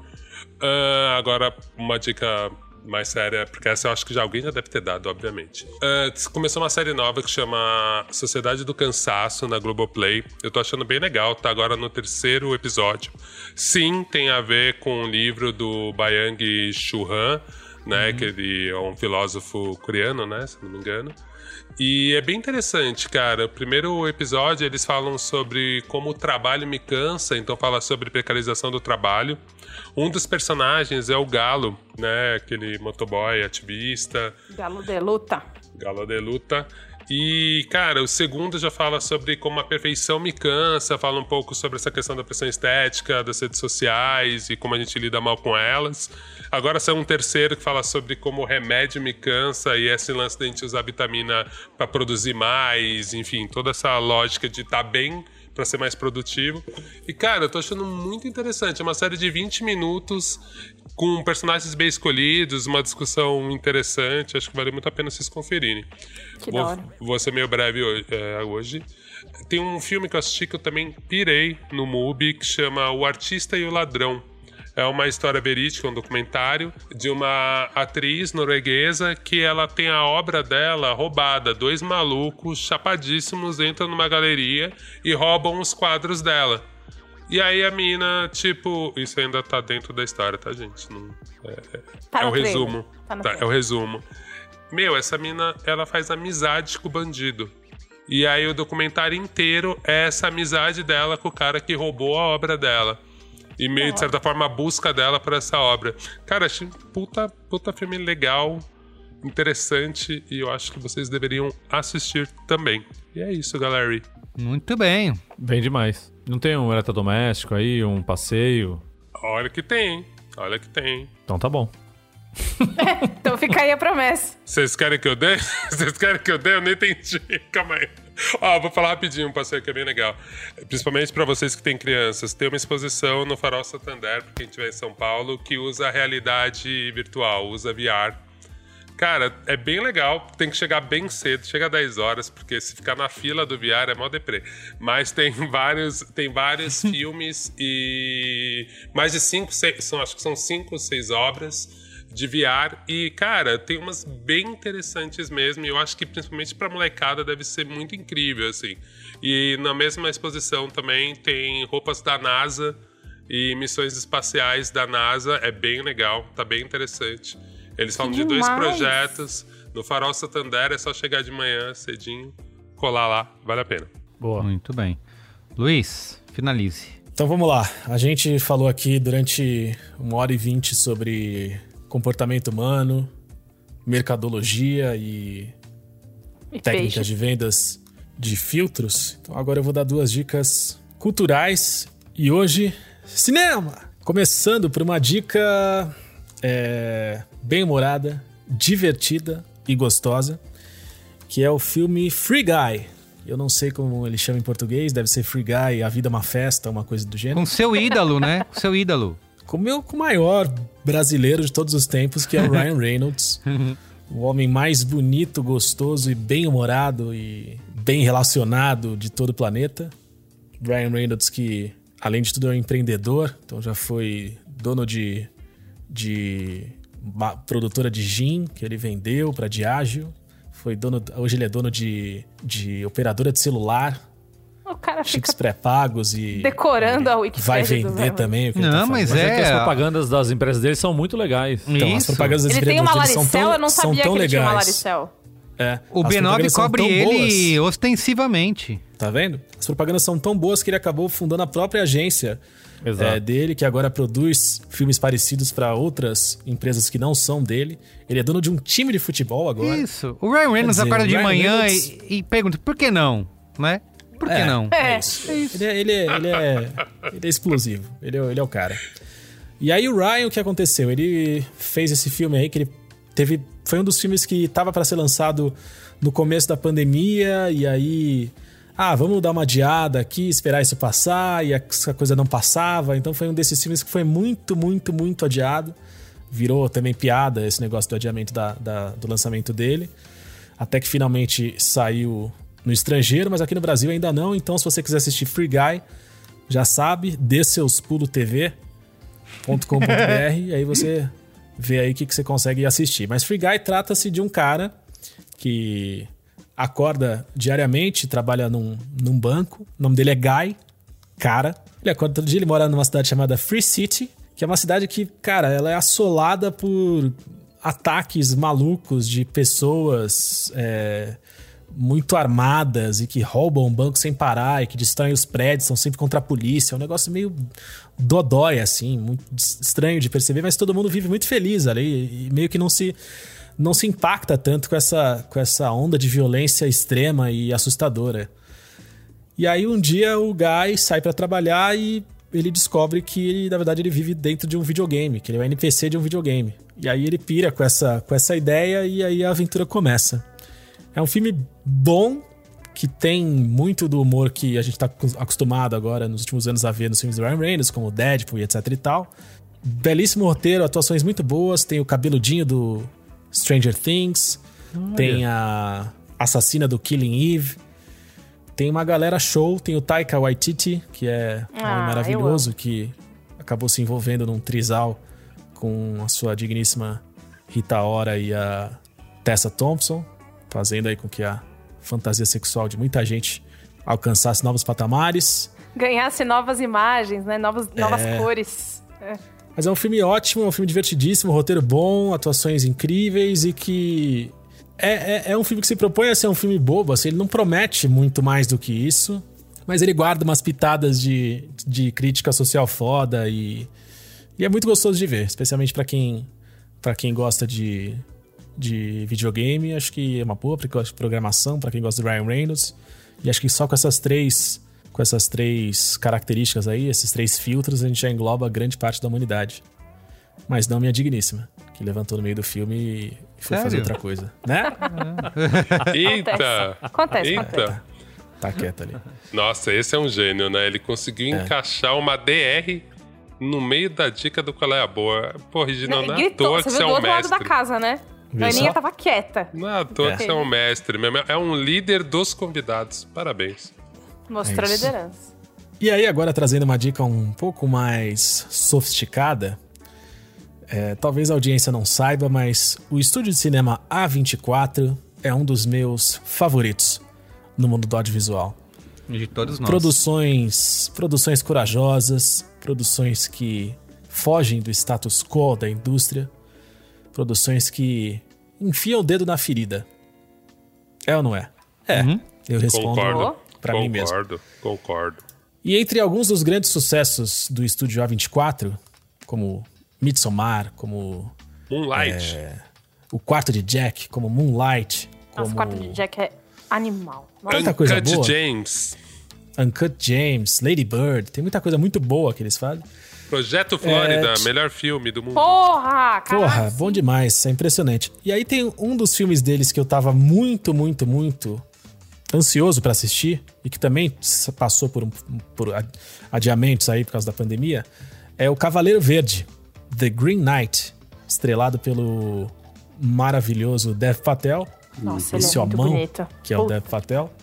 Ah, agora, uma dica mais séria, porque essa eu acho que já alguém já deve ter dado, obviamente. Ah, começou uma série nova que chama Sociedade do Cansaço na Globoplay. Eu tô achando bem legal, tá agora no terceiro episódio. Sim, tem a ver com o livro do Byung Chul Né? Que ele é um filósofo coreano, né? Se não me engano. E é bem interessante, cara. O primeiro episódio eles falam sobre como o trabalho me cansa, então fala sobre precarização do trabalho. Um dos personagens é o Galo, né? Aquele motoboy ativista, Galo de luta. Galo de luta. E, cara, o segundo já fala sobre como a perfeição me cansa, fala um pouco sobre essa questão da pressão estética, das redes sociais e como a gente lida mal com elas. Agora saiu um terceiro que fala sobre como o remédio me cansa e esse lance da gente usar vitamina para produzir mais, enfim, toda essa lógica de estar bem para ser mais produtivo. E, cara, eu tô achando muito interessante. É uma série de 20 minutos com personagens bem escolhidos, uma discussão interessante. Acho que vale muito a pena vocês conferirem. Que vou, da hora. vou ser meio breve hoje, é, hoje. Tem um filme que eu assisti que eu também pirei no MUBI, que chama O Artista e o Ladrão. É uma história verídica, um documentário de uma atriz norueguesa que ela tem a obra dela roubada. Dois malucos chapadíssimos entram numa galeria e roubam os quadros dela. E aí a mina, tipo, isso ainda tá dentro da história, tá, gente? Não, é, Tá é no o trailer. resumo. Tá Tá, é o resumo. Meu, essa mina, ela faz amizade com o bandido. E aí o documentário inteiro é essa amizade dela com o cara que roubou a obra dela. E meio, de certa forma, a busca dela por essa obra. Cara, achei um puta, puta filme legal, interessante, e eu acho que vocês deveriam assistir também. E é isso, galera. Muito bem. Bem demais. Não tem um eletrodoméstico aí, um passeio? Olha que tem, olha que tem. Então tá bom. Então fica aí a promessa. Vocês querem que eu dê? Vocês querem que eu dê? Eu não entendi. Calma aí. Ó, vou falar rapidinho um passeio que é bem legal. Principalmente para vocês que têm crianças. Tem uma exposição no Farol Santander, para quem estiver em São Paulo, que usa a realidade virtual, usa VR. Cara, é bem legal. Tem que chegar bem cedo, chega às 10 horas, porque se ficar na fila do VR é mó deprê. Mas tem vários, tem vários filmes e mais de cinco, seis, são, acho que são cinco, seis obras de VR. E, cara, tem umas bem interessantes mesmo. E eu acho que principalmente pra molecada deve ser muito incrível, assim. E na mesma exposição também tem roupas da NASA e missões espaciais da NASA. É bem legal, tá bem interessante. Eles falam de dois projetos. No Farol Santander é só chegar de manhã cedinho, colar lá, vale a pena. Boa. Muito bem. Luiz, finalize. Então vamos lá. A gente falou aqui durante uma hora e vinte sobre comportamento humano, mercadologia e E técnicas peixe. de vendas de filtros. Então agora eu vou dar duas dicas culturais e hoje cinema. Começando por uma dica é, bem humorada, divertida e gostosa, que é o filme Free Guy. Eu não sei como ele chama em português, deve ser Free Guy, A Vida é uma Festa, uma coisa do gênero. Com seu ídolo, né? Com seu ídolo. Com o meu com o maior brasileiro de todos os tempos, que é o Ryan Reynolds. o homem mais bonito, gostoso e bem-humorado e bem relacionado de todo o planeta. Ryan Reynolds, que além de tudo é um empreendedor, então já foi dono de, de uma produtora de gin que ele vendeu para Diageo. Foi dono, hoje ele é dono de, de operadora de celular, O cara chiques fica pré-pagos e decorando a vai Wikipédia. do vender também. O que ele Não, tá mas fazendo. Mas é que as É. propagandas das empresas dele são muito legais. Então, as Isso. propagandas das Ele tem empresas uma deles são Laricel, tão, eu não são sabia tão que ele tinha uma legais. Laricel. É, O as B9 propagandas são cobre ele boas. ostensivamente. Tá vendo? As propagandas são tão boas que ele acabou fundando a própria agência é, dele, que agora produz filmes parecidos para outras empresas que não são dele. Ele é dono de um time de futebol agora. Isso. O Ryan Reynolds dizer, acorda de Ryan manhã Reynolds- e, e pergunta, por que não? Né? Por que É. não? É, Ele é, ele, é, ele, é, ele é explosivo. Ele é, ele é o cara. E aí o Ryan, o que aconteceu? Ele fez esse filme aí que ele teve. Foi um dos filmes que tava para ser lançado no começo da pandemia, e aí. Ah, vamos dar uma adiada aqui, esperar isso passar, e essa coisa não passava. Então foi um desses filmes que foi muito, muito, muito adiado. Virou também piada esse negócio do adiamento da, da- do lançamento dele. Até que finalmente saiu no estrangeiro, mas aqui no Brasil ainda não. Então, se você quiser assistir Free Guy, já sabe, dseuspulo.tv.com.br e aí você vê aí o que, que você consegue assistir. Mas Free Guy trata-se de um cara que acorda diariamente, trabalha num, num banco. O nome dele é Guy, cara. Ele acorda todo dia, ele mora numa cidade chamada Free City, que é uma cidade que, cara, ela é assolada por ataques malucos de pessoas é, muito armadas e que roubam o banco sem parar e que destroem os prédios, estão sempre contra a polícia. É um negócio meio dodói, assim, muito estranho de perceber, mas todo mundo vive muito feliz ali e meio que não se não se impacta tanto com essa, com essa onda de violência extrema e assustadora. E aí um dia o Guy sai pra trabalhar e ele descobre que ele, na verdade ele vive dentro de um videogame, que ele é um NPC de um videogame. E aí ele pira com essa, com essa ideia e aí a aventura começa. É um filme bom, que tem muito do humor que a gente tá acostumado agora nos últimos anos a ver nos filmes do Ryan Reynolds, como Deadpool e etc e tal. Belíssimo roteiro, atuações muito boas, tem o cabeludinho do Stranger Things, tem a assassina do Killing Eve, tem uma galera show, tem o Taika Waititi, que é um Ah, maravilhoso, que acabou se envolvendo num trisal com a sua digníssima Rita Ora e a Tessa Thompson, fazendo aí com que a fantasia sexual de muita gente alcançasse novos patamares. ganhasse novas imagens, né? Novas, novas É. cores. É. Mas é um filme ótimo, é um filme divertidíssimo, roteiro bom, atuações incríveis e que. É, é, é um filme que se propõe a ser um filme bobo, assim, ele não promete muito mais do que isso, mas ele guarda umas pitadas de, de crítica social foda e. E é muito gostoso de ver, especialmente pra quem, pra quem gosta de, de videogame. Acho que é uma boa programação pra quem gosta do Ryan Reynolds. E acho que só com essas três com essas três características aí, esses três filtros, a gente já engloba grande parte da humanidade. Mas não minha digníssima, que levantou no meio do filme e foi fazer Sério? outra coisa, né? Eita! Acontece, Eita! acontece. Tá quieta ali. Nossa, esse é um gênio, né? Ele conseguiu É. encaixar uma DR no meio da dica do qual é a boa. Pô, Reginão, Ele não é à toa você que viu você é do um outro lado da mestre. casa, né? Viu A Aninha só? tava quieta. Não é à toa É. que você é um mestre mesmo. É um líder dos convidados. Parabéns. Mostrou É liderança. E aí, agora trazendo uma dica um pouco mais sofisticada. é, talvez a audiência não saiba, mas o estúdio de cinema A24 é um dos meus favoritos no mundo do audiovisual. De todos nós. Produções, produções corajosas, produções que fogem do status quo da indústria, produções que enfiam o dedo na ferida. É ou não é? É. Uhum. Eu respondo Concordo. pra mim mesmo. Concordo, concordo. E entre alguns dos grandes sucessos do estúdio A24, como Midsommar, como Moonlight. É. O Quarto de Jack, como Moonlight, Nossa, como o quarto de Jack é animal. Nossa, muita coisa Uncut boa. James. Uncut James, Lady Bird, tem muita coisa muito boa que eles fazem. Projeto Flórida, É, melhor filme do mundo. Porra, caralho. Porra, bom demais, é impressionante. E aí tem um dos filmes deles que eu tava muito, muito, muito ansioso pra assistir e que também passou por, um, por adiamentos aí por causa da pandemia, é o Cavaleiro Verde, The Green Knight, estrelado pelo maravilhoso Dev Patel, Nossa, ele esse é muito homão, bonito. que é o Puta, Dev Patel.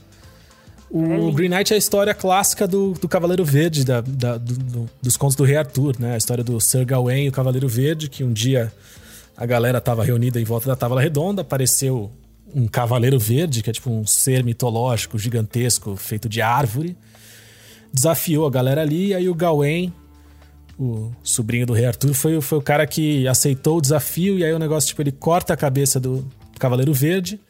É O lindo. Green Knight é a história clássica do, do Cavaleiro Verde, da- da- do- do- dos contos do Rei Arthur, né? A história do Sir Gawain e o Cavaleiro Verde, que um dia a galera tava reunida em volta da Távola Redonda, apareceu um Cavaleiro Verde, que é tipo um ser mitológico, gigantesco, feito de árvore, desafiou a galera ali, e aí o Gawain, o sobrinho do Rei Arthur, foi, foi o cara que aceitou o desafio, e aí o negócio, tipo, ele corta a cabeça do Cavaleiro Verde,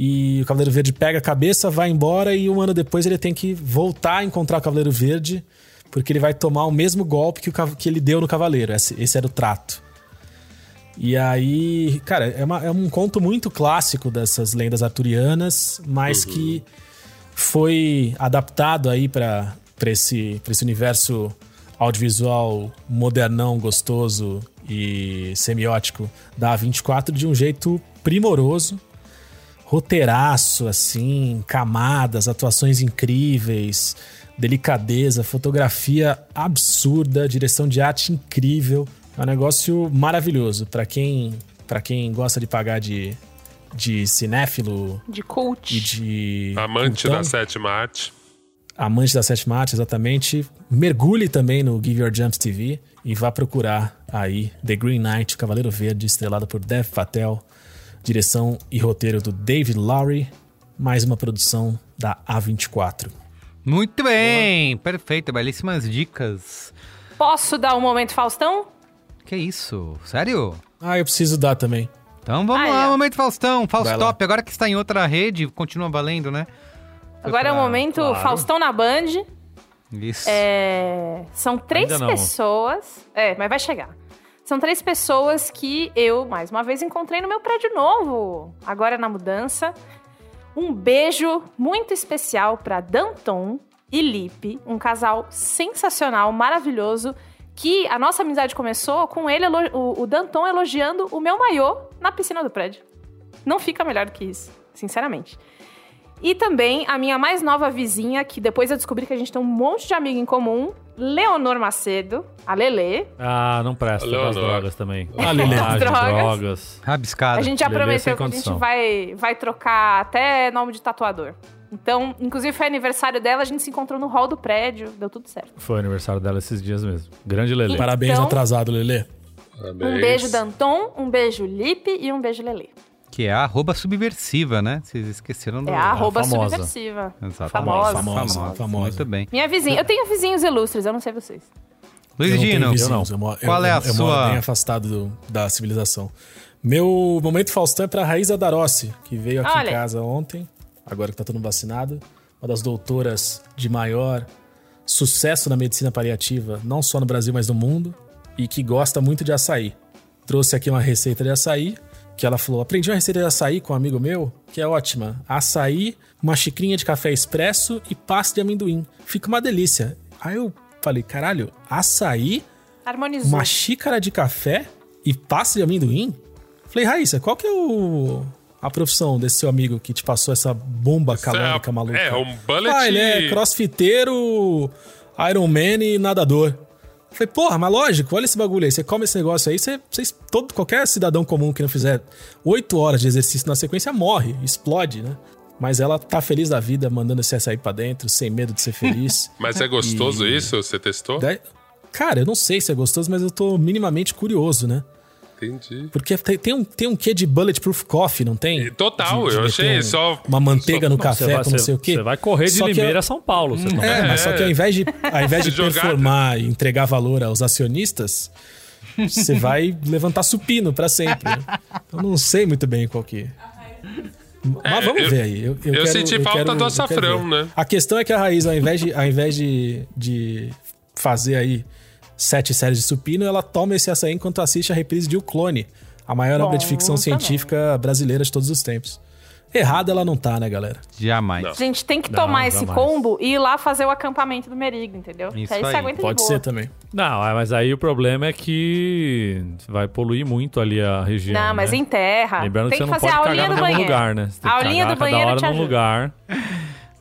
e o Cavaleiro Verde pega a cabeça, vai embora e um ano depois ele tem que voltar a encontrar o Cavaleiro Verde porque ele vai tomar o mesmo golpe que, o, que ele deu no Cavaleiro. Esse, esse era o trato. E aí, cara, é, uma- é um conto muito clássico dessas lendas arturianas, mas que foi adaptado aí para esse, pra esse universo audiovisual modernão, gostoso e semiótico da A24 de um jeito primoroso roteiraço, assim, camadas, atuações incríveis, delicadeza, fotografia absurda, direção de arte incrível. É um negócio maravilhoso para quem, pra quem gosta de pagar de, de cinéfilo De e cult. de. Amante cultão. da sétima arte. Amante da sétima arte, exatamente. Mergulhe também no Give Your Jumps TV e vá procurar aí The Green Knight, o Cavaleiro Verde, estrelado por Dev Patel, direção e roteiro do David Lowry, mais uma produção da A24. Muito bem, perfeito, belíssimas dicas. Posso dar um momento Faustão? Que isso? Sério? Ah, eu preciso dar também. Então vamos lá, ó. momento Faustão. Faustop, agora que está em outra rede, continua valendo, né? Foi Agora é o pra- momento claro. Faustão na Band. Isso. É, São três pessoas. É, mas vai chegar. São três pessoas que eu, mais uma vez, encontrei no meu prédio novo. Agora na mudança. Um beijo muito especial para Danton e Lipe, um casal sensacional, maravilhoso. Que a nossa amizade começou com ele, o, o Danton elogiando o meu maiô na piscina do prédio. Não fica melhor do que isso, sinceramente. E também a minha mais nova vizinha, que depois eu descobri que a gente tem um monte de amigo em comum, Leonor Macedo, a Lelê. Ah, não presta das drogas também. Ah, Lelê. Ah, de Drogas. drogas. Rabiscado. A gente já Lelê prometeu que a gente condição. vai, vai trocar até nome de tatuador. Então, inclusive foi aniversário dela, a gente se encontrou no hall do prédio, deu tudo certo. Foi aniversário dela esses dias mesmo. Grande Lelê. Parabéns Então- atrasado, Lelê. Um beijo Danton, um beijo Lipe e um beijo Lelê. Que é a arroba subversiva, né? Vocês esqueceram do... É a arroba famosa. subversiva. Exatamente. Famosa. Famosa, famosa. Muito bem. Minha vizinha. Eu tenho vizinhos ilustres, eu não sei vocês. Luiz Eu Dino, eu qual eu- é a eu- eu sua... moro bem afastado do- da civilização. Meu momento Faustão é pra Raíza Darossi, que veio aqui Olha. em casa ontem, agora que tá todo mundo vacinado. Uma das doutoras de maior sucesso na medicina paliativa, não só no Brasil, mas no mundo, e que gosta muito de açaí. Trouxe aqui uma receita de açaí, que ela falou: aprendi uma receita de açaí com um amigo meu, que é ótima. Açaí, uma xicrinha de café expresso e pasta de amendoim. Fica uma delícia. Aí eu falei: caralho, açaí? Harmonizou. uma xícara de café e pasta de amendoim? Falei, Raíssa, qual que é o, a profissão desse seu amigo que te passou essa bomba calórica maluca? É, um bullet. Ah, ele é crossfiteiro, Iron Man e nadador. Falei, porra, mas lógico, olha esse bagulho aí. Você come esse negócio aí, você, você- todo, qualquer cidadão comum que não fizer oito horas de exercício na sequência morre, explode, né? Mas ela tá feliz da vida, mandando esse açaí pra dentro, sem medo de ser feliz. Mas é gostoso E- isso? Você testou? Cara, eu não sei se é gostoso, mas eu tô minimamente curioso, né? Entendi. Porque tem, tem um, tem um quê de bulletproof coffee, não tem? Total, De- de eu achei um- só- Uma manteiga só- no Não, café vai, com não sei o quê. você vai correr de Só Limeira eu- a São Paulo. Você tá- É, mas só que ao invés de, ao invés de Jogar- performar e entregar valor aos acionistas, você vai levantar supino pra sempre. né? Eu não sei muito bem qual que. Mas vamos eu- ver aí. Eu, eu quero- senti falta quero- do eu açafrão, né? A questão é que a Raiz, ao invés de, ao invés de, de fazer aí sete séries de supino, ela toma esse açaí enquanto assiste a reprise de O Clone, a maior Bom obra de ficção também. científica brasileira de todos os tempos. Errada ela não tá, né, galera? Jamais. Não. A gente tem que Não, tomar esse jamais. combo e ir lá fazer o acampamento do Merigo, entendeu? Isso aí, aí. você aguenta Pode de boa. ser também. Não, é, mas aí o problema é que vai poluir muito ali a região. Não, mas né? em terra. Lembrando tem que que, você não fazer pode a aulinha cagar do no mesmo banheiro. lugar, né? Você tem a que aulinha cagar do cada banheiro hora te num ajuda. Tá lugar.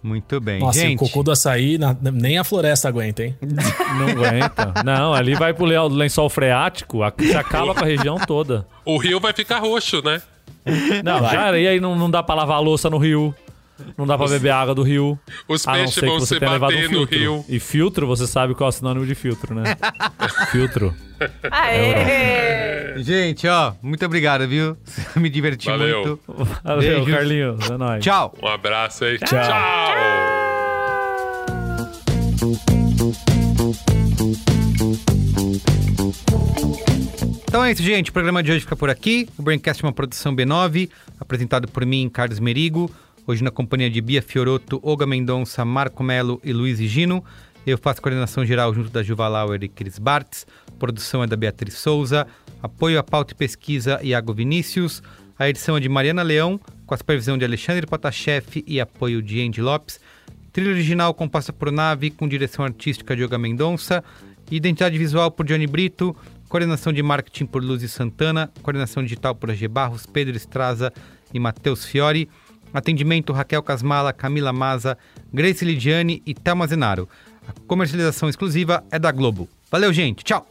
Muito bem. Nossa, gente, o cocô do açaí, na- nem a floresta aguenta, hein? Não aguenta. Não, ali vai pro le- lençol freático, a- você acaba com a região toda. O rio vai ficar roxo, né? Não, já, e aí não, não dá pra lavar a louça no rio. Não dá pra beber água do rio. Os A não peixes ser que vão você se tenha levado um bater no filtro. rio. E filtro, você sabe qual é o sinônimo de filtro, né? filtro. Aê! gente, ó, muito obrigado, viu? Me diverti Valeu. muito. Valeu, Beijos. Carlinhos. É nóis. Tchau. Um abraço aí. Tchau. Tchau. Então é isso, gente. O programa de hoje fica por aqui. O Braincast é uma produção B9, apresentado por mim, Carlos Merigo. Hoje na companhia de Bia Fioroto, Olga Mendonça, Marco Melo e Luiz Gino. Eu faço coordenação geral junto da Juva Lauer e Cris Bartz. Produção é da Beatriz Souza. Apoio à pauta e pesquisa, Iago Vinícius. A edição é de Mariana Leão, com a supervisão de Alexandre Potashev e apoio de Andy Lopes. Trilha original composta por Nave, com direção artística de Olga Mendonça. Identidade visual por Johnny Brito. Coordenação de marketing por Luzi Santana. Coordenação digital por AG Barros, Pedro Estraza e Matheus Fiore. Atendimento Raquel Casmala, Camila Maza, Grace Lidiane e Thelma Zenaro. A comercialização exclusiva é da Globo. Valeu, gente. Tchau.